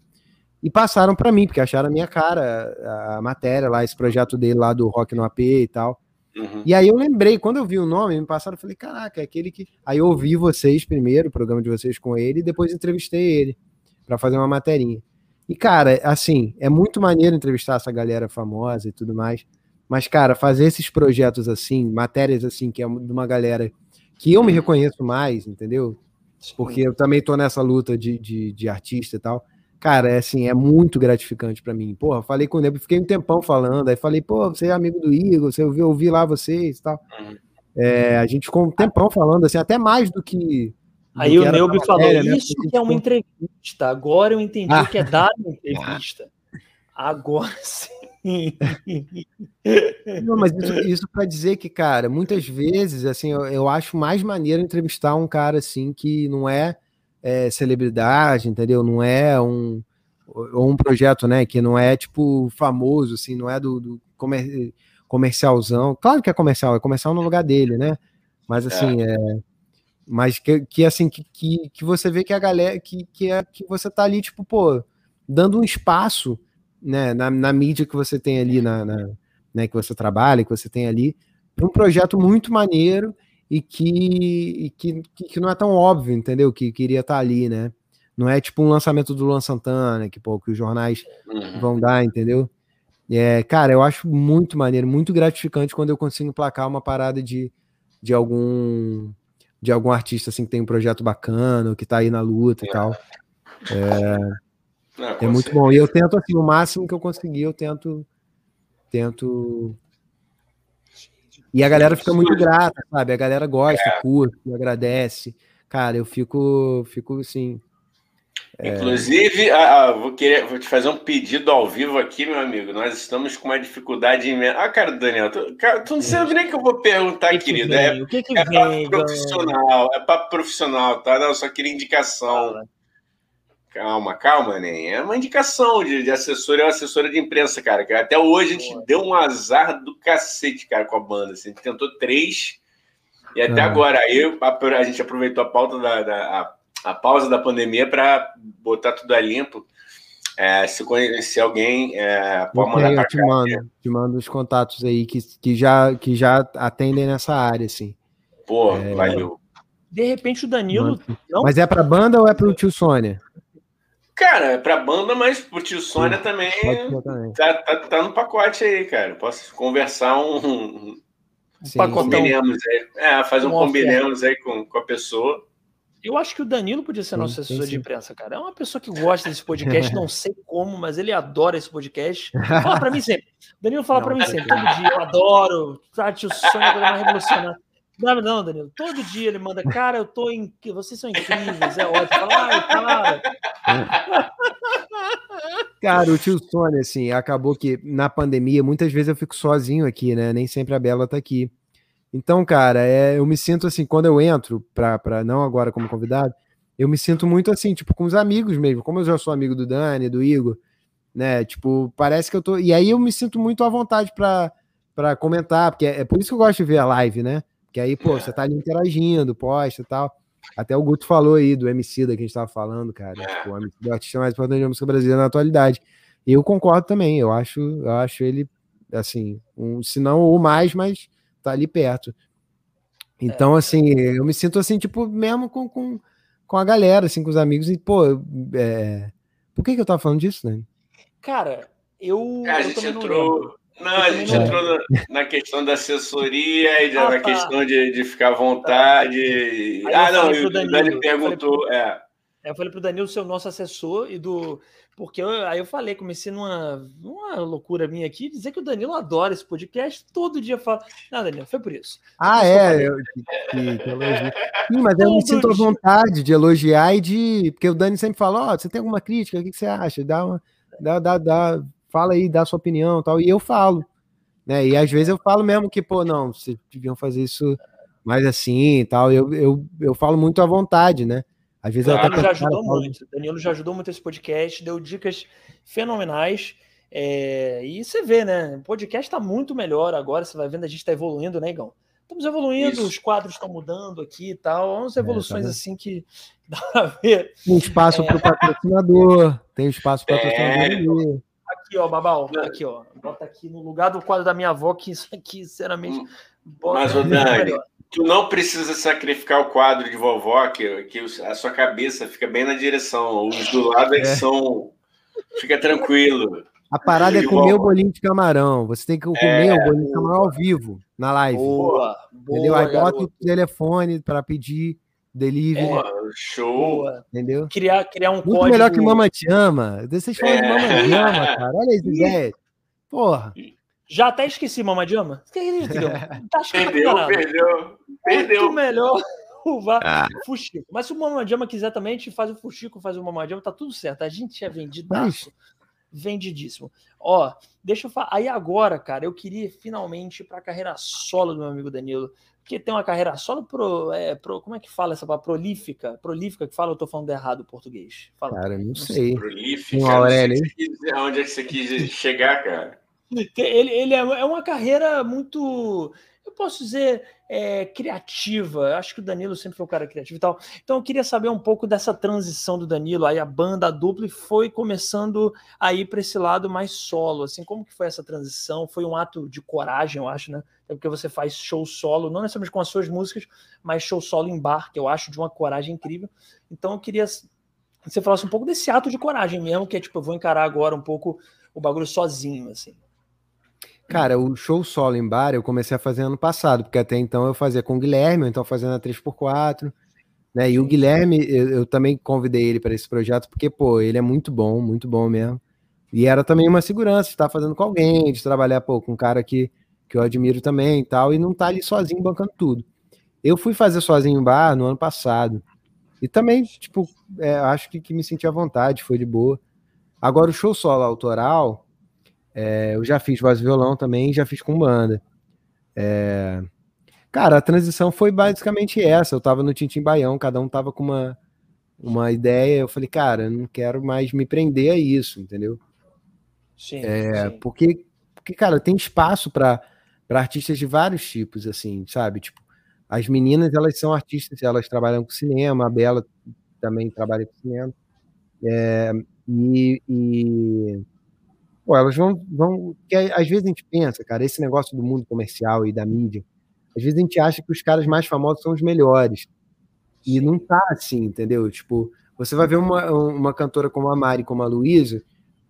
E passaram para mim, porque acharam a minha cara, a matéria lá, esse projeto dele lá do Rock no AP e tal. Uhum. E aí eu lembrei, quando eu vi o nome, me passaram, eu falei, caraca, é aquele que. Aí eu ouvi vocês primeiro, o programa de vocês com ele, e depois entrevistei ele para fazer uma materinha. E, cara, assim, é muito maneiro entrevistar essa galera famosa e tudo mais. Mas, cara, fazer esses projetos assim, matérias assim, que é de uma galera que eu me reconheço mais, entendeu? Porque eu também tô nessa luta de, de, de artista e tal. Cara, é assim, é muito gratificante para mim. Porra, falei com o Nebo, fiquei um tempão falando, aí falei, pô, você é amigo do Igor, você ouviu, ouvi lá vocês e tal. Uhum. É, a gente ficou um tempão falando, assim, até mais do que. Aí o Neubi falou: né? Isso que é uma entrevista. Agora eu entendi ah. o que é dar uma entrevista. Agora sim. Não, mas isso, isso para dizer que, cara, muitas vezes, assim, eu, eu, acho mais maneiro entrevistar um cara assim que não é, é celebridade, entendeu? Não é um ou um projeto, né, que não é tipo famoso, assim, não é do, do comer, comercialzão. Claro que é comercial, é comercial no lugar dele, né? Mas é. assim, é, é mas que, que assim que, que, que você vê que a galera que, que é que você tá ali tipo, pô, dando um espaço né, na, na mídia que você tem ali, na, na, né, que você trabalha, que você tem ali, para um projeto muito maneiro e que, e que, que, não é tão óbvio, entendeu? Que queria estar tá ali, né? Não é tipo um lançamento do Luan Santana, que, pô, que os jornais uhum. vão dar, entendeu? É, cara, eu acho muito maneiro, muito gratificante quando eu consigo placar uma parada de, de algum de algum artista assim que tem um projeto bacana, que tá aí na luta e tal. É, não, é muito bom. E eu tento, assim, o máximo que eu conseguir, eu tento. Tento. E a galera fica muito grata, sabe? A galera gosta, é. curte, agradece. Cara, eu fico, fico assim. É... Inclusive, ah, vou, querer, vou te fazer um pedido ao vivo aqui, meu amigo. Nós estamos com uma dificuldade imensa. Ah, cara, Daniel, tu, cara, tu não sabe nem que eu vou perguntar, que querido. Que é, o que, que é vem, profissional, é para profissional, tá? Não, só queria indicação. Calma, calma, nem. É uma indicação de, de assessor, é uma assessora de imprensa, cara. Que até hoje a gente Boa. deu um azar do cacete, cara, com a banda. Assim, a gente tentou três e até ah. agora aí a, a, gente aproveitou a pauta da, da a, a, pausa da pandemia para botar tudo a limpo. É, se conhecer alguém, é, pode mandar para. Te mando, te mando os contatos aí que, que, já, que já atendem nessa área, assim. Pô, é... valeu. De repente o Danilo. Não... Mas é para banda ou é para o tio Sônia? Cara, é pra banda, mas pro tio Sônia também, também. Tá, tá, tá, no pacote aí, cara. Posso conversar um. um combinemos aí. É, fazer um, um combinemos aí com, com a pessoa. Eu acho que o Danilo podia ser nosso assessor de imprensa, cara. É uma pessoa que gosta desse podcast, não sei como, mas ele adora esse podcast. Fala pra mim sempre. Danilo fala para mim sempre, todo dia, eu adoro. Tati, o sonho é uma revolucionária. Não, não, Danilo. Todo dia ele manda, cara, eu tô em. Vocês são incríveis, é ótimo. Fala, cara. Cara, o tio Sônia, assim, acabou que na pandemia, muitas vezes eu fico sozinho aqui, né? Nem sempre a Bela tá aqui. Então, cara, é, eu me sinto assim, quando eu entro, pra, pra, não agora como convidado, eu me sinto muito assim, tipo, com os amigos mesmo. Como eu já sou amigo do Dani, do Igor, né? Tipo, parece que eu tô. E aí eu me sinto muito à vontade pra, pra comentar, porque é, é por isso que eu gosto de ver a live, né? Que aí, pô, você tá ali interagindo, posta e tal. Até o Guto falou aí do MC da que a gente tava falando, cara. É. Tipo, o MC do artista mais importante da música brasileira na atualidade. E eu concordo também, eu acho, eu acho ele, assim, um, se não o mais, mas tá ali perto. Então, é. assim, eu me sinto assim, tipo, mesmo com, com, com a galera, assim, com os amigos, e, pô, é... por que que eu tava falando disso, né? Cara, eu. É, a gente entrou. Não, a gente entrou na, na, questão da assessoria e ah, na tá. questão de, de ficar à vontade. ah, não, o Dani perguntou. É. Eu falei pro Danilo ser o nosso assessor e do. Porque eu, aí eu falei, comecei numa uma loucura minha aqui, dizer que o Danilo adora esse podcast, todo dia fala. Não, Danilo, foi por isso. Ah, é, eu, que, que, que elogio. Sim, mas eu me sinto à vontade de elogiar e de. Porque o Dani sempre fala: Ó, oh, você tem alguma crítica? O que, que você acha? Dá uma. Dá, dá, dá, fala aí, dá sua opinião tal. E eu falo. Né? E às vezes eu falo mesmo que, pô, não, vocês deviam fazer isso mais assim e tal. Eu, eu, eu falo muito à vontade, né? Às vezes Danilo até já ajudou cara, muito. Falo... Danilo já ajudou muito esse podcast, deu dicas fenomenais. É... e você vê, né? O podcast está muito melhor agora. Você vai vendo, a gente está evoluindo, né, Igão? Estamos evoluindo, Isso. os quadros estão mudando aqui e tal. Umas evoluções é, tá assim que dá pra ver. Tem espaço é... para o patrocinador, tem espaço para o patrocinador. Aqui, ó, Babal, aqui, ó. Bota aqui no lugar do quadro da minha avó, que isso aqui, sinceramente. Mas, o Dani, tu não precisa sacrificar o quadro de vovó, que, que a sua cabeça fica bem na direção. Os do lado é que são. Fica tranquilo. A parada é comer o bolinho de camarão. Você tem que comer é, o bolinho de camarão ao vivo, na live. Boa, entendeu? Boa, Aí bota o telefone para pedir delivery. É, show. Entendeu? Criar, criar um Muito código... melhor que Mama Te Ama. Vocês falam é. de Mama Te Ama, cara. Olha as ideias. Porra. Já até esqueci Mama Te Ama. Tá perdeu, perdeu. Perdeu. Muito melhor o ah. Fuxico. Mas se o Mama Te Ama quiser também, a gente faz o Fuxico, faz o Mama Te Ama, tá tudo certo. A gente é vendido. Vendidíssimo. Ó, deixa eu falar. Aí agora, cara, eu queria finalmente ir pra carreira solo do meu amigo Danilo que tem uma carreira solo pro, é, pro como é que fala essa palavra? Prolífica? Prolífica que fala, eu tô falando errado o português. Fala. Cara, não, não sei. Prolífica, não Aurélio, onde é que você quis chegar, cara? Ele, ele é, é uma carreira muito eu posso dizer, é, criativa. Acho que o Danilo sempre foi um cara criativo e tal. Então eu queria saber um pouco dessa transição do Danilo. Aí a banda, a dupla, foi começando a ir para esse lado mais solo. Assim, como que foi essa transição? Foi um ato de coragem, eu acho, né? É porque você faz show solo, não necessariamente com as suas músicas, mas show solo em bar, que eu acho de uma coragem incrível. Então eu queria que você falasse um pouco desse ato de coragem mesmo, que é tipo, eu vou encarar agora um pouco o bagulho sozinho, assim. Cara, o show solo em bar eu comecei a fazer ano passado, porque até então eu fazia com o Guilherme, ou então fazendo a 3x4, né? E o Guilherme, eu, eu também convidei ele para esse projeto, porque, pô, ele é muito bom, muito bom mesmo. E era também uma segurança de estar fazendo com alguém, de trabalhar, pô, com um cara que, que eu admiro também e tal, e não tá ali sozinho bancando tudo. Eu fui fazer sozinho em bar no ano passado. E também, tipo, é, acho que, que me senti à vontade, foi de boa. Agora, o show solo autoral, é, eu já fiz voz e violão também, já fiz com banda. É, cara, a transição foi basicamente essa. Eu tava no Tintim Baião, cada um tava com uma, uma ideia. Eu falei, cara, eu não quero mais me prender a isso, entendeu? Sim, é, sim. Porque, porque, cara, tem espaço para artistas de vários tipos, assim, sabe? Tipo, as meninas, elas são artistas, elas trabalham com cinema, a Bela também trabalha com cinema. É, e, e pô, elas vão, vão. Que às vezes a gente pensa, cara, esse negócio do mundo comercial e da mídia, às vezes a gente acha que os caras mais famosos são os melhores. E não tá assim, entendeu? Tipo, você vai ver uma, uma cantora como a Mari, como a Luísa,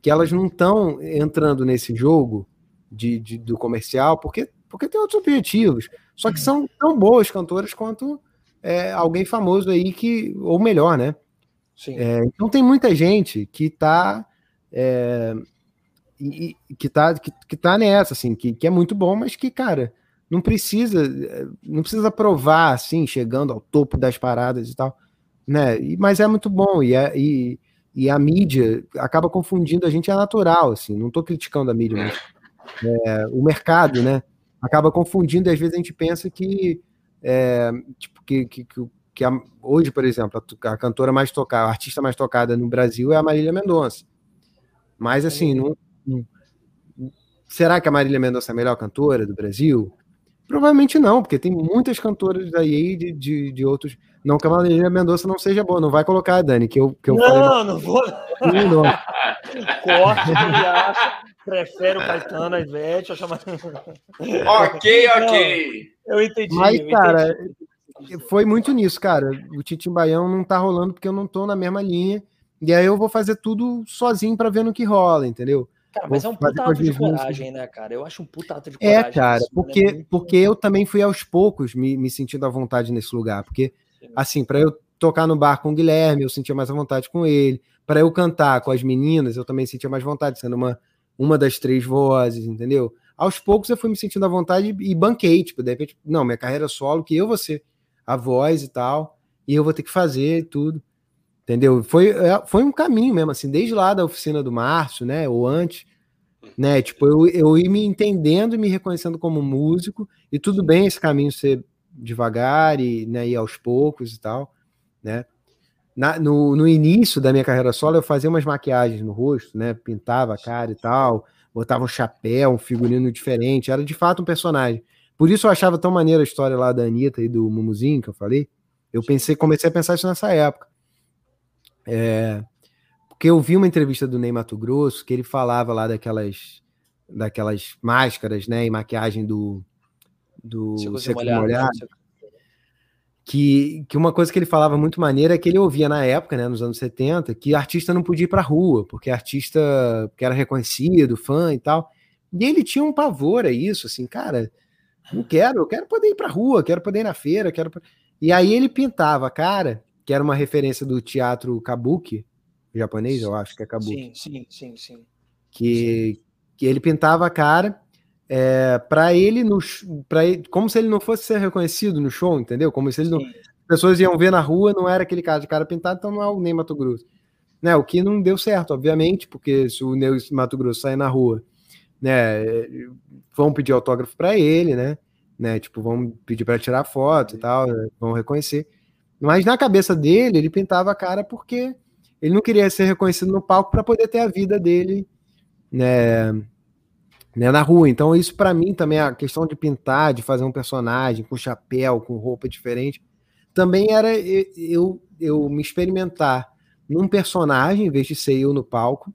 que elas não estão entrando nesse jogo de, de, do comercial porque, porque tem outros objetivos. Só que são tão boas cantoras quanto é, alguém famoso aí que, ou melhor, né? É, então tem muita gente que está é, que tá, que, que tá nessa, assim, que, que é muito bom, mas que, cara, não precisa não precisa provar, assim, chegando ao topo das paradas e tal, né? E, mas é muito bom, e, é, e, e a mídia acaba confundindo a gente, é natural, assim, não estou criticando a mídia, mas é, o mercado, né? Acaba confundindo, e às vezes a gente pensa que, é, tipo, que, que, que a, hoje, por exemplo, a, a, cantora mais tocada, a artista mais tocada no Brasil é a Marília Mendonça. Mas, assim, não, será que a Marília Mendonça é a melhor cantora do Brasil? Provavelmente não, porque tem muitas cantoras aí de, de, de outros. Não que a Marília Mendonça não seja boa, não vai colocar, Dani, que eu, que eu não, falei. Não, não vou. Não, não. Corte, acha, prefere o Caetano, a Ivete, ok, ok. Não, eu entendi. Mas, eu cara, entendi. foi muito nisso, cara. O Titi Baião não tá rolando porque eu não tô na mesma linha. E aí eu vou fazer tudo sozinho para ver no que rola, entendeu? Cara, mas é um puta ato de coragem, né, cara? Eu acho um puta ato de é, coragem. É, cara, porque, né? porque eu também fui aos poucos me, me sentindo à vontade nesse lugar. Porque, assim, para eu tocar no bar com o Guilherme, eu sentia mais à vontade com ele. Para eu cantar com as meninas, eu também sentia mais vontade, sendo uma, uma das três vozes, entendeu? Aos poucos eu fui me sentindo à vontade e banquei, tipo, de repente, não, minha carreira solo, que eu vou ser a voz e tal, e eu vou ter que fazer tudo. Entendeu? Foi, é, foi um caminho mesmo, assim, desde lá da oficina do Márcio, né? Ou antes, né? Tipo, eu, eu ir me entendendo e me reconhecendo como músico, e tudo bem esse caminho ser devagar e né, ir aos poucos e tal, né? Na, no, no início da minha carreira solo, eu fazia umas maquiagens no rosto, né? Pintava a cara e tal, botava um chapéu, um figurino diferente, era de fato um personagem. Por isso eu achava tão maneira a história lá da Anitta e do Mumuzinho, que eu falei. Eu pensei, comecei a pensar isso nessa época. É, porque eu vi uma entrevista do Ney Mato Grosso que ele falava lá daquelas, daquelas máscaras, né, e maquiagem do, do Seco Molhado, molhado que, que uma coisa que ele falava muito maneira é que ele ouvia na época, né, nos anos 70, que artista não podia ir pra rua, porque artista que era reconhecido, fã e tal. E ele tinha um pavor a isso, assim, cara, não quero, eu quero poder ir pra rua, quero poder ir na feira, quero. E aí ele pintava a cara que era uma referência do teatro kabuki, japonês, eu acho que é kabuki. Sim, sim, sim, sim. Que, sim. que ele pintava a cara é, para ele, no, pra ele, como se ele não fosse ser reconhecido no show, entendeu? Como se ele não, as pessoas iam ver na rua, não era aquele cara de cara pintado, então não é o Ney Mato Grosso. Né, o que não deu certo, obviamente, porque se o Ney Mato Grosso sair na rua, né, vão pedir autógrafo para ele, né, né, tipo, vão pedir para tirar foto e tal, vão reconhecer. Mas na cabeça dele, ele pintava a cara porque ele não queria ser reconhecido no palco para poder ter a vida dele né, né, na rua. Então, isso para mim também, a questão de pintar, de fazer um personagem com chapéu, com roupa diferente, também era eu, eu me experimentar num personagem, em vez de ser eu no palco,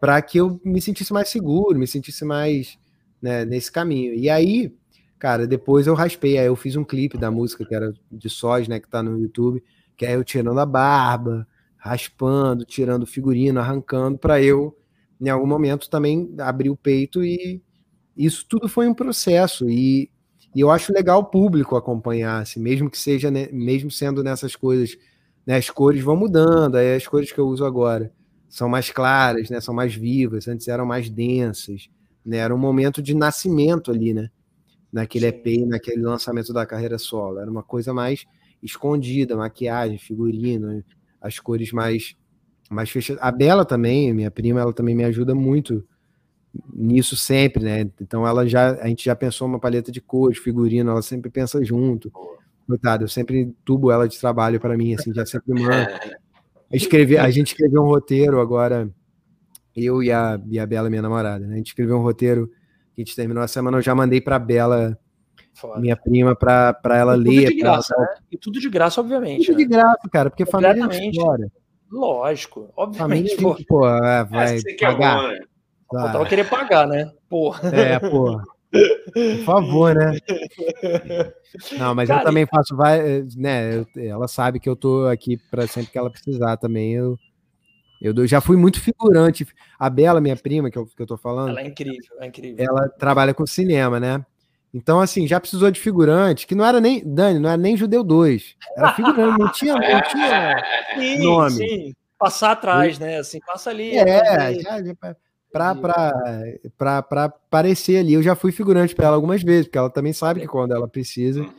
para que eu me sentisse mais seguro, me sentisse mais né, nesse caminho. E aí, Cara, depois eu raspei, aí eu fiz um clipe da música que era de sós, né, que tá no YouTube, que é eu tirando a barba, raspando, tirando figurino, arrancando, para eu, em algum momento, também abrir o peito e isso tudo foi um processo. E, e eu acho legal o público acompanhar, assim, mesmo que seja, né, mesmo sendo nessas coisas, né, as cores vão mudando, aí as cores que eu uso agora são mais claras, né, são mais vivas, antes eram mais densas, né, era um momento de nascimento ali, né, naquele Sim. EP, naquele lançamento da carreira solo. Era uma coisa mais escondida, maquiagem, figurino, as cores mais mais fechadas. A Bela também, minha prima, ela também me ajuda muito nisso sempre, né? Então ela já a gente já pensou uma paleta de cores, figurino, ela sempre pensa junto. Coitado, eu sempre tubo ela de trabalho para mim, assim, já sempre manda. Escrevi, a gente escreveu um roteiro agora, eu e a, e a Bela, minha namorada, né? A gente escreveu um roteiro que a gente terminou a semana, eu já mandei para Bela, Foda. minha prima, para ela e ler. Tudo de graça, ela... né? E tudo de graça, obviamente. Tudo né? de graça, cara, porque família é história. Lógico, obviamente. Família, pô, é, vai é, pagar. É bom, né? Claro. Faltava querer pagar, né? Porra. É, porra. Por favor, né? Não, mas Cara, eu também faço, vai, né? Eu, ela sabe que eu tô aqui para sempre que ela precisar também. Eu, eu já fui muito figurante. A Bela, minha prima, que eu, que eu tô falando. Ela é incrível, é incrível. Ela trabalha com cinema, né? Então, assim, já precisou de figurante, que não era nem, Dani, não era nem Judeu 2. Era figurante, não tinha, não tinha sim, nome. Sim. Passar atrás, né? Assim, passa ali. É, já, já para aparecer ali. Eu já fui figurante para ela algumas vezes, porque ela também sabe que quando ela precisa, uhum.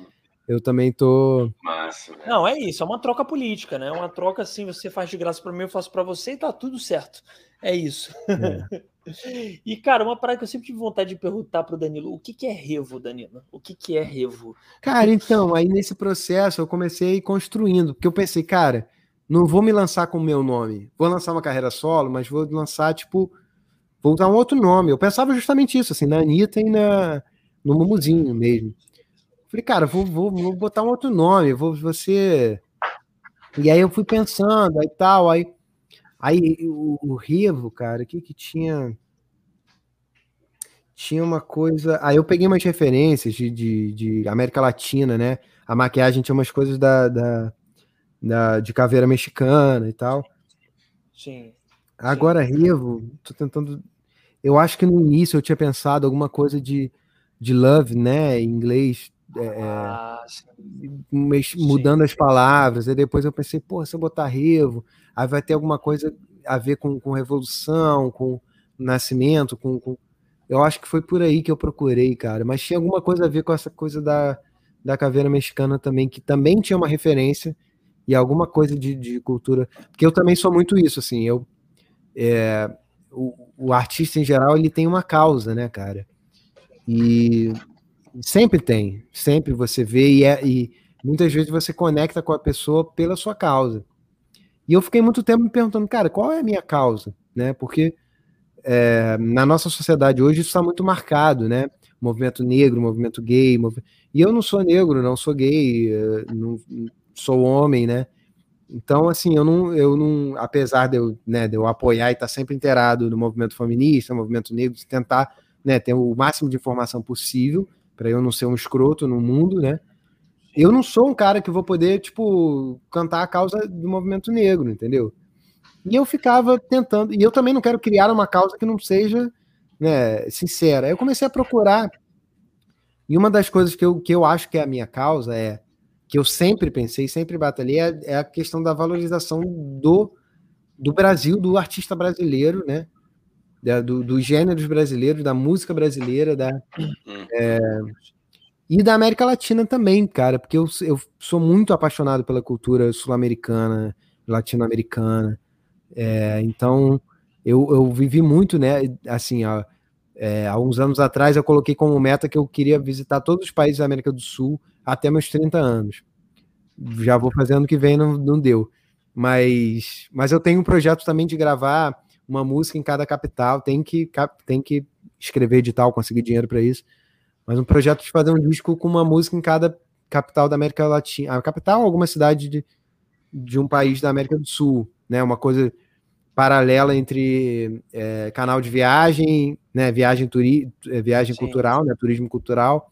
Eu também tô. Massa, Não, é isso, é uma troca política, né? Uma troca assim, você faz de graça para mim, eu faço para você e tá tudo certo. É isso. É. e, cara, uma parada que eu sempre tive vontade de perguntar pro Danilo: o que, que é revo, Danilo? O que, que é revo? Cara, então, aí nesse processo eu comecei construindo, porque eu pensei, cara, não vou me lançar com o meu nome. Vou lançar uma carreira solo, mas vou lançar, tipo, vou usar um outro nome. Eu pensava justamente isso, assim, na Anitta e na, no Mumuzinho mesmo. Falei, cara, vou, vou, vou botar um outro nome, vou você. E aí eu fui pensando, aí tal, aí, aí o, o Revo, cara, o que que tinha? Tinha uma coisa. Aí eu peguei umas referências de, de, de América Latina, né? A maquiagem tinha umas coisas da, da, da de caveira mexicana e tal. Sim. Agora, Revo, tô tentando. Eu acho que no início eu tinha pensado alguma coisa de, de love, né? Em inglês. É, é ah, mudando as palavras. Aí depois eu pensei, pô, se eu botar Revo, aí vai ter alguma coisa a ver com, com revolução, com nascimento, com, com, Eu acho que foi por aí que eu procurei, cara. Mas tinha alguma coisa a ver com essa coisa da, da caveira mexicana também, que também tinha uma referência e alguma coisa de, de cultura. Porque eu também sou muito isso, assim. Eu é, o, o, artista em geral ele tem uma causa, né, cara? E sempre tem, sempre você vê e, é, e muitas vezes você conecta com a pessoa pela sua causa. E eu fiquei muito tempo me perguntando, cara, qual é a minha causa, né? Porque é, na nossa sociedade hoje isso está muito marcado, né? Movimento negro, movimento gay, mov... e eu não sou negro, não sou gay, é, não sou homem, né? Então, assim, eu não, eu não, apesar de eu, né, de eu apoiar e estar sempre inteirado no movimento feminista, movimento negro, tentar né, ter o máximo de informação possível, para eu não ser um escroto no mundo, né? Eu não sou um cara que vou poder, tipo, cantar a causa do movimento negro, entendeu? E eu ficava tentando, e eu também não quero criar uma causa que não seja né, sincera. Eu comecei a procurar, e uma das coisas que eu, que eu acho que é a minha causa é que eu sempre pensei, sempre batalhei, é, é a questão da valorização do, do Brasil, do artista brasileiro, né? Da, do, dos gêneros brasileiros, da música brasileira, da, é, e da América Latina também, cara, porque eu, eu sou muito apaixonado pela cultura sul-americana, latino-americana. É, então, eu, eu vivi muito, né? Assim, ó, é, há uns anos atrás eu coloquei como meta que eu queria visitar todos os países da América do Sul até meus 30 anos. Já vou fazendo que vem, não, não deu. Mas, mas eu tenho um projeto também de gravar uma música em cada capital. Tem que, tem que escrever edital, conseguir dinheiro para isso. Mas um projeto de fazer um disco com uma música em cada capital da América Latina. A capital, alguma cidade de, de um país da América do Sul, né? Uma coisa paralela entre é, canal de viagem, né? Viagem, turi, é, viagem cultural, né? Turismo cultural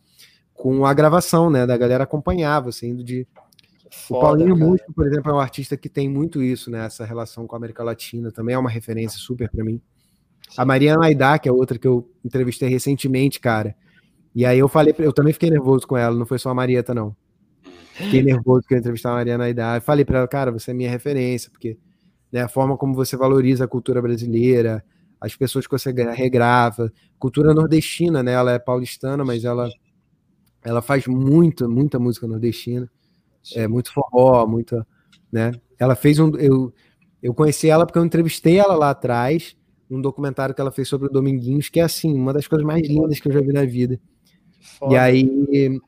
com a gravação, né? Da galera acompanhar, você indo de. Foda, o Paulinho Músico, por exemplo, é um artista que tem muito isso, né? Essa relação com a América Latina também é uma referência super para mim. Sim. A Mariana Aidá, que é outra que eu entrevistei recentemente, cara. E aí eu falei, eu também fiquei nervoso com ela, não foi só a Marieta, não. Fiquei nervoso que eu entrevistar a Mariana Aidá. Eu falei para ela, cara, você é minha referência, porque né, a forma como você valoriza a cultura brasileira, as pessoas que você regrava, cultura nordestina, né? Ela é paulistana, mas ela ela faz muita, muita música nordestina. É muito forró, muita, né? Ela fez um eu eu conheci ela porque eu entrevistei ela lá atrás, um documentário que ela fez sobre o Dominguinhos, que é assim, uma das coisas mais lindas que eu já vi na vida. Foda. E aí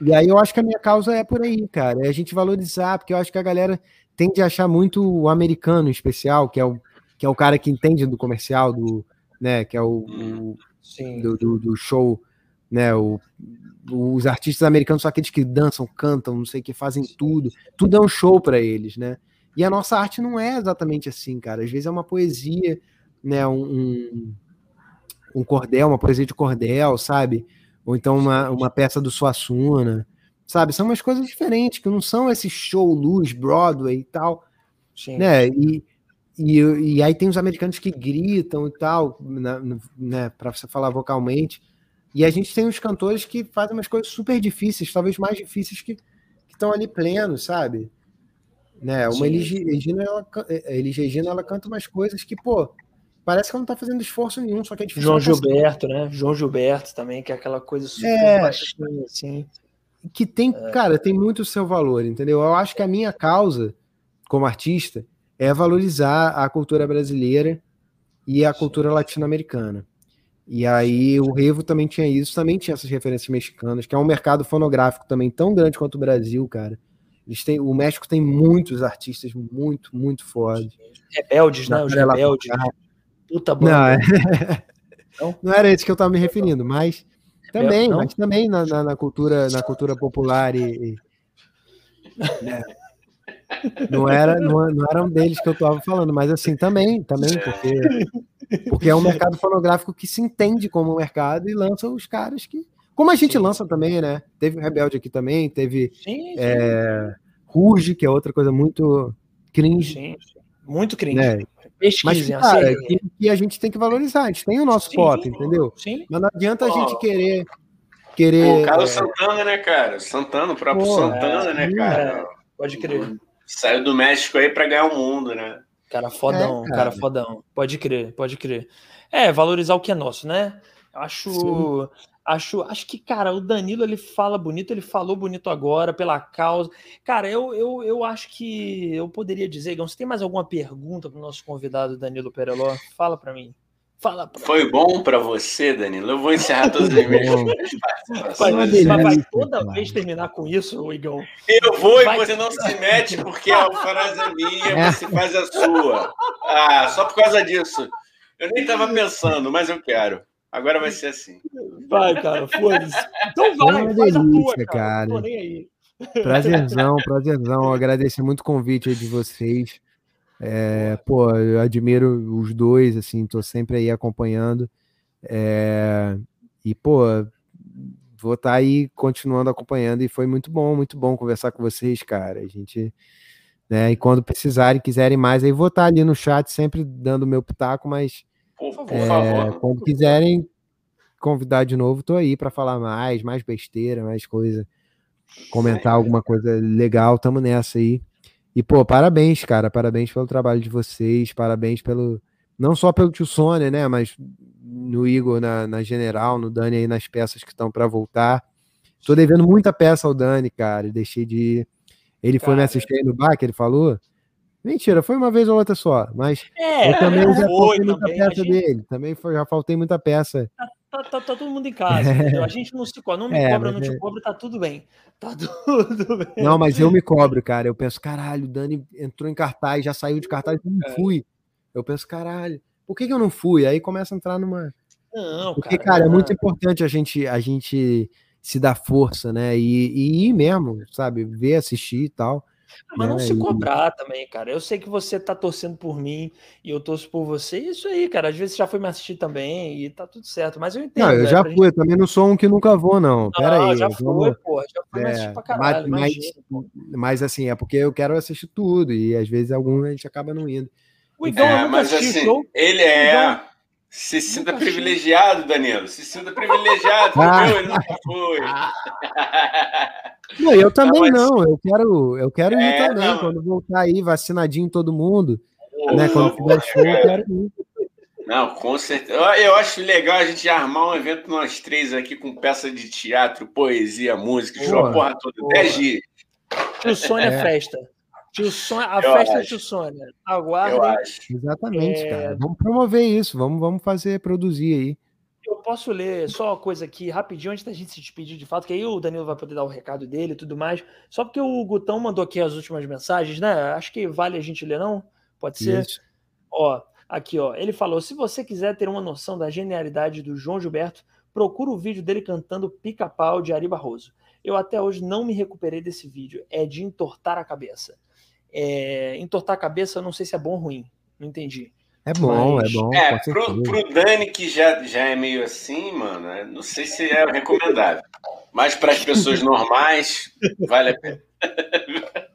e aí eu acho que a minha causa é por aí, cara, é a gente valorizar, porque eu acho que a galera tende a achar muito o americano em especial, que é o que é o cara que entende do comercial, do, né, que é o, o do, do, do show né? O, os artistas americanos são aqueles que dançam, cantam, não sei o que, fazem tudo. Tudo é um show para eles, né? E a nossa arte não é exatamente assim, cara. Às vezes é uma poesia, né? Um, um, cordel, uma poesia de cordel, sabe? Ou então uma, uma peça do Suassuna, sabe? São umas coisas diferentes, que não são esse show luz, Broadway e tal, Sim. né? E, e, e aí tem os americanos que gritam e tal, né, né para você falar vocalmente. E a gente tem os cantores que fazem umas coisas super difíceis, talvez mais difíceis que estão ali plenos, sabe? Né? Uma Elis Regina, ela, Elis Regina, ela canta umas coisas que, pô, parece que ela não tá fazendo esforço nenhum, só que é difícil. João Gilberto, né? João Gilberto também, que é aquela coisa super é, baixinha, assim. Que tem, é. cara, tem muito o seu valor, entendeu? Eu acho que a minha causa, como artista, é valorizar a cultura brasileira e a cultura latino-americana. E aí o Revo também tinha isso, também tinha essas referências mexicanas, que é um mercado fonográfico também tão grande quanto o Brasil, cara. Eles têm, o México tem muitos artistas muito, muito fodas. Rebeldes, né? Os rebeldes. Puta banda. Não, é... não, não era esse que eu estava me referindo, mas também, mas também na, na, na, cultura, na cultura popular e, e né? Não era não, não era um deles que eu estava falando, mas assim também, também porque porque é um mercado fonográfico que se entende como mercado e lança os caras que como a gente sim. lança também, né? Teve o Rebelde aqui também, teve sim, sim. É, Ruge, que é outra coisa muito cringe. Sim, muito cringe. Né? Mas, cara, assim, que, que, a gente tem que valorizar. A gente tem o nosso pop, entendeu? Sim. Mas não adianta a gente querer. querer o Carlos é... Santana, né, cara? Santana, o próprio Pô, Santana, é, né, cara? É, pode crer. Saiu do México aí para ganhar o mundo, né? Cara fodão, é, cara. cara. fodão. Pode crer, pode crer. É, valorizar o que é nosso, né? Acho, Sim. Acho, acho que, cara, o Danilo ele fala bonito, ele falou bonito agora pela causa. Cara, eu, eu, eu acho que eu poderia dizer, Igão, você tem mais alguma pergunta para o nosso convidado Danilo Pereló? Fala para mim. Fala pra Foi bom para você, Danilo? Eu vou encerrar todas as minhas vai, vai, vai toda vez terminar com isso, Igão? Eu vou vai... e você não se mete porque a frase é minha, é. você faz a sua. Ah, só por causa disso. Eu nem estava pensando, mas eu quero. Agora vai ser assim. Vai, cara, foda-se. Então vai, é faz delícia, a tua, cara. Não tô nem aí. Prazerzão, prazerzão. Agradecer muito o convite aí de vocês. É, pô, eu admiro os dois, assim, tô sempre aí acompanhando. É, e, pô, vou estar tá aí continuando acompanhando. E foi muito bom, muito bom conversar com vocês, cara. A gente. Né, e quando precisarem, quiserem mais, aí vou estar tá ali no chat sempre dando meu pitaco, mas por favor, é, favor. Quando quiserem convidar de novo, tô aí para falar mais, mais besteira, mais coisa, comentar alguma coisa legal, tamo nessa aí. E, pô, parabéns, cara, parabéns pelo trabalho de vocês, parabéns pelo, não só pelo tio Sônia, né, mas no Igor, na, na General, no Dani aí nas peças que estão para voltar. Tô devendo muita peça ao Dani, cara, deixei de ir. Ele cara, foi me assistir no bar, que ele falou. Mentira, foi uma vez ou outra só, mas é, eu também já faltei muita peça gente... dele. Também foi, já faltei muita peça. Tá, tá, tá, tá todo mundo em casa, é. A gente não se cobra, não me é, cobra, não te é. cobra, tá tudo bem. Tá tudo bem. Não, mas eu me cobro, cara. Eu penso, caralho, o Dani entrou em cartaz, já saiu de cartaz, eu não é. fui. Eu penso, caralho, por que, que eu não fui? Aí começa a entrar numa. Não, Porque, cara, cara é muito importante a gente, a gente se dar força, né? E, e ir mesmo, sabe? Ver, assistir e tal. Mas não né, se cobrar também, cara. Eu sei que você tá torcendo por mim e eu torço por você. Isso aí, cara. Às vezes você já foi me assistir também e tá tudo certo. Mas eu entendo. Não, eu né, já fui. Gente... Eu também não sou um que nunca vou, não. Pera não, aí. Já foi, pô. Já foi é, me assistir pra caralho. Mas, mas, mas, assim, é porque eu quero assistir tudo e às vezes algum a gente acaba não indo. O Igão é, mas assim, ele é. Se sinta privilegiado, Danilo. Se sinta privilegiado. Ah. Meu, ele nunca foi. Não, eu também não. não. Eu quero, eu quero é, ir também. Não. Quando voltar aí, vacinadinho todo mundo. Pô, né? Quando tiver show, eu quero ir. Não, com certeza. Eu acho legal a gente armar um evento nós três aqui com peça de teatro, poesia, música, show, porra toda. 10 dias. O sonho é festa. Tio Sônia, a eu festa acho. do Tio Sônia. Aguardem. Exatamente, é... cara. Vamos promover isso, vamos, vamos fazer, produzir aí. Eu posso ler só uma coisa aqui rapidinho antes da gente se despedir de fato, que aí o Danilo vai poder dar o recado dele e tudo mais. Só porque o Gutão mandou aqui as últimas mensagens, né? Acho que vale a gente ler, não? Pode ser? Isso. Ó, aqui, ó. Ele falou: se você quiser ter uma noção da genialidade do João Gilberto, procura o vídeo dele cantando Pica-Pau de Ari Barroso. Eu até hoje não me recuperei desse vídeo. É de entortar a cabeça. É, entortar a cabeça, eu não sei se é bom ou ruim. Não entendi. É bom, Mas- é bom. É, pro, pro Dani, que já, já é meio assim, mano, é, não sei se é recomendável. Mas para as pessoas normais, vale a pena.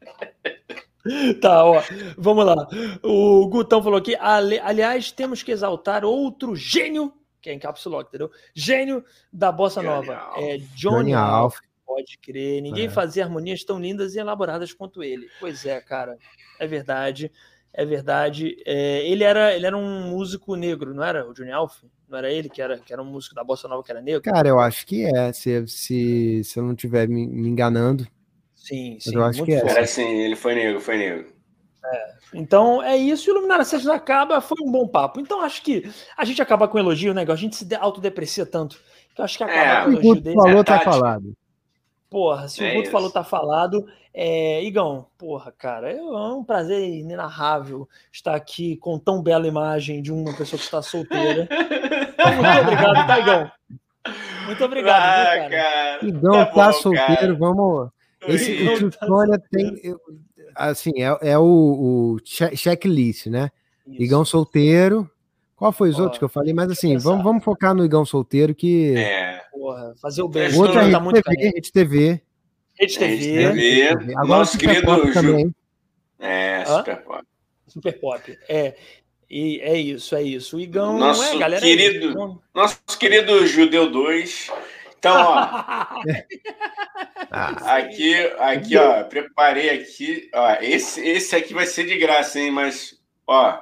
Tá, ó, vamos lá. O Gutão falou aqui, ali- aliás, temos que exaltar outro gênio, que é em entendeu? Gênio da bossa Johnny nova. Alf. É Johnny Johnny Alf. Alf. Pode crer. Ninguém É. fazia harmonias tão lindas e elaboradas quanto ele. Pois é, cara. É verdade. É verdade. É, ele, era, ele era um músico negro, não era? O Johnny Alf? Não era ele que era, que era um músico da bossa nova que era negro? Cara, eu acho que é, se, se, se eu não estiver me, me enganando. Sim, sim. eu acho que é. Era assim, ele foi negro, foi negro. Então é isso. Iluminar a Sexta acaba. Foi um bom papo. Então acho que a gente acaba com elogio, né? A gente se de- autodeprecia tanto. Que eu acho que acabar É, com O elogio dele. falou, é tá falado. Porra, se É o Guto isso. falou, tá falado. É, Igão, porra, cara, é um prazer inenarrável estar aqui com tão bela imagem de uma pessoa que está solteira. Então, muito obrigado, tá, Igão? Muito obrigado, ah, viu, cara? cara. Igão Tá tá, bom, solteiro, cara. vamos. Esse, Igão o tio tá Sônia tem. Assim, é, é o, o che- checklist, né? Isso. Igão solteiro. Qual foi os outros que eu falei? Mas assim, vamos, vamos focar no Igão solteiro, que. É. Porra, fazer o bem. O outro é tá Rede muito TV. Rede TV. Rede TV, Rede TV. Agora Nosso querido Pop Ju- também. É, Hã? super pop. Super Pop. É, e é isso, é isso. O Igão Nosso é, galera. querido- É isso. Nosso querido Judeu 2. Então, ó, Ah, aqui, aqui, ó, preparei aqui. Ó, esse, esse aqui vai ser de graça, hein? Mas, ó,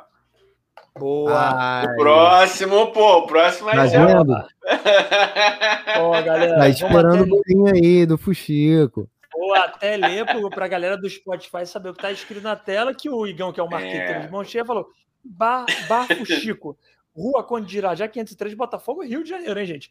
Boa. ai, o próximo, pô, o próximo tá aí já. Ó, galera. Tá esperando o bolinho aí do Fuxico. Ou até ler pro, pra galera do Spotify saber o que tá escrito na tela, que o Igão, que é o marqueteiro É. de mão cheia, falou: Bar, Barco Chico, Rua Conde de Irajá, 503, Botafogo, Rio de Janeiro, hein, gente?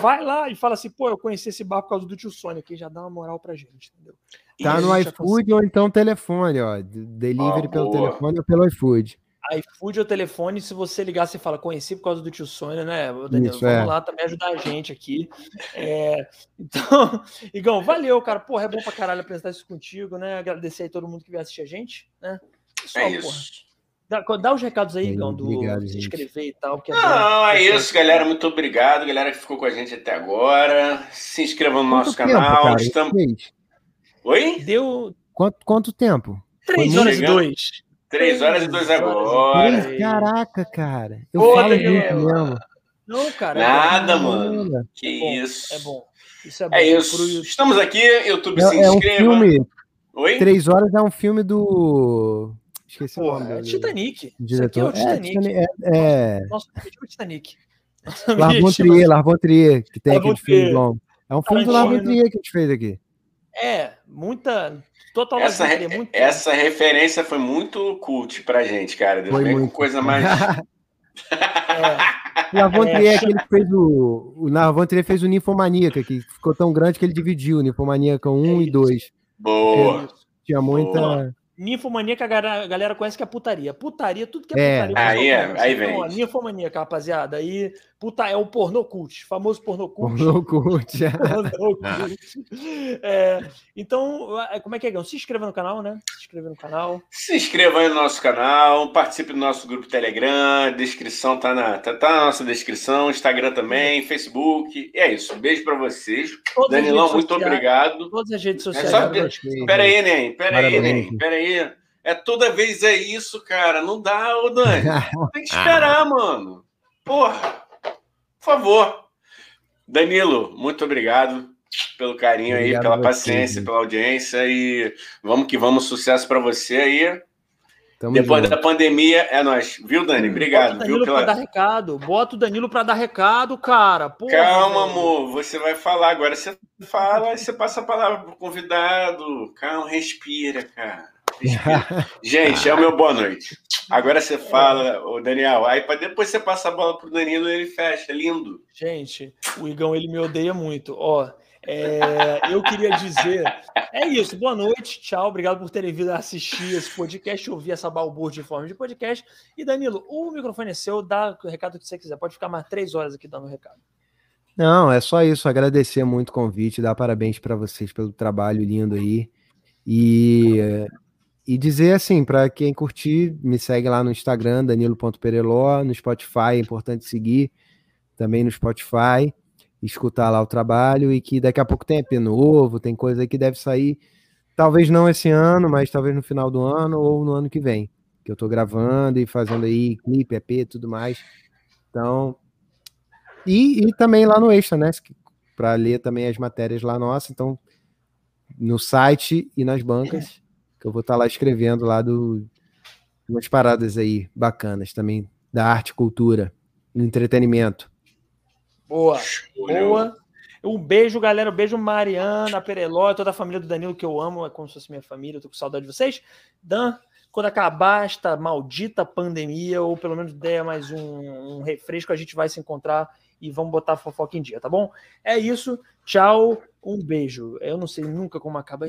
Vai lá e fala assim, pô, eu conheci esse bar por causa do tio Sônia, que já dá uma moral pra gente, entendeu? Tá E no a já iFood ou então telefone, ó. Delivery Ó, pelo telefone ou pelo iFood. iFood ou telefone, se você ligar, você fala, conheci por causa do tio Sônia, né, ô, Danilo? Isso, Vamos é. lá também ajudar a gente aqui. É, então, Igão, valeu, cara. Porra, é bom pra caralho apresentar isso contigo, né? Agradecer aí todo mundo que veio assistir a gente, né? Só, É porra. isso. Dá, dá os recados aí, Igão, do obrigado, se gente. inscrever e tal. Que é Não, é isso, galera. Muito obrigado, galera que ficou com a gente até agora. Se inscrevam no nosso tempo, canal. cara? Estamos... Oi? Deu Quanto, quanto tempo? 3 Foi horas e chegando. 2. Três horas e dois agora. Três? Caraca, cara. Eu Pô, falo muito mesmo. Não, cara. é Nada, bom. mano. Que bom, isso. É bom. Isso é bom. É isso. YouTube. Estamos aqui, YouTube, se É, é um inscreva. filme. Oi? Três horas é um filme do. Esqueci o nome Porra, é Titanic. do Isso aqui é o diretor. Titanic. É, é, Nosso objetivo é Titanic. Nosso Larbon objetivo Trier, Larbon Trier, que tem aquele filme longo. É um filme do Tarantino. Larbon Trier que a gente fez aqui. É, muita. Total Essa, re- muito. essa referência foi muito cult pra gente, cara. Foi Vem com muito. coisa mais. É, O É, é que fez o. O Larbon Trier fez o Ninfomaníaca, que ficou tão grande que ele dividiu o Ninfomaníaca 1 É e isso. 2. Boa. Tinha muita. Boa. Ninfomaníaca, a galera, conhece que é putaria. Putaria, tudo que é, É. putaria. Aí é, aí Então, ó, vem. Ninfomaníaca, rapaziada. Aí, puta, é o pornô cult, famoso pornô cult. Pornô cult. Pornô cult. É, então, como é que é, Gão? Se inscreva no canal, né? Se inscreva no canal. Se inscreva aí no nosso canal, participe do nosso grupo Telegram, descrição tá na, tá, tá na nossa descrição, Instagram também, Facebook. E é isso. Beijo pra vocês. Todas as Danilão, muito sociais- obrigado. Todas as redes É sociais. só- né? Pera aí, Nen. Pera aí. Nen. Pera aí. É toda vez é isso, cara. Não dá, ô Dani. Tem que esperar, mano. Porra. Por favor. Danilo, muito obrigado pelo carinho aí, Obrigado pela a você, paciência, gente. pela audiência e vamos que vamos, sucesso pra você aí. Tamo Depois junto. da pandemia é nós, viu, Dani? Bota o Obrigado, Danilo viu pra pela dar recado. Bota o Danilo pra dar recado, cara. Porra, Calma, velho. amor, você vai falar agora. Você fala e você passa a palavra pro convidado. Calma, respira, cara. Gente, é o meu boa noite. Agora você fala, ô Daniel. Aí pra depois você passa a bola pro Danilo e ele fecha. Lindo. Gente, o Igão ele me odeia muito. Ó, é, eu queria dizer, é isso. Boa noite, tchau. Obrigado por terem vindo assistir esse podcast, ouvir essa balbúrdia de forma de podcast. E Danilo, o microfone é seu, dá o recado que você quiser. Pode ficar mais três horas aqui dando recado. Não, é só isso. Agradecer muito o convite, dar parabéns para vocês pelo trabalho lindo aí. E é, e dizer assim, para quem curtir, me segue lá no Instagram, danilo.pereló, no Spotify, é importante seguir também no Spotify, escutar lá o trabalho e que daqui a pouco tem EP novo, tem coisa aí que deve sair, talvez não esse ano, mas talvez no final do ano ou no ano que vem, que eu tô gravando e fazendo aí clipe, EP, tudo mais. Então, e, e também lá no Extra, né, para ler também as matérias lá nossa, então no site e nas bancas que eu vou estar tá lá escrevendo lá do umas paradas aí bacanas também da arte, cultura, entretenimento. Boa, boa. Um beijo, galera. Um beijo, Mariana, Pereló, toda a família do Danilo que eu amo, é como se fosse minha família, eu tô com saudade de vocês. Dan, quando acabar esta maldita pandemia, ou pelo menos der mais um, um refresco, a gente vai se encontrar e vamos botar a fofoca em dia, tá bom? É isso. Tchau. Um beijo. Eu não sei nunca como acaba